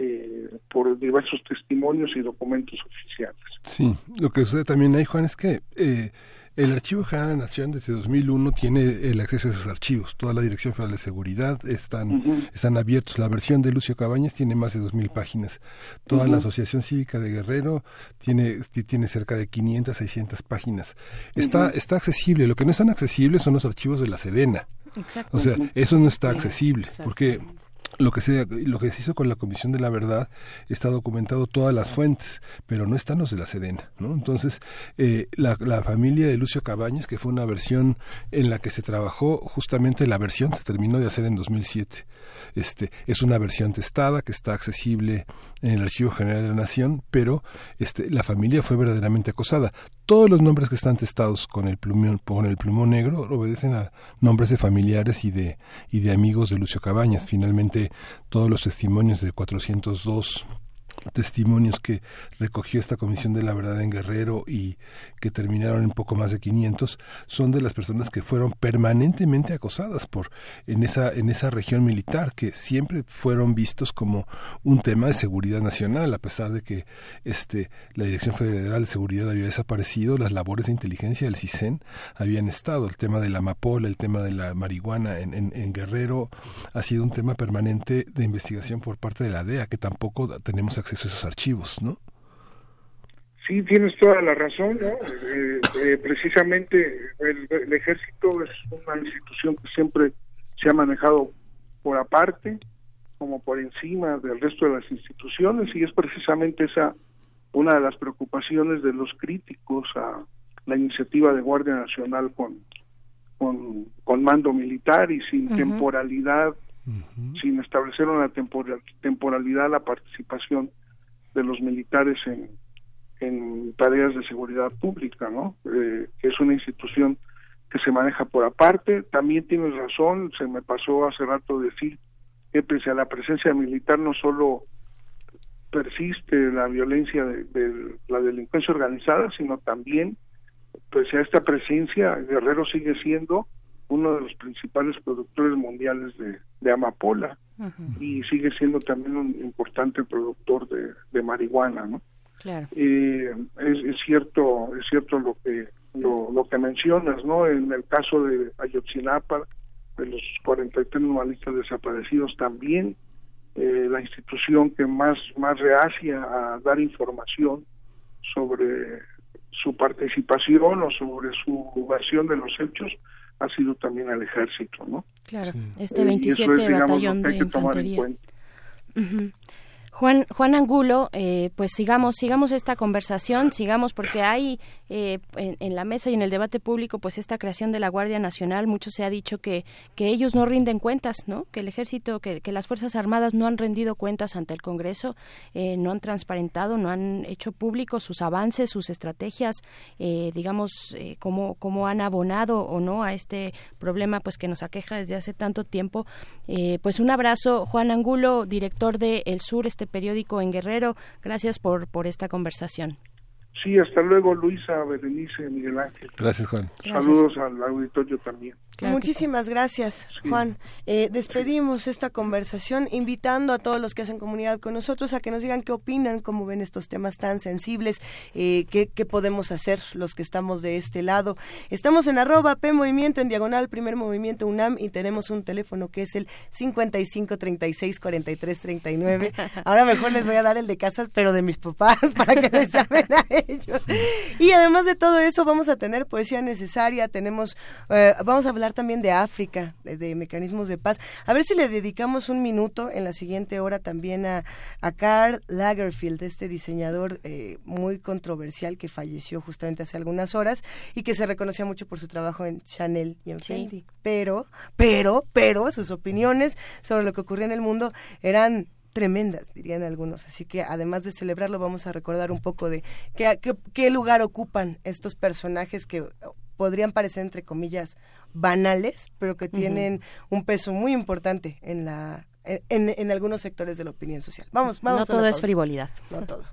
[SPEAKER 17] eh, por diversos testimonios y documentos oficiales.
[SPEAKER 1] Sí, lo que sucede también ahí, Juan, es que eh, el Archivo General de la Nación desde 2001 tiene el acceso a esos archivos. Toda la Dirección Federal de Seguridad están, están abiertos. La versión de Lucio Cabañas tiene más de 2.000 páginas. Toda la. Asociación Cívica de Guerrero tiene, ti- tiene cerca de 500, 600 páginas. Está, está accesible. Lo que no están accesibles son los archivos de la Sedena.
[SPEAKER 3] Exacto.
[SPEAKER 1] O sea, eso no está accesible, porque lo que se lo que se hizo con la Comisión de la Verdad está documentado todas las fuentes, pero no están los de la Sedena, ¿no? Entonces, eh, la, la familia de Lucio Cabañas, que fue una versión en la que se trabajó, justamente la versión se terminó de hacer en 2007. Este, es una versión testada que está accesible en el Archivo General de la Nación, pero este, la familia fue verdaderamente acosada. Todos los nombres que están testados con el plumón, con el plumón negro obedecen a nombres de familiares y de, y de amigos de Lucio Cabañas. Finalmente, todos los testimonios de 402 testimonios que recogió esta Comisión de la Verdad en Guerrero y que terminaron en poco más de 500 son de las personas que fueron permanentemente acosadas por en esa en esa región militar que siempre fueron vistos como un tema de seguridad nacional a pesar de que este la Dirección Federal de Seguridad había desaparecido las labores de inteligencia del CISEN habían estado el tema de la amapola el tema de la marihuana en, en, en Guerrero ha sido un tema permanente de investigación por parte de la DEA que tampoco tenemos acceso a esos archivos no
[SPEAKER 17] Sí, tienes toda la razón, ¿no? Eh, eh, precisamente el, el ejército es una institución que siempre se ha manejado por aparte, como por encima del resto de las instituciones, y es precisamente esa una de las preocupaciones de los críticos a la iniciativa de Guardia Nacional con, con, con mando militar y sin temporalidad, sin establecer una tempora- temporalidad a la participación de los militares en, en tareas de seguridad pública, ¿no? Eh, es una institución que se maneja por aparte. También tienes razón, se me pasó hace rato decir que pese a la presencia militar no solo persiste la violencia de, de la delincuencia organizada, sino también, pese a esta presencia, Guerrero sigue siendo uno de los principales productores mundiales de, de amapola y sigue siendo también un importante productor de, de marihuana, ¿no?
[SPEAKER 3] Claro.
[SPEAKER 17] Eh, es, es cierto es cierto lo que lo, lo que mencionas no en el caso de Ayotzinapa de los 43 normalistas desaparecidos también eh, la institución que más más reacia a dar información sobre su participación o sobre su versión de los hechos ha sido también el ejército no
[SPEAKER 3] Claro, este
[SPEAKER 17] Eh, y eso
[SPEAKER 3] 27
[SPEAKER 17] es, digamos,
[SPEAKER 3] batallón
[SPEAKER 17] lo que
[SPEAKER 3] de
[SPEAKER 17] hay que tomar en
[SPEAKER 3] infantería.
[SPEAKER 17] cuenta.
[SPEAKER 3] Ujú. Juan, Juan Angulo, eh, pues sigamos, sigamos esta conversación, sigamos porque hay eh, en, la mesa y en el debate público, pues esta creación de la Guardia Nacional, mucho se ha dicho que, que ellos no rinden cuentas, ¿no? Que el Ejército, que, que las Fuerzas Armadas no han rendido cuentas ante el Congreso, eh, no han transparentado, no han hecho públicos sus avances, sus estrategias, eh, digamos, eh, cómo, cómo han abonado o no a este problema, pues que nos aqueja desde hace tanto tiempo. Eh, pues un abrazo, Juan Angulo, director de El Sur, este periódico en Guerrero. Gracias por, por esta conversación.
[SPEAKER 17] Sí, hasta luego, Luisa, Berenice, Miguel Ángel.
[SPEAKER 1] Gracias, Juan.
[SPEAKER 17] Saludos al auditorio también.
[SPEAKER 2] Muchísimas gracias, Juan. Eh, despedimos esta conversación invitando a todos los que hacen comunidad con nosotros a que nos digan qué opinan, cómo ven estos temas tan sensibles, eh, qué, qué podemos hacer los que estamos de este lado. Estamos en arroba P Movimiento, en diagonal Primer Movimiento UNAM y tenemos un teléfono que es el 55 36 43 39. Ahora mejor les voy a dar el de casa, pero de mis papás, (laughs) para que les llamen a ellos. Y además de todo eso, vamos a tener poesía necesaria, tenemos, eh, vamos a hablar también de África, de, de mecanismos de paz. A ver si le dedicamos un minuto en la siguiente hora también a, a Karl Lagerfeld, este diseñador eh, muy controversial que falleció justamente hace algunas horas y que se reconocía mucho por su trabajo en Chanel y en
[SPEAKER 3] Sí.
[SPEAKER 2] Fendi. Pero, pero, pero, sus opiniones sobre lo que ocurría en el mundo eran tremendas, dirían algunos. Así que además de celebrarlo, vamos a recordar un poco de qué, qué, qué lugar ocupan estos personajes que podrían parecer, entre comillas, banales, pero que tienen un peso muy importante en la en, en algunos sectores de la opinión social. Vamos, vamos.
[SPEAKER 3] No
[SPEAKER 2] a
[SPEAKER 3] todo es
[SPEAKER 2] pausa.
[SPEAKER 3] frivolidad.
[SPEAKER 2] No todo.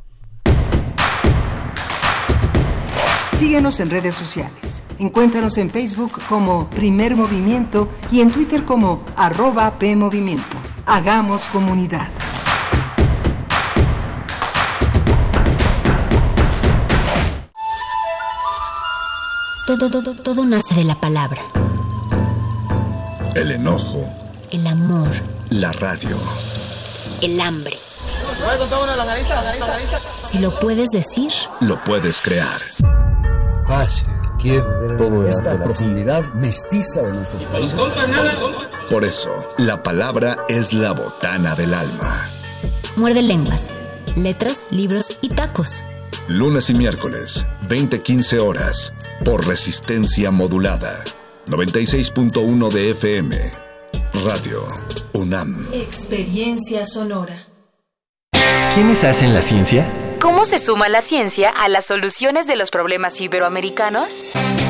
[SPEAKER 5] Síguenos en redes sociales. Encuéntranos en Facebook como Primer Movimiento y en Twitter como arroba PMovimiento. Hagamos comunidad.
[SPEAKER 18] Todo, todo, todo nace de la palabra.
[SPEAKER 19] El enojo,
[SPEAKER 18] El amor,
[SPEAKER 19] la radio.
[SPEAKER 18] el hambre. Si lo puedes decir,
[SPEAKER 19] Lo puedes crear.
[SPEAKER 20] Paz, tiempo. Esta profundidad mestiza de nuestros países.
[SPEAKER 19] Por eso, la palabra es la botana del alma.
[SPEAKER 18] muerde lenguas, letras, libros y tacos.
[SPEAKER 19] Lunes y miércoles, 20-15 horas, por resistencia modulada. 96.1 de FM. Radio UNAM.
[SPEAKER 21] Experiencia sonora.
[SPEAKER 14] ¿Quiénes hacen la ciencia?
[SPEAKER 22] ¿Cómo se suma la ciencia a las soluciones de los problemas iberoamericanos?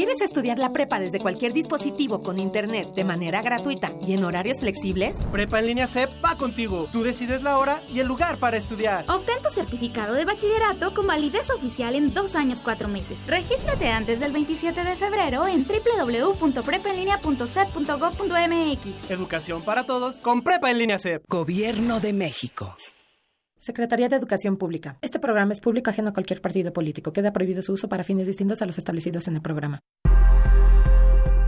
[SPEAKER 23] ¿Quieres estudiar la prepa desde cualquier dispositivo con internet de manera gratuita y en horarios flexibles?
[SPEAKER 24] Prepa en línea CEP va contigo. Tú decides la hora y el lugar para estudiar.
[SPEAKER 25] Obtén tu certificado de bachillerato con validez oficial en dos años cuatro meses. Regístrate antes del 27 de febrero en www.prepaenlinea.cep.gov.mx.
[SPEAKER 24] Educación para todos con Prepa en línea CEP.
[SPEAKER 26] Gobierno de México.
[SPEAKER 27] Secretaría de Educación Pública. Este programa es público ajeno a cualquier partido político. Queda prohibido su uso para fines distintos a los establecidos en el programa.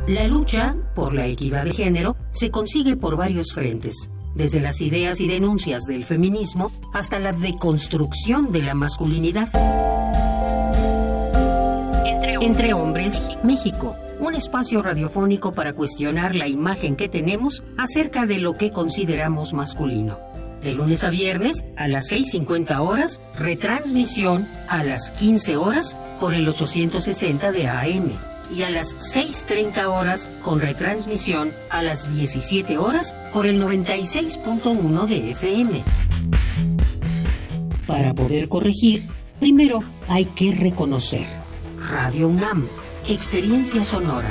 [SPEAKER 28] La lucha por la equidad de género se consigue por varios frentes, desde las ideas y denuncias del feminismo hasta la deconstrucción de la masculinidad. Entre hombres, México, un espacio radiofónico para cuestionar la imagen que tenemos acerca de lo que consideramos masculino. De lunes a viernes a las 6.50 horas, retransmisión a las 15 horas por el 860 de AM y a las 6.30 horas con retransmisión a las 17 horas por el 96.1 de FM. Para poder corregir, primero hay que reconocer. Radio UNAM, experiencia sonora.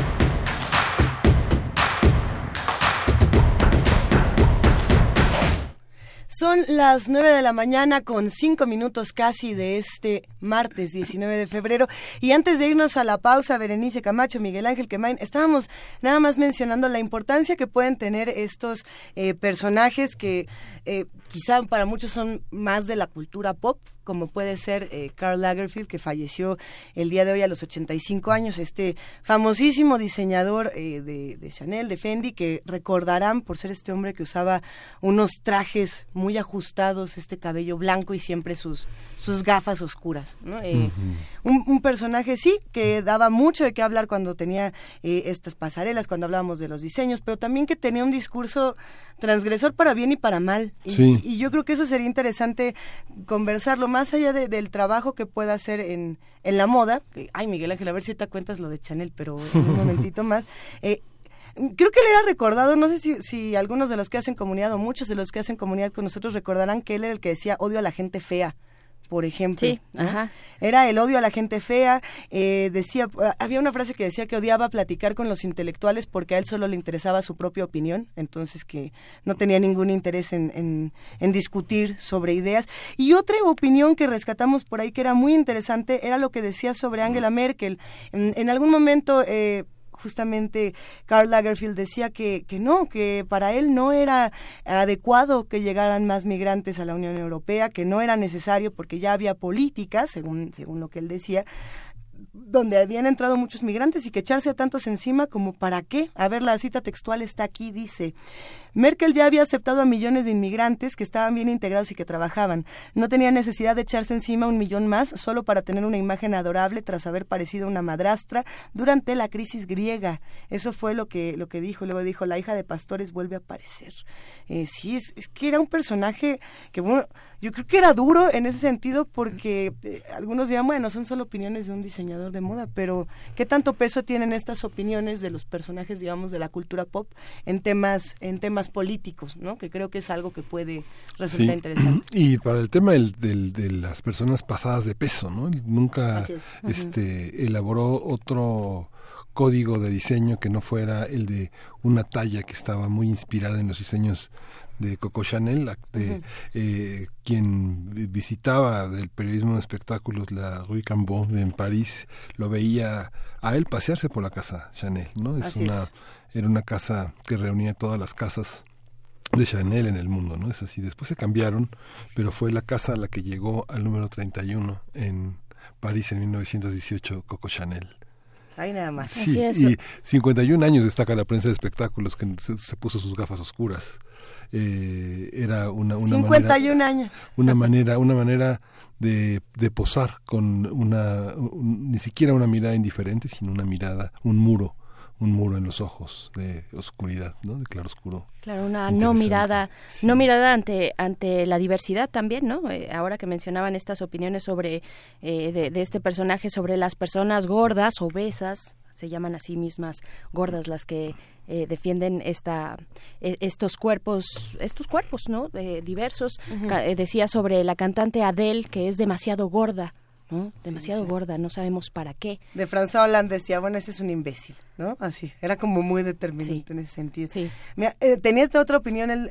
[SPEAKER 2] Son las 9 de la mañana con 5 minutos casi de este martes 19 de febrero. Y antes de irnos a la pausa, Berenice Camacho, Miguel Ángel Quemain, estábamos nada más mencionando la importancia que pueden tener estos eh, personajes que eh, quizá para muchos son más de la cultura pop, como puede ser eh, Karl Lagerfeld, que falleció el día de hoy a los 85 años, este famosísimo diseñador eh, de, Chanel, de Fendi, que recordarán por ser este hombre que usaba unos trajes muy ajustados, este cabello blanco y siempre sus, sus gafas oscuras. Eh, un, personaje, sí, que daba mucho de qué hablar cuando tenía estas pasarelas, cuando hablábamos de los diseños, pero también que tenía un discurso transgresor para bien y para mal. y yo creo que eso sería interesante conversarlo más allá del trabajo que pueda hacer en, en la moda, ay Miguel Ángel, a ver si te cuentas lo de Chanel, pero un (laughs) momentito más, eh, creo que él era recordado, no sé si, si algunos de los que hacen comunidad o muchos de los que hacen comunidad con nosotros recordarán que él era el que decía odio a la gente fea por ejemplo.
[SPEAKER 3] Sí, ajá.
[SPEAKER 2] Era el odio a la gente fea. Eh, decía, había una frase que decía que odiaba platicar con los intelectuales porque a él solo le interesaba su propia opinión, entonces que no tenía ningún interés en, en, discutir sobre ideas. Y otra opinión que rescatamos por ahí que era muy interesante era lo que decía sobre Angela Merkel. En, en algún momento... Eh, justamente Karl Lagerfeld decía que, que no, que para él no era adecuado que llegaran más migrantes a la Unión Europea, que no era necesario porque ya había políticas, según, según lo que él decía, donde habían entrado muchos migrantes y que echarse a tantos encima como para qué. A ver, la cita textual está aquí, dice, Merkel ya había aceptado a millones de inmigrantes que estaban bien integrados y que trabajaban. No tenía necesidad de echarse encima un millón más solo para tener una imagen adorable tras haber parecido una madrastra durante la crisis griega. Eso fue lo que, lo que dijo. Luego dijo, la hija de pastores vuelve a aparecer. Eh, sí, es, es que era un personaje que, bueno, yo creo que era duro en ese sentido porque eh, algunos dirán, bueno, son solo opiniones de un diseñador de moda, pero ¿qué tanto peso tienen estas opiniones de los personajes, digamos, de la cultura pop en temas, en temas políticos, ¿no? Que creo que es algo que puede resultar interesante. (clears throat)
[SPEAKER 1] Y para el tema del, de las personas pasadas de peso, ¿no? Nunca este, elaboró otro código de diseño que no fuera el de una talla que estaba muy inspirada en los diseños de Coco Chanel, de, eh, quien visitaba del periodismo de espectáculos la Rue Cambon en París, lo veía a él pasearse por la casa Chanel, ¿no? Es una, Era una casa que reunía todas las casas de Chanel en el mundo, ¿no? Es así. Después se cambiaron, pero fue la casa a la que llegó al número 31 en París en 1918, Coco Chanel.
[SPEAKER 2] Ahí nada más.
[SPEAKER 1] Sí, y 51 años destaca la prensa de espectáculos que se puso sus gafas oscuras eh, era una, una
[SPEAKER 2] 51 manera, años.
[SPEAKER 1] Una manera, una manera de, de posar con una, ni siquiera una mirada indiferente, sino una mirada, un muro un muro en los ojos de oscuridad, ¿no? De claro oscuro.
[SPEAKER 3] Claro, una no mirada, no mirada ante ante la diversidad también, ¿no? Eh, ahora que mencionaban estas opiniones sobre eh, de, de, este personaje sobre las personas gordas, obesas, se llaman a sí mismas gordas las que eh, defienden esta e, estos cuerpos estos cuerpos no eh, diversos eh, decía sobre la cantante Adele que es demasiado gorda ¿no? demasiado gorda, no sabemos para qué.
[SPEAKER 2] De François Hollande decía, bueno, ese es un imbécil, ¿no? Así, era como muy determinante en ese sentido. Sí. tenía esta otra opinión, el,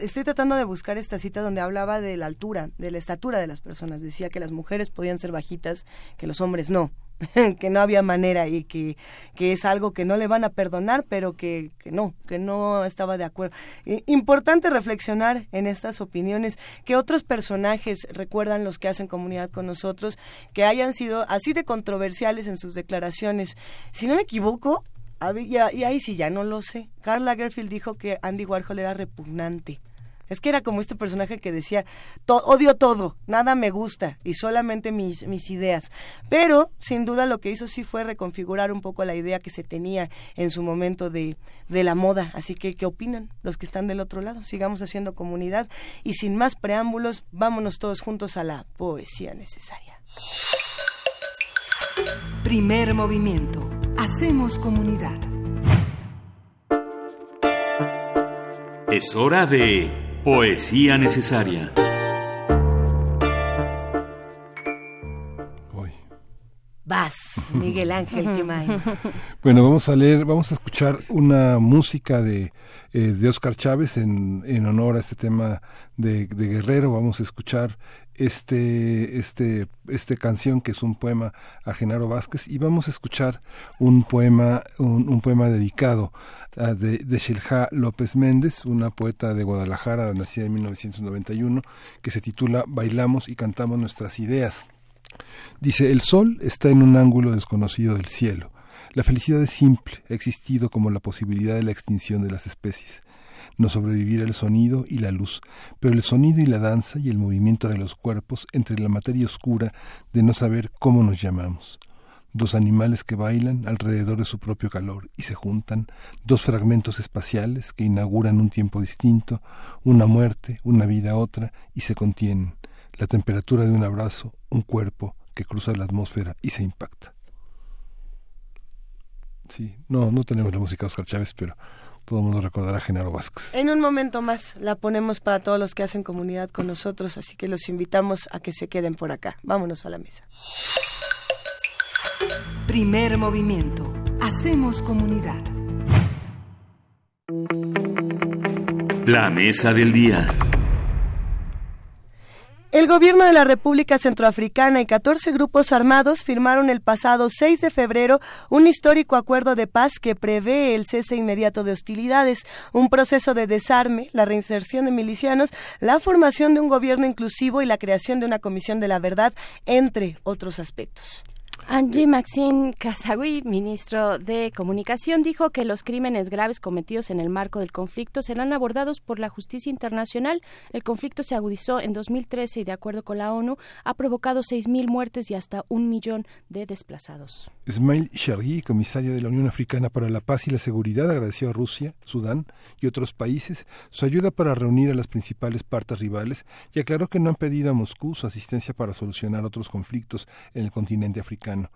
[SPEAKER 2] estoy tratando de buscar esta cita donde hablaba de la altura, de la estatura de las personas. Decía que las mujeres podían ser bajitas, que los hombres no. (laughs) que no había manera y que, que, es algo que no le van a perdonar, pero que, que no, que no estaba de acuerdo. importante reflexionar en estas opiniones, que otros personajes recuerdan los que hacen comunidad con nosotros, que hayan sido así de controversiales en sus declaraciones. Si no me equivoco, y ahí sí ya no lo sé, Karl Lagerfeld dijo que Andy Warhol era repugnante Es que era como este personaje que decía, odio todo, nada me gusta y solamente mis, mis ideas. Pero, sin duda, lo que hizo sí fue reconfigurar un poco la idea que se tenía en su momento de, de la moda. Así que, ¿qué opinan los que están del otro lado? Sigamos haciendo comunidad y sin más preámbulos, vámonos todos juntos a la poesía necesaria.
[SPEAKER 5] Primer movimiento. Hacemos comunidad.
[SPEAKER 29] Es hora de Poesía necesaria.
[SPEAKER 2] Vas, Miguel Ángel Quemay. (laughs)
[SPEAKER 1] Bueno, vamos a leer, vamos a escuchar una música de, eh, de Oscar Chávez en, en, honor a este tema de, de, Guerrero. Vamos a escuchar este, este, este canción que es un poema a Genaro Vázquez y vamos a escuchar un poema, un, un poema dedicado de, de Shilja López Méndez, una poeta de Guadalajara, nacida en 1991, que se titula Bailamos y cantamos nuestras ideas. Dice, el sol está en un ángulo desconocido del cielo. La felicidad es simple, ha existido como la posibilidad de la extinción de las especies. No sobrevivirá el sonido y la luz, pero el sonido y la danza y el movimiento de los cuerpos entre la materia oscura de no saber cómo nos llamamos dos animales que bailan alrededor de su propio calor y se juntan, dos fragmentos espaciales que inauguran un tiempo distinto, una muerte, una vida otra, y se contienen, la temperatura de un abrazo, un cuerpo que cruza la atmósfera y se impacta. Sí, no, no tenemos la música de Oscar Chávez, pero todo el mundo recordará a Genaro Vázquez.
[SPEAKER 2] En un momento más la ponemos para todos los que hacen comunidad con nosotros, así que los invitamos a que se queden por acá. Vámonos a la mesa.
[SPEAKER 5] Primer movimiento. Hacemos comunidad.
[SPEAKER 29] La mesa del día.
[SPEAKER 2] El gobierno de la República Centroafricana y 14 grupos armados firmaron el pasado 6 de febrero un histórico acuerdo de paz que prevé el cese inmediato de hostilidades, un proceso de desarme, la reinserción de milicianos, la formación de un gobierno inclusivo y la creación de una comisión de la verdad, entre otros aspectos.
[SPEAKER 3] Angie Maxine Casagui, ministro de Comunicación, dijo que los crímenes graves cometidos en el marco del conflicto serán abordados por la justicia internacional. El conflicto se agudizó en 2013 y, de acuerdo con la ONU, ha provocado 6.000 muertes y hasta un millón de desplazados.
[SPEAKER 1] Ismail Shargui, comisario de la Unión Africana para la Paz y la Seguridad, agradeció a Rusia, Sudán y otros países su ayuda para reunir a las principales partes rivales y aclaró que no han pedido a Moscú su asistencia para solucionar otros conflictos en el continente africano and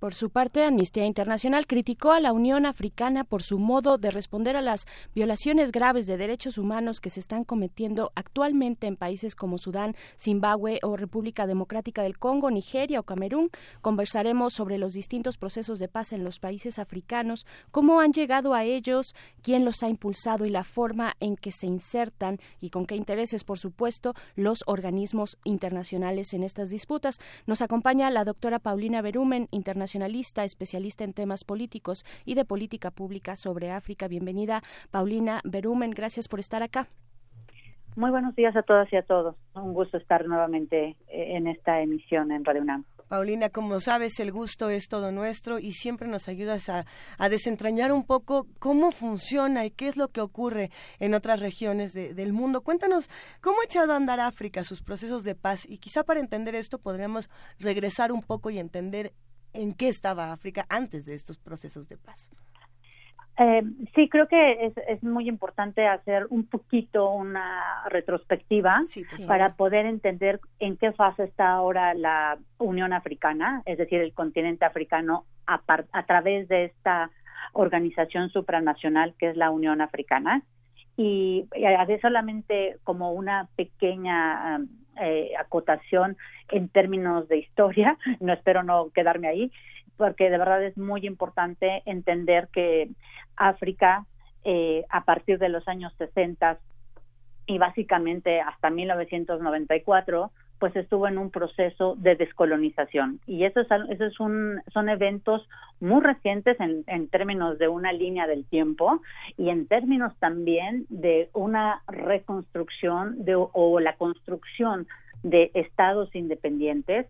[SPEAKER 3] por su parte, Amnistía Internacional criticó a la Unión Africana por su modo de responder a las violaciones graves de derechos humanos que se están cometiendo actualmente en países como Sudán, Zimbabue o República Democrática del Congo, Nigeria o Camerún. Conversaremos sobre los distintos procesos de paz en los países africanos, cómo han llegado a ellos, quién los ha impulsado y la forma en que se insertan y con qué intereses, por supuesto, los organismos internacionales en estas disputas. Nos acompaña la doctora Paulina Berumen, internacional internacionalista, especialista en temas políticos y de política pública sobre África. Bienvenida, Paulina Berumen. Gracias por estar acá.
[SPEAKER 30] Muy buenos días a todas y a todos. Un gusto estar nuevamente eh, en esta emisión en Radio UNAM.
[SPEAKER 2] Paulina, como sabes, el gusto es todo nuestro y siempre nos ayudas a, a desentrañar un poco cómo funciona y qué es lo que ocurre en otras regiones del mundo. Cuéntanos cómo ha echado a andar África sus procesos de paz y quizá para entender esto podríamos regresar un poco y entender en qué estaba África antes de estos procesos de paz.
[SPEAKER 30] Eh, sí, creo que es, es, muy importante hacer un poquito una retrospectiva para poder entender en qué fase está ahora la Unión Africana, es decir, el continente africano a, a través de esta organización supranacional que es la Unión Africana. Y, y solamente como una pequeña eh, acotación en términos de historia, (laughs) no espero no quedarme ahí, porque de verdad es muy importante entender que África, eh, a partir de los años 60 y básicamente hasta 1994, pues estuvo en un proceso de descolonización. Y eso es, eso es un, son eventos muy recientes en, en, términos de una línea del tiempo y en términos también de una reconstrucción de, o la construcción de estados independientes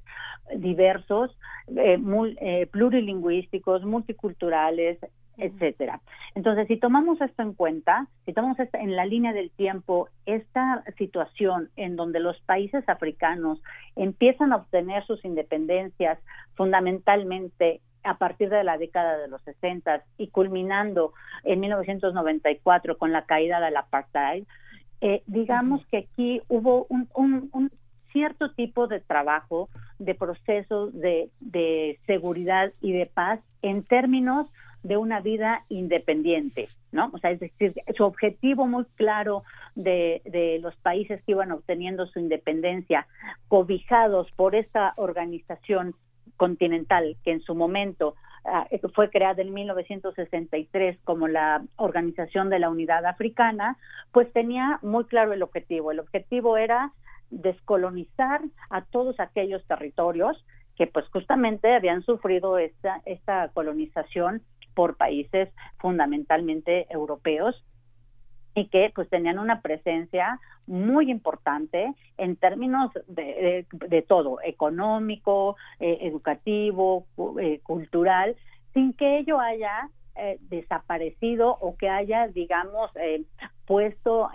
[SPEAKER 30] diversos, eh, eh, plurilingüísticos, multiculturales, etcétera. Entonces, si tomamos esto en cuenta, si tomamos en la línea del tiempo esta situación en donde los países africanos empiezan a obtener sus independencias fundamentalmente a partir de la década de los 60 y culminando en 1994 con la caída del apartheid, eh, digamos que aquí hubo un, un, cierto tipo de trabajo, de procesos de, de seguridad y de paz en términos de una vida independiente, ¿no? O sea, es decir, su objetivo muy claro de, de, los países que iban obteniendo su independencia, cobijados por esta organización continental que en su momento ah, fue creada en 1963 como la Organización de la Unidad Africana, pues tenía muy claro el objetivo. El objetivo era descolonizar a todos aquellos territorios que pues justamente habían sufrido esta, esta colonización por países fundamentalmente europeos y que pues tenían una presencia muy importante en términos de, de, todo, económico, eh, educativo, eh, cultural, sin que ello haya eh, desaparecido o que haya, digamos, puesto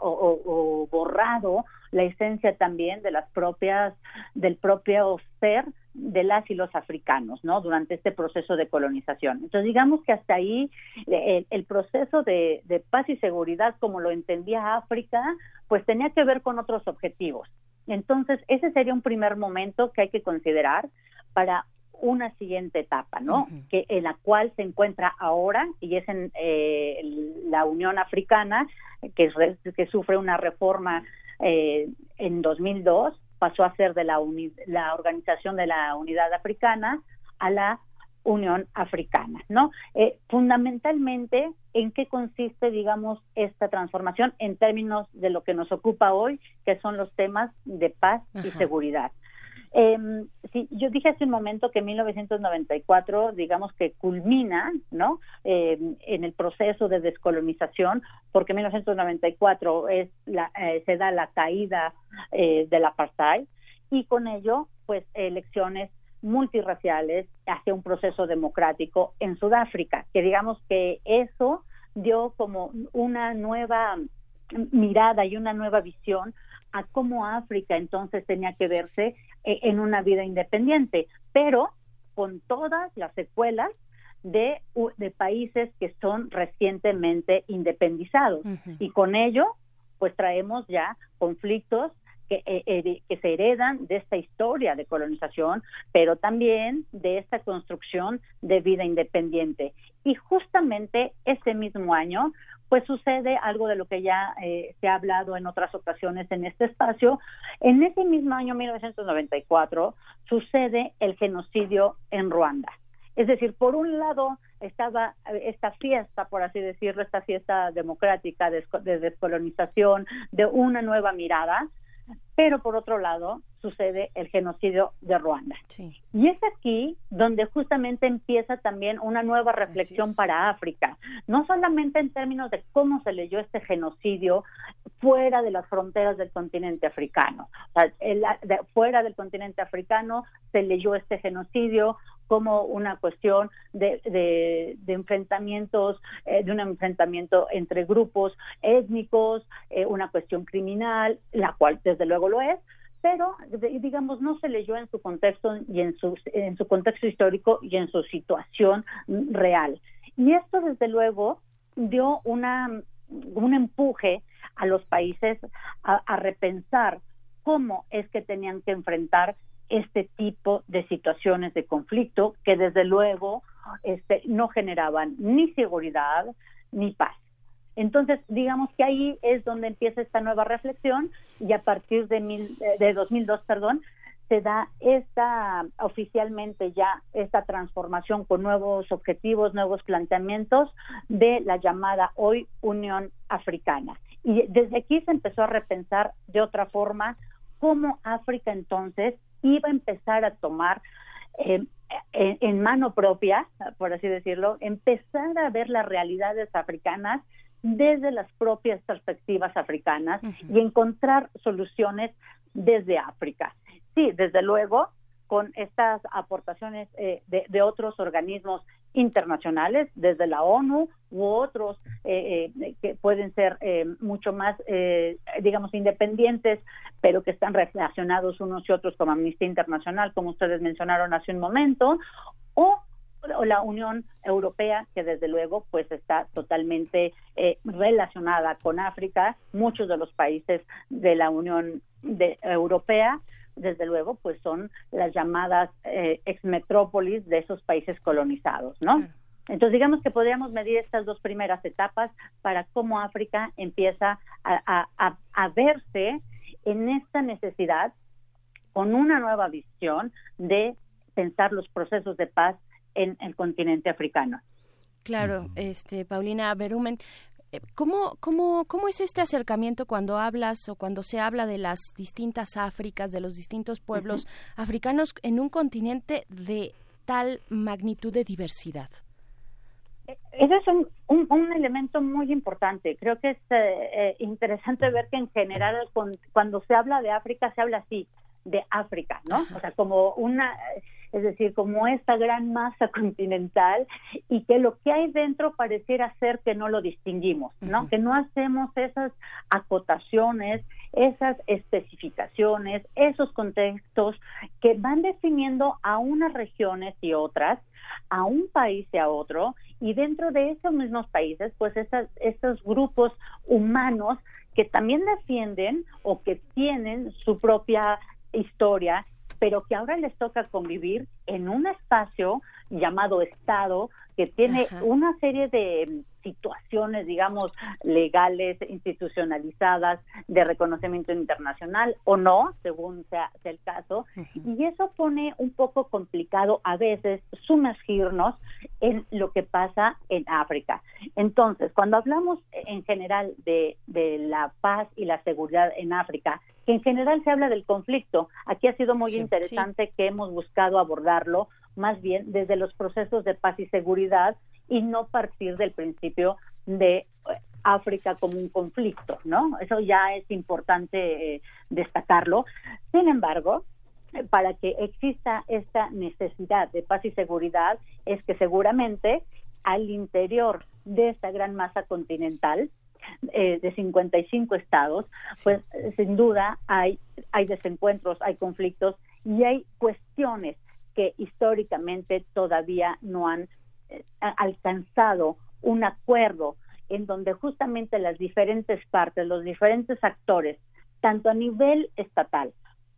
[SPEAKER 30] o, o, borrado la esencia también de las propias, del propio ser de las y los africanos, ¿no? Durante este proceso de colonización. Entonces, digamos que hasta ahí el, proceso de, paz y seguridad, como lo entendía África, pues tenía que ver con otros objetivos. Entonces, ese sería un primer momento que hay que considerar para una siguiente etapa, ¿no? Que en la cual se encuentra ahora y es en eh, la Unión Africana que, que sufre una reforma eh, en 2002 pasó a ser de la, la Organización de la Unidad Africana a la Unión Africana, ¿no? Eh, fundamentalmente, ¿en qué consiste, digamos, esta transformación en términos de lo que nos ocupa hoy, que son los temas de paz y seguridad? Eh, sí, yo dije hace un momento que 1994, digamos que culmina, ¿no? Em, en el proceso de descolonización, porque 1994 es la, eh, se da la caída eh, del apartheid y con ello, pues, elecciones multirraciales hacia un proceso democrático en Sudáfrica, que digamos que eso dio como una nueva mirada y una nueva visión a cómo África entonces tenía que verse eh, en una vida independiente, pero con todas las secuelas de, de países que son recientemente independizados. Y con ello, pues traemos ya conflictos que, eh, que, se heredan de esta historia de colonización, pero también de esta construcción de vida independiente. Y justamente ese mismo año, pues sucede algo de lo que ya eh, se ha hablado en otras ocasiones en este espacio. En ese mismo año 1994 sucede el genocidio en Ruanda. Es decir, por un lado estaba eh, esta fiesta, por así decirlo, esta fiesta democrática de descolonización, de una nueva mirada, pero por otro lado sucede el genocidio de Ruanda. Y es aquí donde justamente empieza también una nueva reflexión para África, no solamente en términos de cómo se leyó este genocidio fuera de las fronteras del continente africano. fuera del continente africano se leyó este genocidio como una cuestión de, enfrentamientos, eh, de un enfrentamiento entre grupos étnicos, eh, una cuestión criminal, la cual desde luego lo es, pero digamos no se leyó en su contexto y en su, en su contexto histórico y en su situación real. Y esto desde luego dio una, un empuje a los países a, repensar cómo es que tenían que enfrentar este tipo de situaciones de conflicto que desde luego este, no generaban ni seguridad ni paz. Entonces, digamos que ahí es donde empieza esta nueva reflexión y a partir de, mil, de 2002, perdón, se da esta oficialmente ya esta transformación con nuevos objetivos, nuevos planteamientos de la llamada hoy Unión Africana. Y desde aquí se empezó a repensar de otra forma cómo África entonces iba a empezar a tomar eh, en, mano propia, por así decirlo, empezar a ver las realidades africanas desde las propias perspectivas africanas y encontrar soluciones desde África. Sí, desde luego, con estas aportaciones eh, de, otros organismos internacionales, desde la ONU u otros eh, eh, que pueden ser eh, mucho más, digamos, independientes, pero que están relacionados unos y otros como Amnistía Internacional, como ustedes mencionaron hace un momento, o la Unión Europea, que desde luego pues está totalmente relacionada con África, muchos de los países de la Unión Europea desde luego, pues son las llamadas eh, exmetrópolis de esos países colonizados, ¿no? Entonces, digamos que podríamos medir estas dos primeras etapas para cómo África empieza a, verse en esta necesidad con una nueva visión de pensar los procesos de paz en el continente africano.
[SPEAKER 3] Claro, este Paulina Berumen, ¿Cómo, cómo, ¿Cómo es este acercamiento cuando hablas o cuando se habla de las distintas Áfricas, de los distintos pueblos africanos en un continente de tal magnitud de diversidad?
[SPEAKER 30] E, ese es un, un, elemento muy importante. Creo que es eh, eh, interesante ver que en general cuando se habla de África se habla así, de África, ¿no? O sea, como una es decir, como esta gran masa (laughs) continental y que lo que hay dentro pareciera ser que no lo distinguimos, ¿no? Que no hacemos esas acotaciones, esas especificaciones, esos contextos que van definiendo a unas regiones y otras, a un país y a otro, y dentro de esos mismos países, pues esas, estos grupos humanos que también defienden o que tienen su propia historia pero que ahora les toca convivir en un espacio llamado Estado que tiene una serie de situaciones, digamos, legales, institucionalizadas, de reconocimiento internacional o no, según sea, el caso, y eso pone un poco complicado a veces sumergirnos en lo que pasa en África. Entonces, cuando hablamos en general de, de la paz y la seguridad en África, que en general se habla del conflicto, aquí ha sido muy interesante que hemos buscado abordarlo más bien desde los procesos de paz y seguridad y no partir del principio de eh, África como un conflicto, ¿no? Eso ya es importante eh, destacarlo. Sin embargo, para que exista esta necesidad de paz y seguridad es que seguramente al interior de esta gran masa continental eh, de 55 estados, pues sin duda hay hay desencuentros, hay conflictos y hay cuestiones que históricamente todavía no han eh, alcanzado un acuerdo en donde justamente las diferentes partes, los diferentes actores, tanto a nivel estatal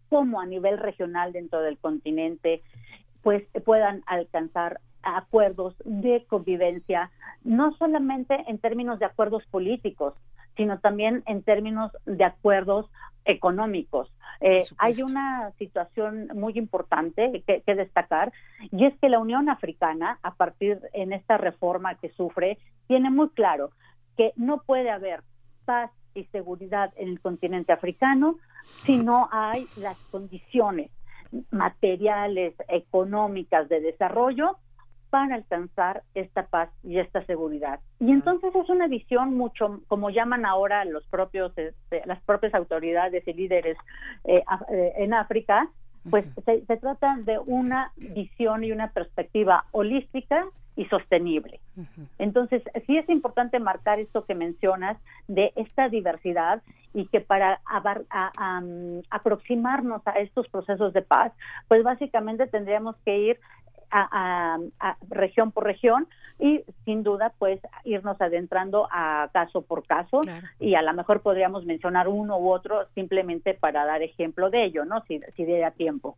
[SPEAKER 30] como a nivel regional dentro del continente, pues puedan alcanzar acuerdos de convivencia, no solamente en términos de acuerdos políticos, sino también en términos de acuerdos económicos. Eh, hay una situación muy importante que, que, destacar y es que la Unión Africana, a partir en esta reforma que sufre, tiene muy claro que no puede haber paz y seguridad en el continente africano si no hay las condiciones materiales, económicas de desarrollo para alcanzar esta paz y esta seguridad. Y entonces es una visión mucho, como llaman ahora los propios, este, las propias autoridades y líderes eh, eh, en África, pues se, trata de una visión y una perspectiva holística y sostenible. Entonces, sí es importante marcar esto que mencionas de esta diversidad y que para aproximarnos a estos procesos de paz, pues básicamente tendríamos que ir a, región por región y sin duda pues irnos adentrando a caso por caso y a lo mejor podríamos mencionar uno u otro simplemente para dar ejemplo de ello, ¿no? Si, si diera tiempo.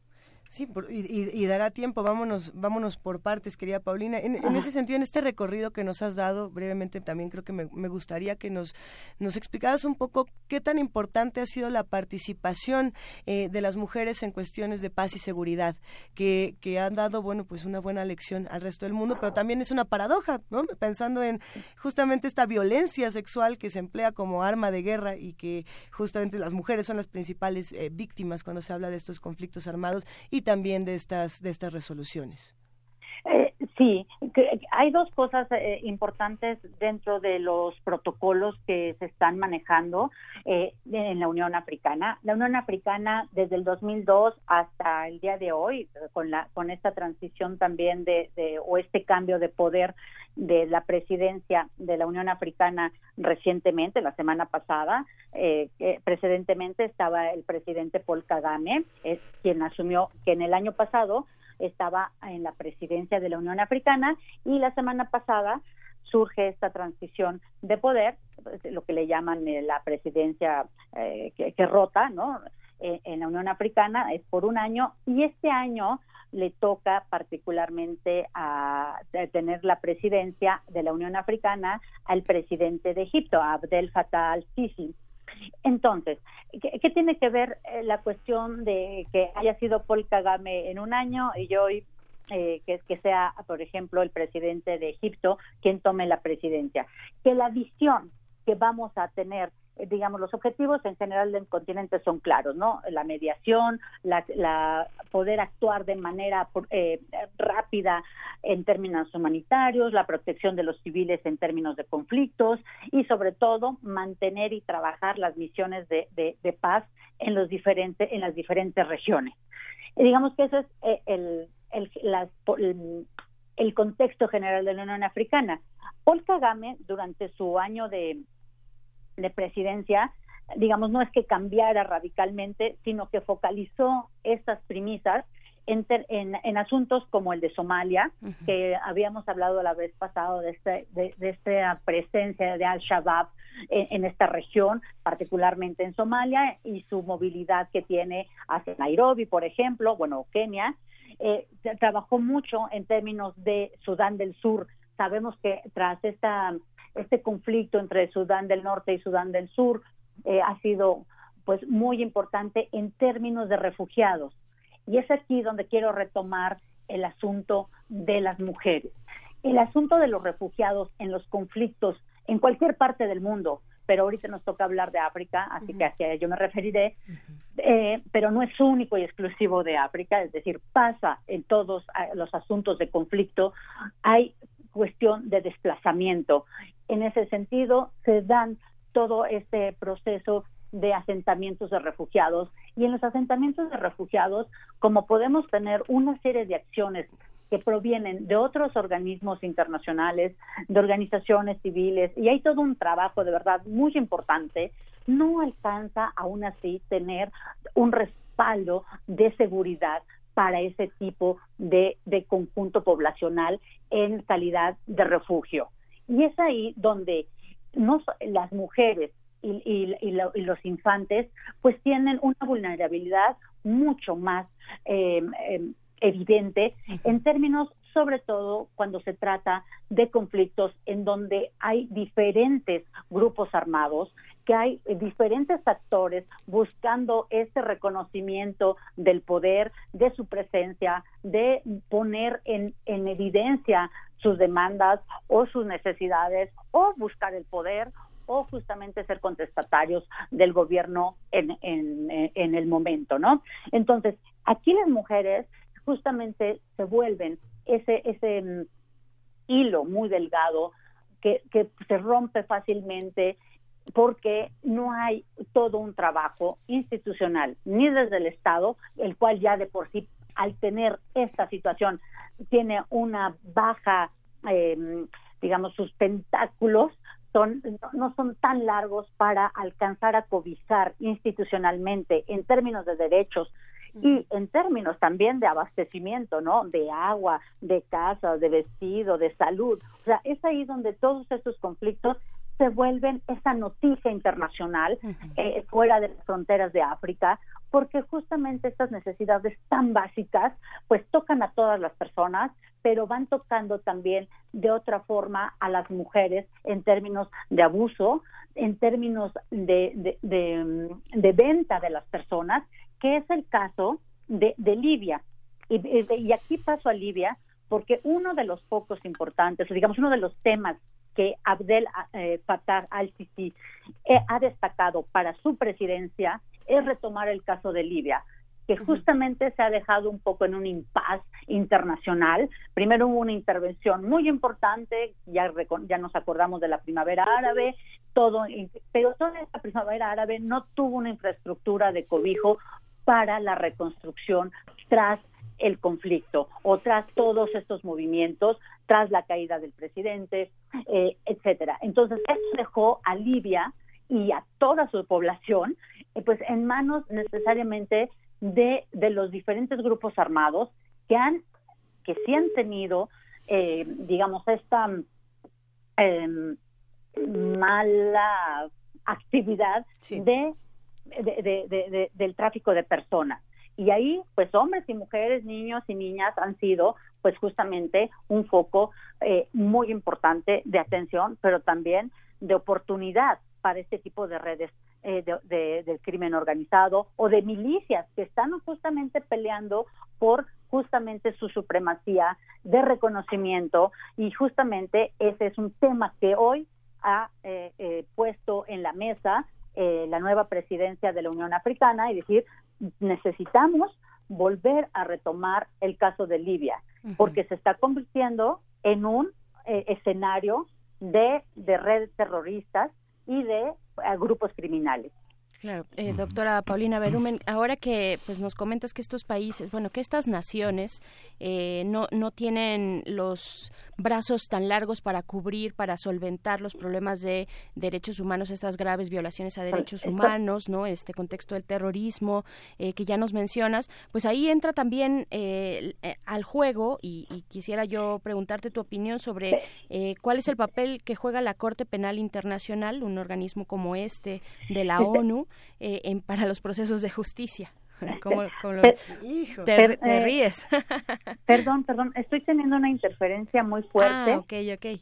[SPEAKER 2] Sí, y, dará tiempo, vámonos, vámonos por partes, querida Paulina. En, ese sentido, en este recorrido que nos has dado, brevemente también creo que me, gustaría que nos, nos explicaras un poco qué tan importante ha sido la participación eh, de las mujeres en cuestiones de paz y seguridad, que, que han dado, bueno, pues una buena lección al resto del mundo, pero también es una paradoja, ¿no? Pensando en justamente esta violencia sexual que se emplea como arma de guerra y que justamente las mujeres son las principales eh, víctimas cuando se habla de estos conflictos armados y también de estas, de estas resoluciones.
[SPEAKER 30] Eh, Sí, hay dos cosas eh, importantes dentro de los protocolos que se están manejando eh, en la Unión Africana. La Unión Africana desde el 2002 hasta el día de hoy, con la con esta transición también de, o este cambio de poder de la presidencia de la Unión Africana recientemente, la semana pasada, eh, precedentemente estaba el presidente Paul Kagame, es quien asumió que en el año pasado estaba en la presidencia de la Unión Africana y la semana pasada surge esta transición de poder, lo que le llaman eh, la presidencia eh, que, rota, ¿no? Eh, en la Unión Africana es por un año y este año le toca particularmente a, tener la presidencia de la Unión Africana al presidente de Egipto, Abdel Fattah al-Sisi. Entonces, ¿qué, tiene que ver eh, la cuestión de que haya sido Paul Kagame en un año y hoy eh, que, que sea, por ejemplo, el presidente de Egipto quien tome la presidencia? Que la visión que vamos a tener digamos, los objetivos en general del continente son claros, ¿no? La mediación, la, poder actuar de manera eh, rápida en términos humanitarios, la protección de los civiles en términos de conflictos y sobre todo mantener y trabajar las misiones de, paz en los diferentes en las diferentes regiones. digamos que ese es eh, el, el, el contexto general de la Unión Africana. Paul Kagame, durante su año de de presidencia, digamos, no es que cambiara radicalmente, sino que focalizó estas premisas en, en, asuntos como el de Somalia, que habíamos hablado la vez pasada de, este, de, esta presencia de Al-Shabaab en, esta región, particularmente en Somalia, y su movilidad que tiene hacia Nairobi, por ejemplo, bueno, Kenia. Eh, trabajó mucho en términos de Sudán del Sur. Sabemos que tras esta este conflicto entre Sudán del Norte y Sudán del Sur eh, ha sido pues muy importante en términos de refugiados. Y es aquí donde quiero retomar el asunto de las mujeres. El asunto de los refugiados en los conflictos en cualquier parte del mundo, pero ahorita nos toca hablar de África, así que hacia ello me referiré, eh, pero no es único y exclusivo de África, es decir, pasa en todos eh, los asuntos de conflicto, hay cuestión de desplazamiento. En ese sentido, se dan todo este proceso de asentamientos de refugiados y en los asentamientos de refugiados, como podemos tener una serie de acciones que provienen de otros organismos internacionales, de organizaciones civiles, y hay todo un trabajo de verdad muy importante, no alcanza aún así tener un respaldo de seguridad para ese tipo de, conjunto poblacional en calidad de refugio. Y es ahí donde no, las mujeres y, los infantes pues tienen una vulnerabilidad mucho más eh, eh, evidente en términos sobre todo cuando se trata de conflictos en donde hay diferentes grupos armados, que hay diferentes actores buscando ese reconocimiento del poder, de su presencia, de poner en, en evidencia sus demandas o sus necesidades o buscar el poder o justamente ser contestatarios del gobierno en, en, en el momento, ¿no? Entonces, aquí las mujeres justamente se vuelven ese, ese mm, hilo muy delgado que, que se rompe fácilmente porque no hay todo un trabajo institucional, ni desde el Estado, el cual ya de por sí, al tener esta situación, tiene una baja, eh, digamos, sus tentáculos son, no son tan largos para alcanzar a cobijar institucionalmente en términos de derechos y en términos también de abastecimiento, ¿no? De agua, de casa, de vestido, de salud. O sea, es ahí donde todos estos conflictos se vuelven esa noticia internacional eh, fuera de las fronteras de África, porque justamente estas necesidades tan básicas, pues tocan a todas las personas, pero van tocando también de otra forma a las mujeres en términos de abuso, en términos de, de, de venta de las personas que es el caso de, Libia. Y, aquí paso a Libia porque uno de los focos importantes, digamos uno de los temas que Abdel eh, Fattah al-Sisi eh, ha destacado para su presidencia es retomar el caso de Libia. que justamente se ha dejado un poco en un impas internacional. Primero hubo una intervención muy importante, ya, ya nos acordamos de la primavera árabe, todo, pero toda esta primavera árabe no tuvo una infraestructura de cobijo para la reconstrucción tras el conflicto o tras todos estos movimientos, tras la caída del presidente, eh, etcétera. Entonces, eso dejó a Libia y a toda su población, eh, pues en manos necesariamente de, de los diferentes grupos armados que han, que sí han tenido, eh, digamos, esta em, mala actividad de, de, del tráfico de personas. Y ahí, pues hombres y mujeres, niños y niñas han sido, pues justamente, un foco eh, muy importante de atención, pero también de oportunidad para este tipo de redes eh, de, del crimen organizado o de milicias que están justamente peleando por justamente su supremacía de reconocimiento y justamente ese es un tema que hoy ha eh, eh, puesto en la mesa la nueva presidencia de la Unión Africana y decir necesitamos volver a retomar el caso de Libia porque se está convirtiendo en un escenario de, de redes terroristas y de grupos criminales.
[SPEAKER 3] Claro, eh, doctora Paulina Berumen, ahora que pues nos comentas que estos países, bueno, que estas naciones eh, no, no tienen los brazos tan largos para cubrir, para solventar los problemas de derechos humanos, estas graves violaciones a derechos humanos, ¿no? Este contexto del terrorismo eh, que ya nos mencionas, pues ahí entra también al juego y, y, quisiera yo preguntarte tu opinión sobre cuál es el papel que juega la Corte Penal Internacional, un organismo como este de la ONU eh, para los procesos de justicia. (laughs) ¿Cómo, te,
[SPEAKER 30] eh,
[SPEAKER 3] ríes? (laughs)
[SPEAKER 30] perdón, perdón, estoy teniendo una interferencia muy fuerte.
[SPEAKER 3] Ah, ok, ok.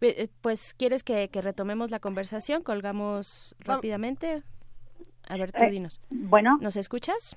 [SPEAKER 3] Eh, pues, ¿quieres que, retomemos la conversación? ¿Colgamos rápidamente? A ver, tú dinos.
[SPEAKER 30] bueno.
[SPEAKER 3] ¿Nos escuchas?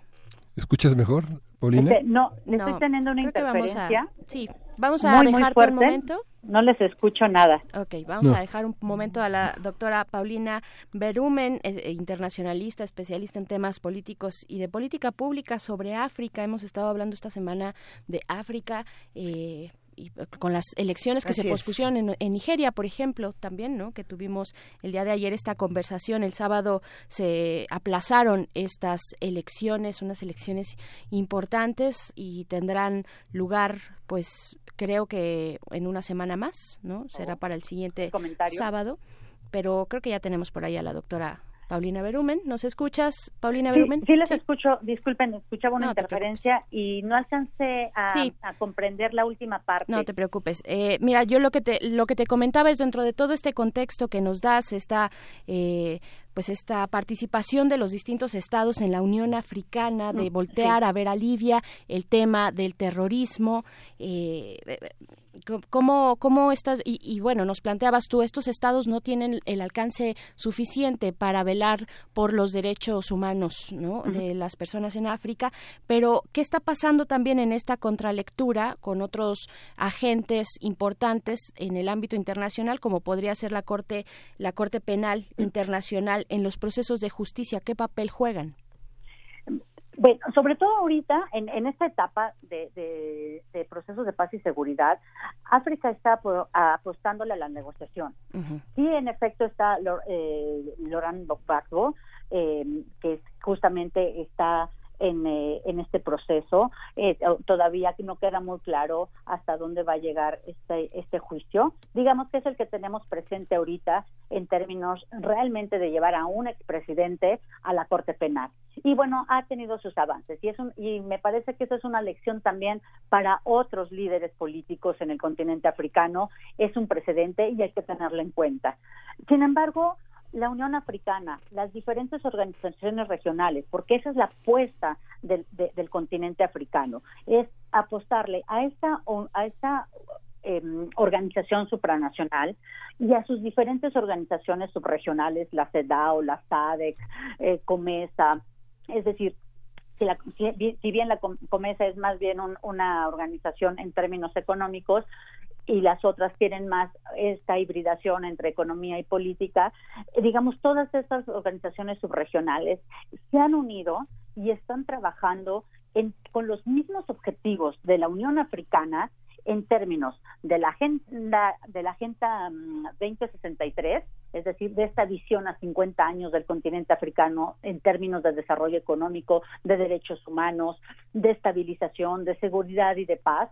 [SPEAKER 31] ¿Escuchas mejor, Paulina?
[SPEAKER 30] no, estoy teniendo una interferencia.
[SPEAKER 3] sí, vamos a dejarte un momento.
[SPEAKER 30] No les escucho nada.
[SPEAKER 3] Ok, vamos a dejar un momento a la doctora Paulina Berumen, eh, internacionalista, especialista en temas políticos y de política pública sobre África. Hemos estado hablando esta semana de África. Eh, y con las elecciones que se pospusieron en, Nigeria, por ejemplo, también, ¿no? Que tuvimos el día de ayer esta conversación, el sábado se aplazaron estas elecciones, unas elecciones importantes y tendrán lugar, pues, creo que en una semana más, ¿no? Será oh, para el siguiente sábado, pero creo que ya tenemos por ahí a la doctora Paulina Berumen, ¿nos escuchas, Paulina Berumen?
[SPEAKER 30] Sí, les escucho, disculpen, escuchaba una interferencia y no alcancé a, comprender la última parte.
[SPEAKER 3] No te preocupes. Eh, mira, yo lo que te lo que te comentaba es dentro de todo este contexto que nos das esta eh, pues esta participación de los distintos estados en la Unión Africana de mm, voltear a ver a Libia el tema del terrorismo eh, ¿Cómo, cómo estás? Y, bueno, nos planteabas tú, estos estados no tienen el alcance suficiente para velar por los derechos humanos ¿no? de las personas en África, pero ¿qué está pasando también en esta contralectura con otros agentes importantes en el ámbito internacional, como podría ser la Corte, la Corte Penal Internacional en los procesos de justicia? ¿Qué papel juegan?
[SPEAKER 30] Bueno, sobre todo ahorita, en, en esta etapa de, de, procesos de paz y seguridad, África está apostándole a la negociación. Sí, en efecto está eh, Laurent Gbagbo, eh, que justamente está en, eh, en este proceso. Eh, todavía no queda muy claro hasta dónde va a llegar este, este juicio. Digamos que es el que tenemos presente ahorita en términos realmente de llevar a un expresidente a la Corte Penal. Y bueno, ha tenido sus avances y, es y me parece que eso es una lección también para otros líderes políticos en el continente africano. Es un precedente y hay que tenerlo en cuenta. Sin embargo, la Unión Africana, las diferentes organizaciones regionales, porque esa es la apuesta del, del continente africano, es apostarle a esta, a esta em, organización supranacional y a sus diferentes organizaciones subregionales, la CEDAW, la SADC, eh, COMESA, es decir, si, la, si, bien la COMESA es más bien una organización en términos económicos, y las otras tienen más esta hibridación entre economía y política. Digamos, todas estas organizaciones subregionales se han unido y están trabajando con los mismos objetivos de la Unión Africana en términos de la agenda de la agenda 2063, mm, es decir, de esta visión a 50 años del continente africano en términos de desarrollo económico, de derechos humanos, de estabilización, de seguridad y de paz,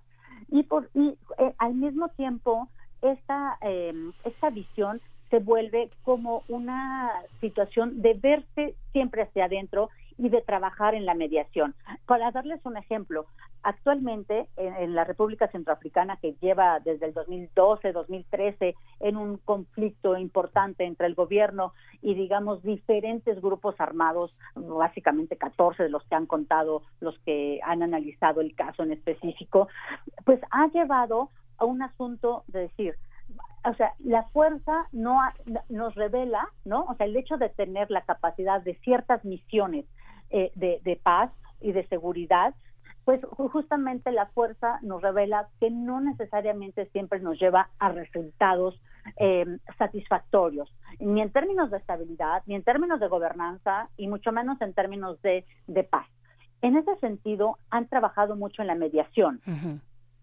[SPEAKER 30] y por y eh, al mismo tiempo esta em, esta visión se vuelve como una situación de verse siempre hacia adentro y de trabajar en la mediación. Para darles un ejemplo, actualmente en, la República Centroafricana, que lleva desde el 2012-2013 en un conflicto importante entre el gobierno y, digamos, diferentes grupos armados, básicamente 14 de los que han contado, los que han analizado el caso en específico, pues ha llevado a un asunto de decir, o sea, la fuerza no nos revela, ¿no? O sea, el hecho de tener la capacidad de ciertas misiones eh, de, paz y de seguridad, pues justamente la fuerza nos revela que no necesariamente siempre nos lleva a resultados eh, satisfactorios, ni en términos de estabilidad, ni en términos de gobernanza, y mucho menos en términos de, paz. En ese sentido, han trabajado mucho en la mediación,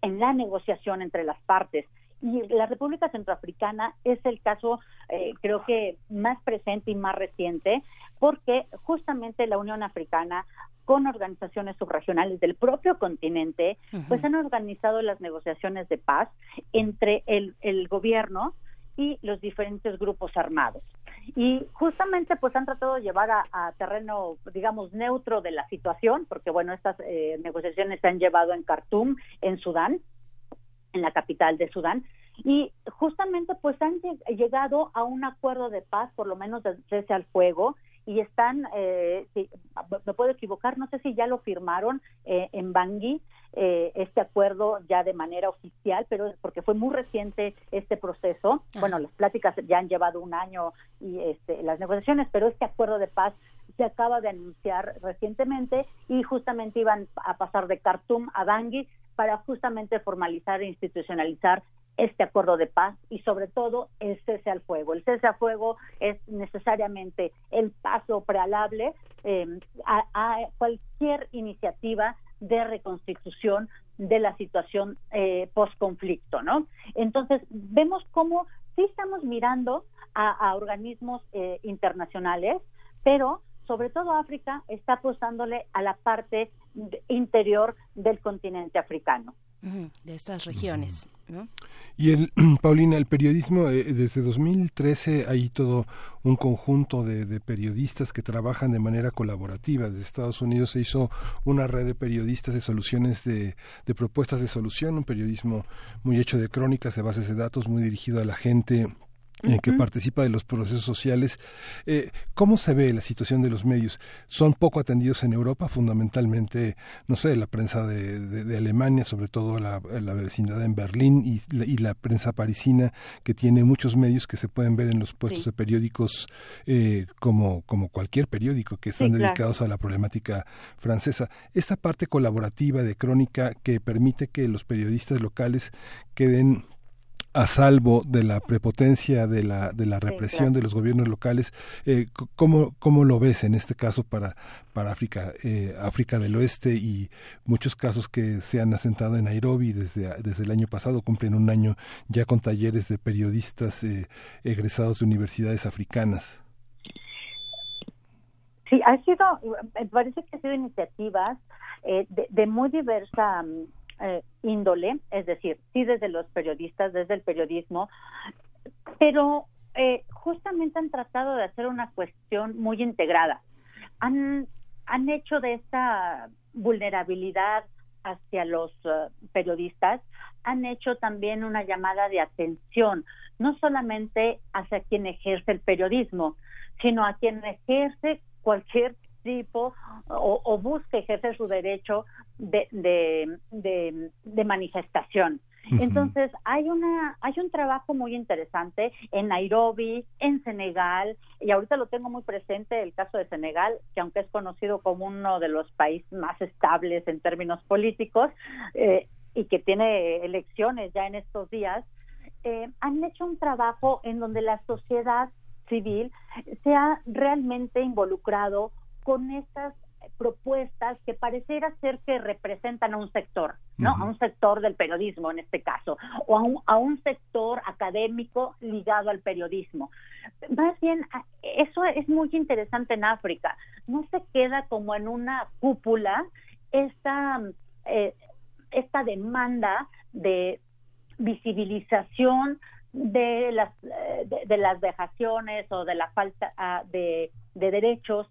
[SPEAKER 30] en la negociación entre las partes, y la República Centroafricana es el caso, eh, creo que más presente y más reciente, porque justamente la Unión Africana con organizaciones subregionales del propio continente, pues han organizado las negociaciones de paz entre el, el gobierno y los diferentes grupos armados. Y justamente pues han tratado de llevar a, terreno, digamos, neutro de la situación, porque bueno, estas eh, negociaciones se han llevado en Khartoum, en Sudán, en la capital de Sudán, y justamente pues han llegado a un acuerdo de paz, por lo menos de cese al fuego, y están, eh, me puedo equivocar, no sé si ya lo firmaron eh, en Bangui, eh, este acuerdo ya de manera oficial, pero porque fue muy reciente este proceso. Bueno, las pláticas ya han llevado un año y este, las negociaciones, pero este acuerdo de paz se acaba de anunciar recientemente y justamente iban a pasar de Khartoum a Bangui para justamente formalizar e institucionalizar este acuerdo de paz y sobre todo el cese al fuego. El cese al fuego es necesariamente el paso prealable eh, a, cualquier iniciativa de reconstitución de la situación eh, post-conflicto, ¿no? Entonces, vemos cómo sí estamos mirando a, organismos eh, internacionales, pero sobre todo África está apostándole a la parte interior del continente africano
[SPEAKER 3] de estas regiones.
[SPEAKER 1] Y el, (clears throat) Paulina, el periodismo, eh, desde 2013 hay todo un conjunto de, periodistas que trabajan de manera colaborativa. Desde Estados Unidos se hizo una red de periodistas de soluciones de, de propuestas de solución, un periodismo muy hecho de crónicas, de bases de datos, muy dirigido a la gente en que participa de los procesos sociales. Eh, ¿Cómo se ve la situación de los medios? ¿Son poco atendidos en Europa, fundamentalmente, no sé, la prensa de, de, Alemania, sobre todo la, la, vecindad en Berlín y la, y la, prensa parisina, que tiene muchos medios que se pueden ver en los puestos de periódicos eh, como, como cualquier periódico que están dedicados a la problemática francesa? Esta parte colaborativa de crónica que permite que los periodistas locales queden a salvo de la prepotencia de la, de la represión de los gobiernos locales. Eh, ¿cómo, ¿Cómo lo ves en este caso para, para África, eh, África del Oeste y muchos casos que se han asentado en Nairobi desde, desde el año pasado, cumplen un año ya con talleres de periodistas eh, egresados de universidades africanas?
[SPEAKER 30] Sí, ha sido, me parece que ha sido iniciativas eh, de, de, muy diversa eh, índole, es decir, sí desde los periodistas, desde el periodismo, pero eh, justamente han tratado de hacer una cuestión muy integrada. Han, han hecho de esta vulnerabilidad hacia los eh, periodistas, han hecho también una llamada de atención, no solamente hacia quien ejerce el periodismo, sino a quien ejerce cualquier tipo o, o busca ejercer su derecho de, de, manifestación. Entonces, hay una hay un trabajo muy interesante en Nairobi, en Senegal, y ahorita lo tengo muy presente el caso de Senegal, que aunque es conocido como uno de los países más estables en términos políticos eh, y que tiene elecciones ya en estos días, eh, han hecho un trabajo en donde la sociedad civil se ha realmente involucrado con estas propuestas que pareciera ser que representan a un sector, ¿no? A un sector del periodismo en este caso, o a un, a un sector académico ligado al periodismo. Más bien, eso es muy interesante en África. No se queda como en una cúpula esta, eh, esta demanda de visibilización de las eh, de, las vejaciones o de la falta ah, de, de derechos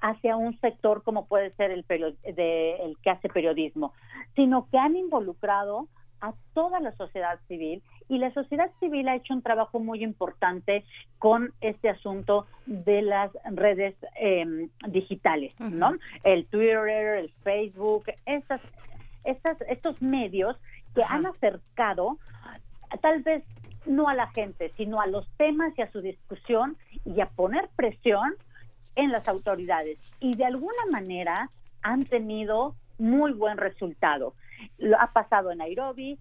[SPEAKER 30] hacia un sector como puede ser el, de, el que hace periodismo, sino que han involucrado a toda la sociedad civil y la sociedad civil ha hecho un trabajo muy importante con este asunto de las redes em, digitales, ¿no? El Twitter, el Facebook, estas, estas, estos medios que han acercado tal vez no a la gente, sino a los temas y a su discusión y a poner presión en las autoridades y de alguna manera han tenido muy buen resultado. Lo ha pasado en Nairobi,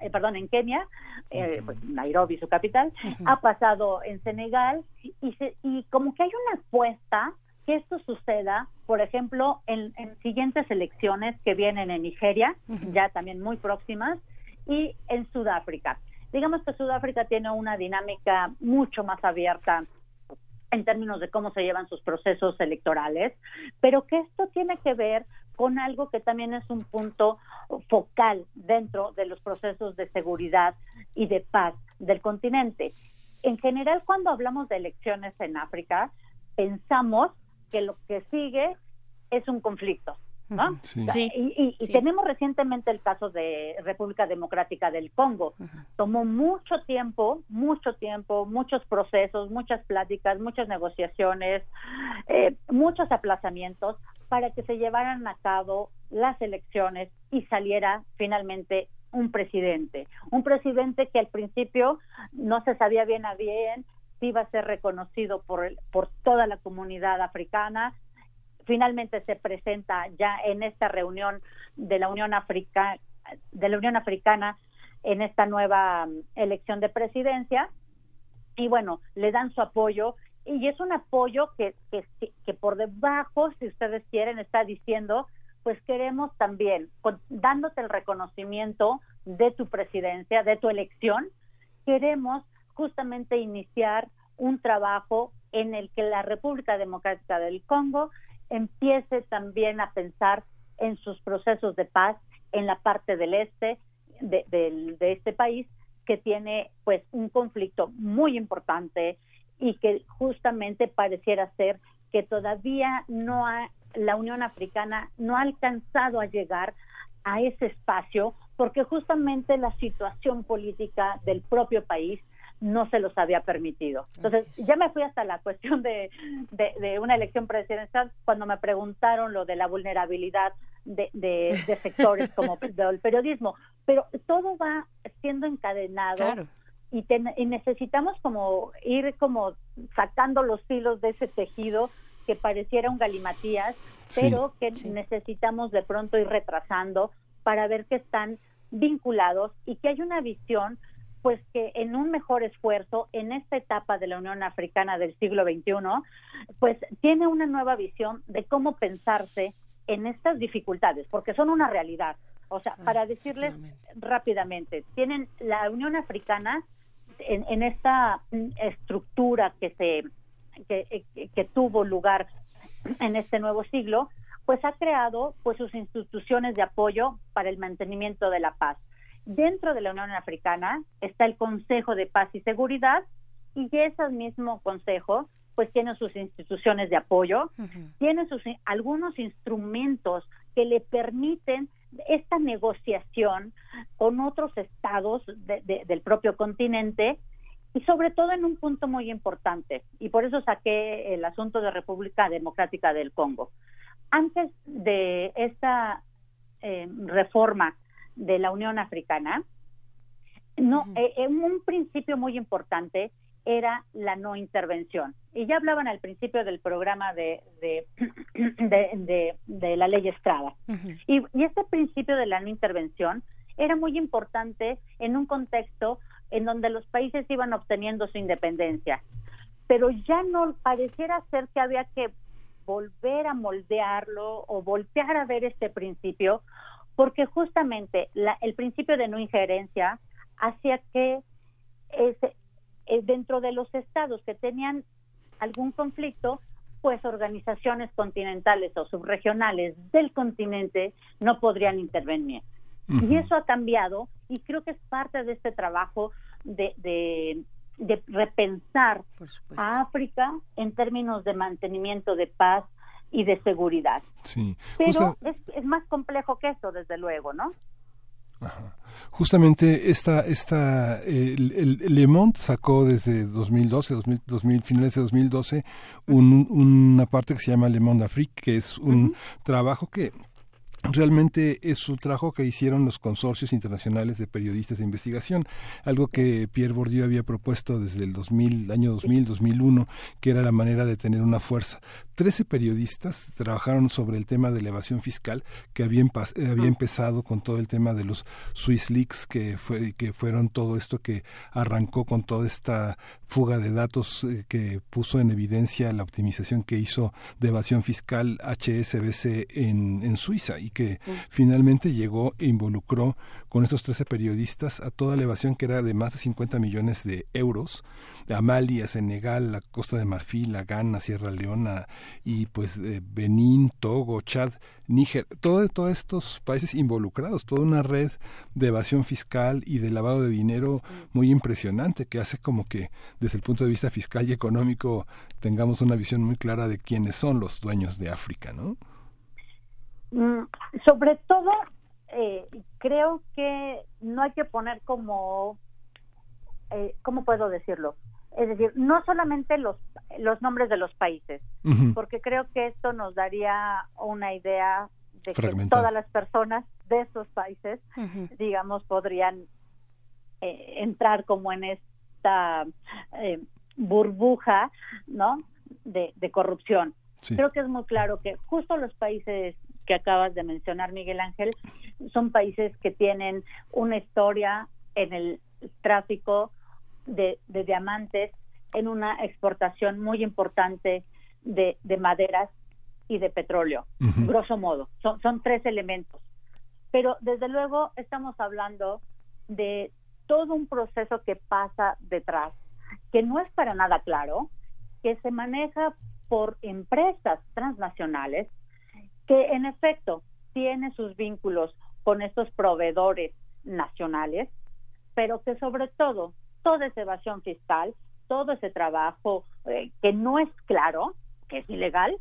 [SPEAKER 30] eh, perdón, en Kenia, eh, pues, Nairobi su capital, ha pasado en Senegal y, y como que hay una apuesta que esto suceda, por ejemplo, en, siguientes elecciones que vienen en Nigeria, ya también muy próximas, y en Sudáfrica. Digamos que Sudáfrica tiene una dinámica mucho más abierta en términos de cómo se llevan sus procesos electorales, pero que esto tiene que ver con algo que también es un punto focal dentro de los procesos de seguridad y de paz del continente. En general, cuando hablamos de elecciones en África, pensamos que lo que sigue es un conflicto. ¿No? y, tenemos recientemente el caso de República Democrática del Congo. Tomó mucho tiempo, mucho tiempo, muchos procesos, muchas pláticas, muchas negociaciones, eh, muchos aplazamientos para que se llevaran a cabo las elecciones y saliera finalmente un presidente. Un presidente que al principio no se sabía bien a bien si iba a ser reconocido por, por toda la comunidad africana, finalmente se presenta ya en esta reunión de la Unión Africana de la Unión Africana en esta nueva mm, elección de presidencia. Y bueno, le dan su apoyo y es un apoyo que, que, que por debajo, si ustedes quieren, está diciendo, pues queremos también, dándote el reconocimiento de tu presidencia, de tu elección, queremos justamente iniciar un trabajo en el que la República Democrática del Congo empiece también a pensar en sus procesos de paz en la parte del este de, este país que tiene pues un conflicto muy importante y que justamente pareciera ser que todavía no ha la Unión Africana no ha alcanzado a llegar a ese espacio porque justamente la situación política del propio país no se los había permitido. Entonces, ya me fui hasta la cuestión de, de, una elección presidencial cuando me preguntaron lo de la vulnerabilidad de, de, (laughs) sectores como el periodismo, pero todo va siendo encadenado. Y, y, necesitamos como ir como sacando los hilos de ese tejido que pareciera un galimatías, pero que necesitamos de pronto ir retrasando para ver que están vinculados y que hay una visión pues que en un mejor esfuerzo en esta etapa de la Unión Africana del siglo XXI, pues tiene una nueva visión de cómo pensarse en estas dificultades, porque son una realidad. O sea, para decirles rápidamente, tienen la Unión Africana en, esta estructura que se que, que tuvo lugar en este nuevo siglo, pues ha creado pues sus instituciones de apoyo para el mantenimiento de la paz Dentro de la Unión Africana está el Consejo de Paz y Seguridad y ese mismo consejo pues tiene sus instituciones de apoyo, tiene sus algunos instrumentos que le permiten esta negociación con otros estados del propio continente y sobre todo en un punto muy importante, y por eso saqué el asunto de República Democrática del Congo. Antes de esta eh, reforma de la Unión Africana, no, eh, un principio muy importante era la no intervención. Y ya hablaban al principio del programa de, de, (clears throat) de, la ley Estrada. y, y este principio de la no intervención era muy importante en un contexto en donde los países iban obteniendo su independencia. Pero ya no pareciera ser que había que volver a moldearlo o voltear a ver este principio, porque justamente el principio de no injerencia hacía que ese, eh, dentro de los estados que tenían algún conflicto, pues organizaciones continentales o subregionales del continente no podrían intervenir. Y eso ha cambiado y creo que es parte de este trabajo de, de, repensar a África en términos de mantenimiento de paz y de seguridad.
[SPEAKER 1] Sí.
[SPEAKER 30] Pero es, es más complejo que eso, desde luego, ¿no?
[SPEAKER 1] Justamente esta, esta el, Le Monde sacó desde 2012, 2000, finales de 2012, un, una parte que se llama Le Monde Afrique, que es un trabajo que realmente es un trabajo que hicieron los consorcios internacionales de periodistas de investigación, algo que Pierre Bourdieu había propuesto desde el 2000, año 2000, 2001, que era la manera de tener una fuerza. Trece periodistas trabajaron sobre el tema de elevación fiscal que había, había empezado con todo el tema de los Swiss Leaks, que, fue, que fueron todo esto que arrancó con toda esta fuga de datos eh, que puso en evidencia la optimización que hizo de evasión fiscal HSBC en, en Suiza y que finalmente llegó e involucró con estos 13 periodistas a toda la evasión que era de más de 50 millones de euros a Mali, a Senegal, a Costa de Marfil, a Ghana, Sierra Leona y pues eh, Benín, Togo, Chad, Níger, todo, todos estos países involucrados, toda una red de evasión fiscal y de lavado de dinero muy impresionante que hace como que desde el punto de vista fiscal y económico tengamos una visión muy clara de quiénes son los dueños de África, ¿no?
[SPEAKER 30] Mm, sobre todo, eh, creo que no hay que poner como, eh, ¿cómo puedo decirlo? es decir, no solamente los, los nombres de los países, porque creo que esto nos daría una idea de que todas las personas de esos países, digamos, podrían eh, entrar como en esta eh, burbuja, ¿no? De, corrupción. Creo que es muy claro que justo los países que acabas de mencionar, Miguel Ángel, son países que tienen una historia en el tráfico de, diamantes en una exportación muy importante de, maderas y de petróleo, grosso modo. Son, son tres elementos. Pero desde luego estamos hablando de todo un proceso que pasa detrás, que no es para nada claro, que se maneja por empresas transnacionales, que en efecto tiene sus vínculos con estos proveedores nacionales, pero que sobre todo toda esa evasión fiscal, todo ese trabajo eh, que no es claro, que es ilegal,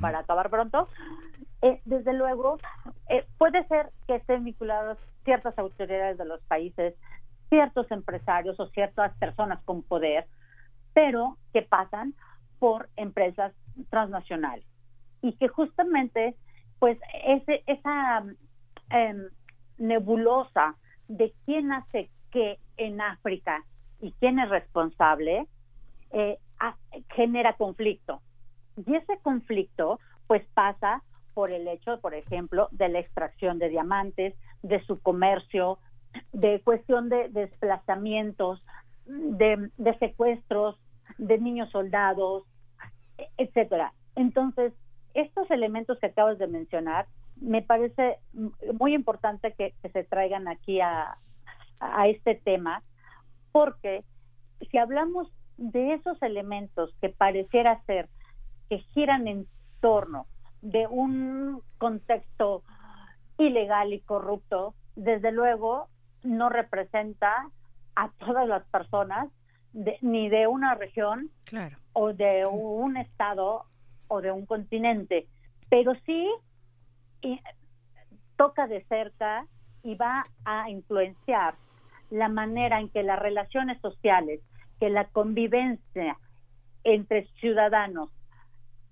[SPEAKER 30] para acabar pronto, eh, desde luego eh, puede ser que estén vinculados ciertas autoridades de los países, ciertos empresarios o ciertas personas con poder, pero que pasan por empresas transnacionales y que justamente pues ese, esa em, nebulosa de quién hace qué en África y quién es responsable, eh, genera conflicto. Y ese conflicto pues pasa por el hecho, por ejemplo, de la extracción de diamantes, de su comercio, de cuestión de desplazamientos, de, de secuestros, de niños soldados, etcétera. Entonces, estos elementos que acabas de mencionar, me parece muy importante que se traigan aquí a, a este tema, porque si hablamos de esos elementos que pareciera ser que giran en torno de un contexto ilegal y corrupto, desde luego no representa a todas las personas ni de una región o de un estado o de un continente, pero sí toca de cerca y va a influenciar la manera en que las relaciones sociales, que la convivencia entre ciudadanos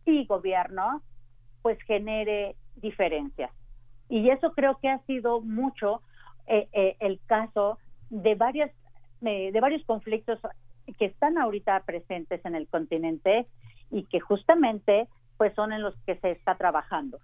[SPEAKER 30] y gobierno, pues genere diferencias. Y eso creo que ha sido mucho eh, eh, el caso de varias eh, de varios conflictos que están ahorita presentes en el continente y que justamente pues son en los que se está trabajando.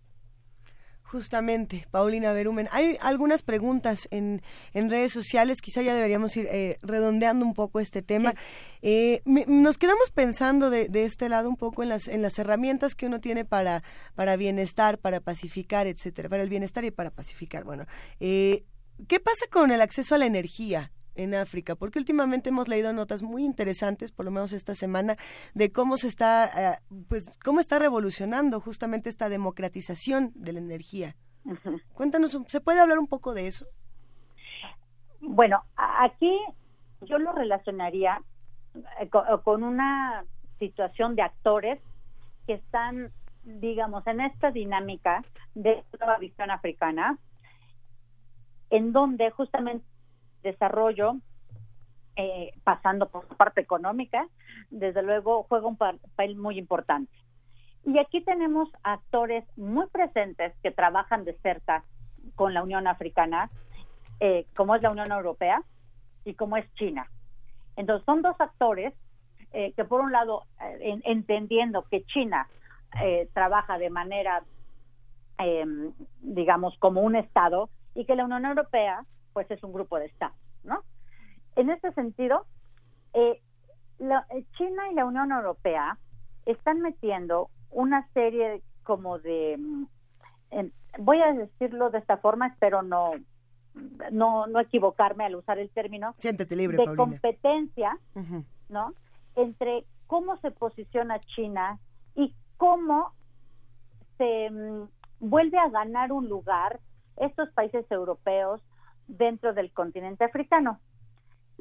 [SPEAKER 2] Justamente, Paulina Berumen. Hay algunas preguntas en, en redes sociales, quizá ya deberíamos ir eh, redondeando un poco este tema. Eh, nos quedamos pensando de, de, este lado un poco en las, en las herramientas que uno tiene para, para bienestar, para pacificar, etcétera, para el bienestar y para pacificar. Bueno, eh, ¿qué pasa con el acceso a la energía? En África, porque últimamente hemos leído notas muy interesantes, por lo menos esta semana, de cómo se está, eh, pues, cómo está revolucionando justamente esta democratización de la energía. Cuéntanos, ¿se puede hablar un poco de eso?
[SPEAKER 30] Bueno, aquí yo lo relacionaría eh, con una situación de actores que están, digamos, en esta dinámica de nueva visión africana, en donde justamente desarrollo, eh, pasando por la parte económica, desde luego juega un papel muy importante. Y aquí tenemos actores muy presentes que trabajan de cerca con la Unión Africana, eh, como es la Unión Europea y como es China. Entonces son dos actores eh, que por un lado, entendiendo que China trabaja de manera, em, digamos, como un Estado y que la Unión Europea pues es un grupo de estados, ¿no? En este sentido, eh, eh, China y la Unión Europea están metiendo una serie como de, mm, voy a decirlo de esta forma, espero no no, no equivocarme al usar el término,
[SPEAKER 2] Siéntete libre,
[SPEAKER 30] de competencia, ¿no? Entre cómo se posiciona China y cómo se mm, vuelve a ganar un lugar estos países europeos dentro del continente africano,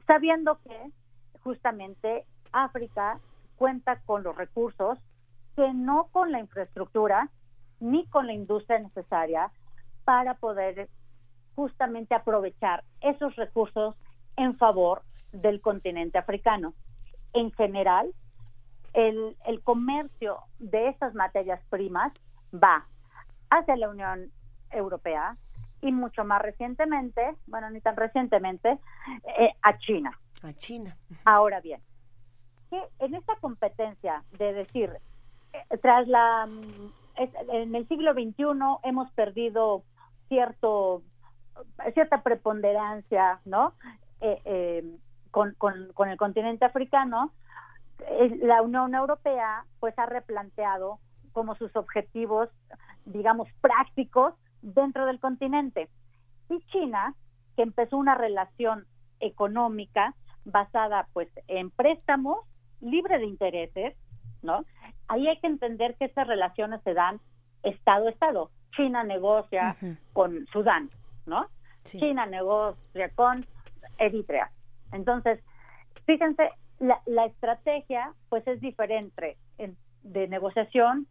[SPEAKER 30] sabiendo que justamente África cuenta con los recursos que no con la infraestructura ni con la industria necesaria para poder justamente aprovechar esos recursos en favor del continente africano. En general, el, el comercio de esas materias primas va hacia la Unión Europea, y mucho más recientemente, bueno, ni tan recientemente, eh, a China.
[SPEAKER 2] A China.
[SPEAKER 30] Ahora bien, que en esta competencia de decir, eh, tras la, mm, en el siglo XXI hemos perdido cierto, cierta preponderancia, ¿no? Eh, con, con, con el continente africano, la Unión Europea pues ha replanteado como sus objetivos, digamos, prácticos dentro del continente. Y China, que empezó una relación económica basada pues en préstamos, libre de intereses, ¿no? Ahí hay que entender que estas relaciones se dan Estado a Estado. China negocia con Sudán, ¿no? China negocia con Eritrea. Entonces, fíjense, la, la estrategia pues es diferente de negociación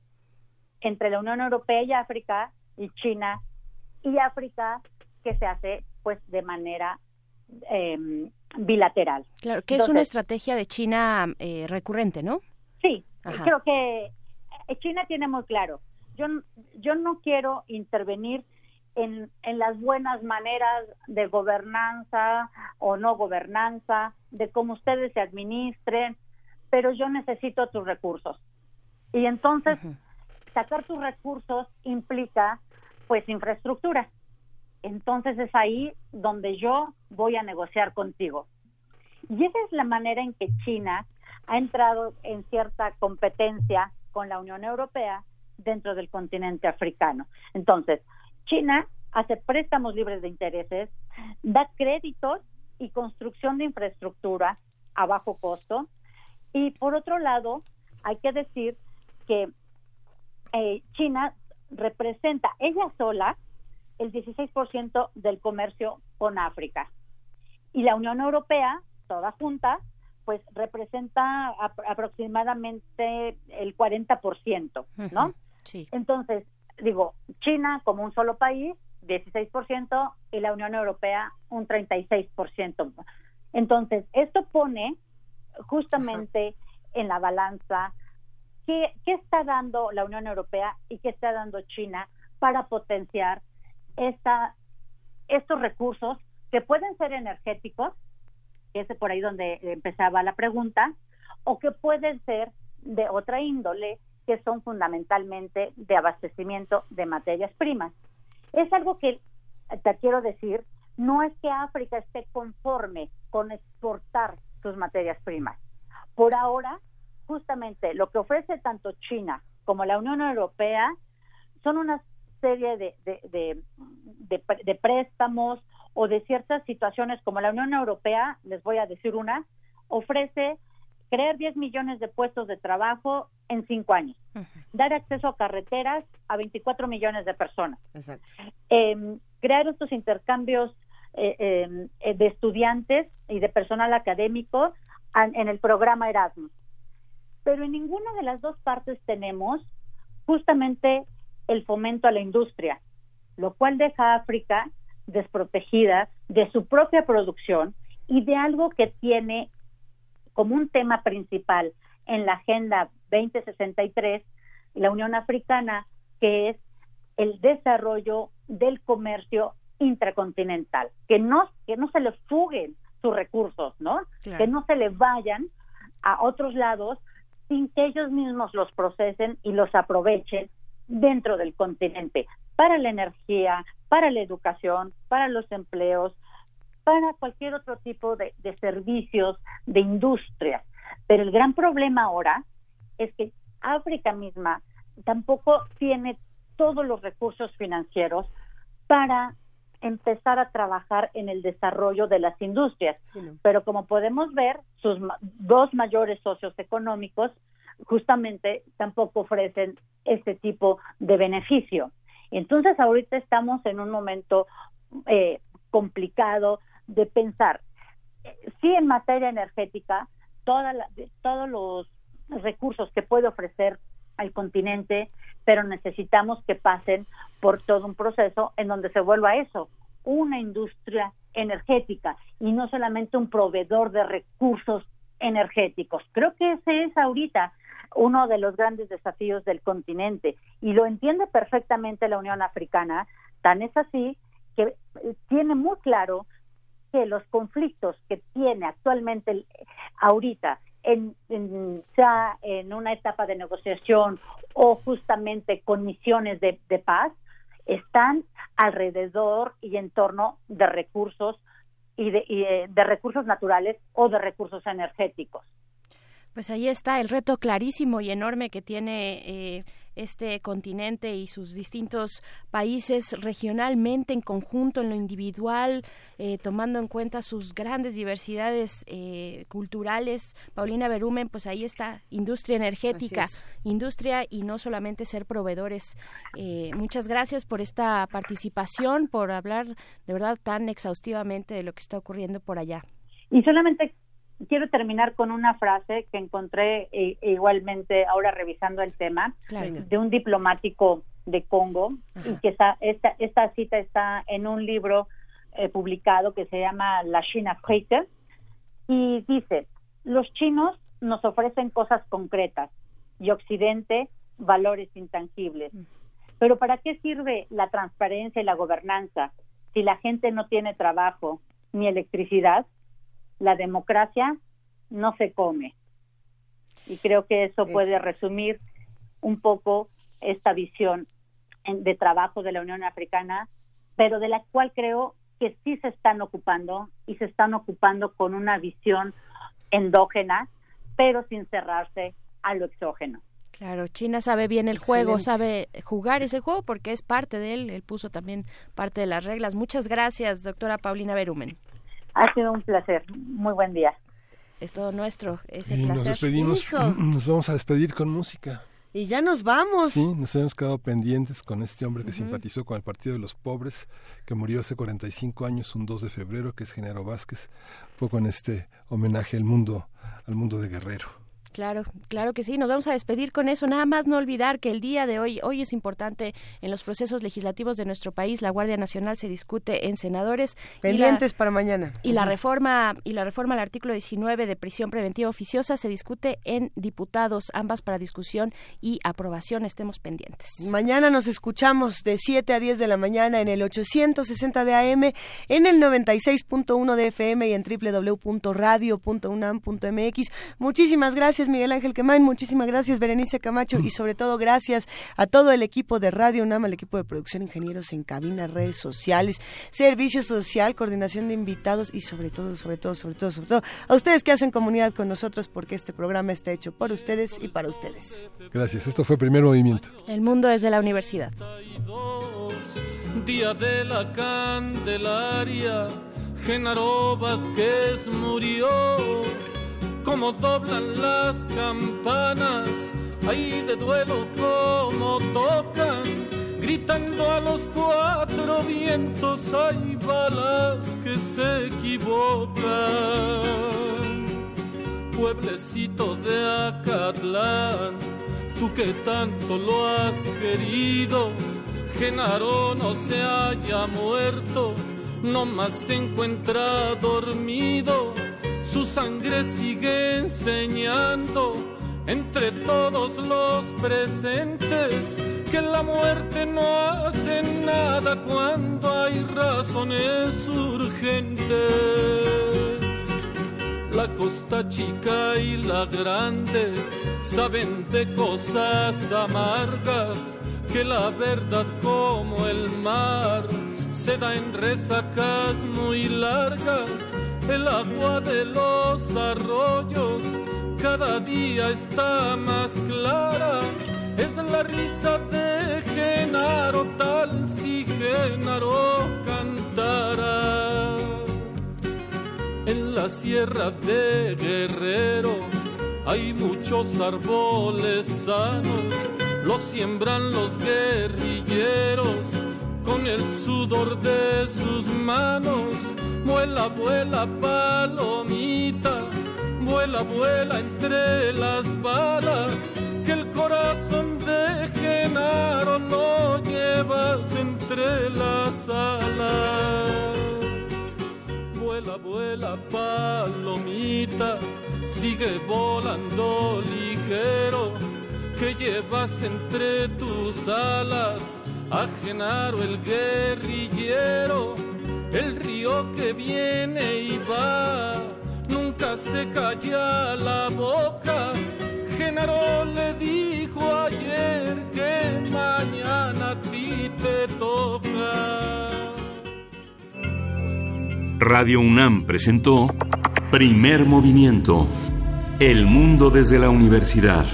[SPEAKER 30] entre la Unión Europea y África y China y África que se hace pues de manera em, bilateral.
[SPEAKER 3] Claro, que es una estrategia de China eh, recurrente, ¿no?
[SPEAKER 30] Sí, creo que eh, China tiene muy claro. Yo, yo no quiero intervenir en, en las buenas maneras de gobernanza o no gobernanza, de cómo ustedes se administren, pero yo necesito tus recursos. Y entonces, sacar tus recursos implica pues infraestructura. Entonces es ahí donde yo voy a negociar contigo. Y esa es la manera en que China ha entrado en cierta competencia con la Unión Europea dentro del continente africano. Entonces, China hace préstamos libres de intereses, da créditos y construcción de infraestructura a bajo costo. Y por otro lado, hay que decir que eh, China representa ella sola el 16% del comercio con África. Y la Unión Europea, toda junta, pues representa aproximadamente el 40%, ¿no?
[SPEAKER 3] Sí.
[SPEAKER 30] Entonces, digo, China como un solo país, 16%, y la Unión Europea un 36%. Entonces, esto pone justamente en la balanza ¿Qué, está dando la Unión Europea y qué está dando China para potenciar esta, estos recursos que pueden ser energéticos, que es por ahí donde empezaba la pregunta, o que pueden ser de otra índole, que son fundamentalmente de abastecimiento de materias primas. Es algo que, te quiero decir, no es que África esté conforme con exportar sus materias primas. Por ahora, justamente lo que ofrece tanto China como la Unión Europea son una serie de, de, de, préstamos o de ciertas situaciones como la Unión Europea, les voy a decir una, ofrece crear 10 millones de puestos de trabajo en cinco años, dar acceso a carreteras a 24 millones de personas, em, crear estos intercambios eh, em, eh, de estudiantes y de personal académico en el programa Erasmus. Pero en ninguna de las dos partes tenemos justamente el fomento a la industria, lo cual deja a África desprotegida de su propia producción y de algo que tiene como un tema principal en la Agenda 2063 la Unión Africana, que es el desarrollo del comercio intracontinental, que no, que no se les fuguen sus recursos, ¿no? Que no se les vayan a otros lados sin que ellos mismos los procesen y los aprovechen dentro del continente para la energía, para la educación, para los empleos, para cualquier otro tipo de, servicios, de industrias. Pero el gran problema ahora es que África misma tampoco tiene todos los recursos financieros para empezar a trabajar en el desarrollo de las industrias. Pero como podemos ver, sus dos mayores socios económicos justamente tampoco ofrecen este tipo de beneficio. Entonces ahorita estamos en un momento eh, complicado de pensar, sí en materia energética, toda todos los recursos que puede ofrecer al continente, pero necesitamos que pasen por todo un proceso en donde se vuelva eso, una industria energética y no solamente un proveedor de recursos energéticos. Creo que ese es ahorita uno de los grandes desafíos del continente y lo entiende perfectamente la Unión Africana, tan es así que tiene muy claro que los conflictos que tiene actualmente ahorita en, ya en una etapa de negociación o justamente con misiones de, paz están alrededor y en torno de recursos y de, y de recursos naturales o de recursos energéticos.
[SPEAKER 3] Pues ahí está el reto clarísimo y enorme que tiene eh, este continente y sus distintos países regionalmente, en conjunto, en lo individual, eh, tomando en cuenta sus grandes diversidades eh, culturales. Paulina Berumen, pues ahí está, industria energética, industria y no solamente ser proveedores. muchas gracias por esta participación, por hablar de verdad tan exhaustivamente de lo que está ocurriendo por allá.
[SPEAKER 30] Y solamente quiero terminar con una frase que encontré eh, igualmente ahora revisando el tema de un diplomático de Congo y que esta, esta cita está en un libro eh, publicado que se llama La China Afrique y dice, los chinos nos ofrecen cosas concretas y Occidente valores intangibles. Mm. Pero ¿para qué sirve la transparencia y la gobernanza si la gente no tiene trabajo ni electricidad? La democracia no se come. Y creo que eso puede resumir un poco esta visión de trabajo de la Unión Africana, pero de la cual creo que sí se están ocupando y se están ocupando con una visión endógena, pero sin cerrarse a lo exógeno.
[SPEAKER 3] Claro, China sabe bien el juego, sabe jugar ese juego porque es parte de él, él puso también parte de las reglas. Muchas gracias, doctora Paulina Berumen.
[SPEAKER 30] Ha sido un placer. Muy buen día.
[SPEAKER 3] Es todo nuestro. Ese
[SPEAKER 31] y
[SPEAKER 3] placer.
[SPEAKER 31] Nos despedimos. Nos vamos a despedir con música.
[SPEAKER 2] Y ya nos vamos.
[SPEAKER 31] Sí, nos hemos quedado pendientes con este hombre que simpatizó con el Partido de los Pobres, que murió hace 45 años, un 2 de febrero, que es Genaro Vázquez, fue con este homenaje al mundo, al mundo de Guerrero.
[SPEAKER 3] Claro, claro que sí. Nos vamos a despedir con eso. Nada más no olvidar que el día de hoy, hoy es importante en los procesos legislativos de nuestro país. La Guardia Nacional se discute en senadores.
[SPEAKER 2] Pendientes para mañana.
[SPEAKER 3] Y la reforma y la reforma al artículo 19 de prisión preventiva oficiosa se discute en diputados, ambas para discusión y aprobación. Estemos pendientes.
[SPEAKER 2] Mañana nos escuchamos de 7 a 10 de la mañana en el 860 de AM, en el 96.1 de FM y en www.radio.unam.mx. Muchísimas gracias gracias Miguel Ángel Quemain, muchísimas gracias Berenice Camacho y sobre todo gracias a todo el equipo de Radio UNAM, el equipo de producción, ingenieros en cabina, redes sociales, servicio social, coordinación de invitados y sobre todo, sobre todo, sobre todo, sobre todo, a ustedes que hacen comunidad con nosotros porque este programa está hecho por ustedes y para ustedes.
[SPEAKER 31] Gracias, esto fue Primer Movimiento.
[SPEAKER 3] El mundo es de la universidad.
[SPEAKER 32] Día de la Candelaria, Genaro Vázquez murió. Como doblan las campanas, ahí de duelo como tocan, gritando a los cuatro vientos, hay balas que se equivocan. Pueblecito de Acatlán, tú que tanto lo has querido, Genaro no se haya muerto, no más se encuentra dormido, su sangre sigue enseñando entre todos los presentes que la muerte no hace nada cuando hay razones urgentes. La costa chica y la grande saben de cosas amargas que la verdad como el mar se da en resacas muy largas. El agua de los arroyos cada día está más clara. Es la risa de Genaro tal si Genaro cantara. En la sierra de Guerrero hay muchos árboles sanos los siembran los guerrilleros con el sudor de sus manos. Vuela, vuela, palomita, vuela, vuela entre las balas, que el corazón de Genaro no llevas entre las alas. Vuela, vuela, palomita, sigue volando ligero que llevas entre tus alas a Genaro el guerrillero, el río que viene y va, nunca se calla la boca. Genaro le dijo ayer que mañana a ti te toca.
[SPEAKER 33] Radio UNAM presentó Primer Movimiento, El Mundo desde la Universidad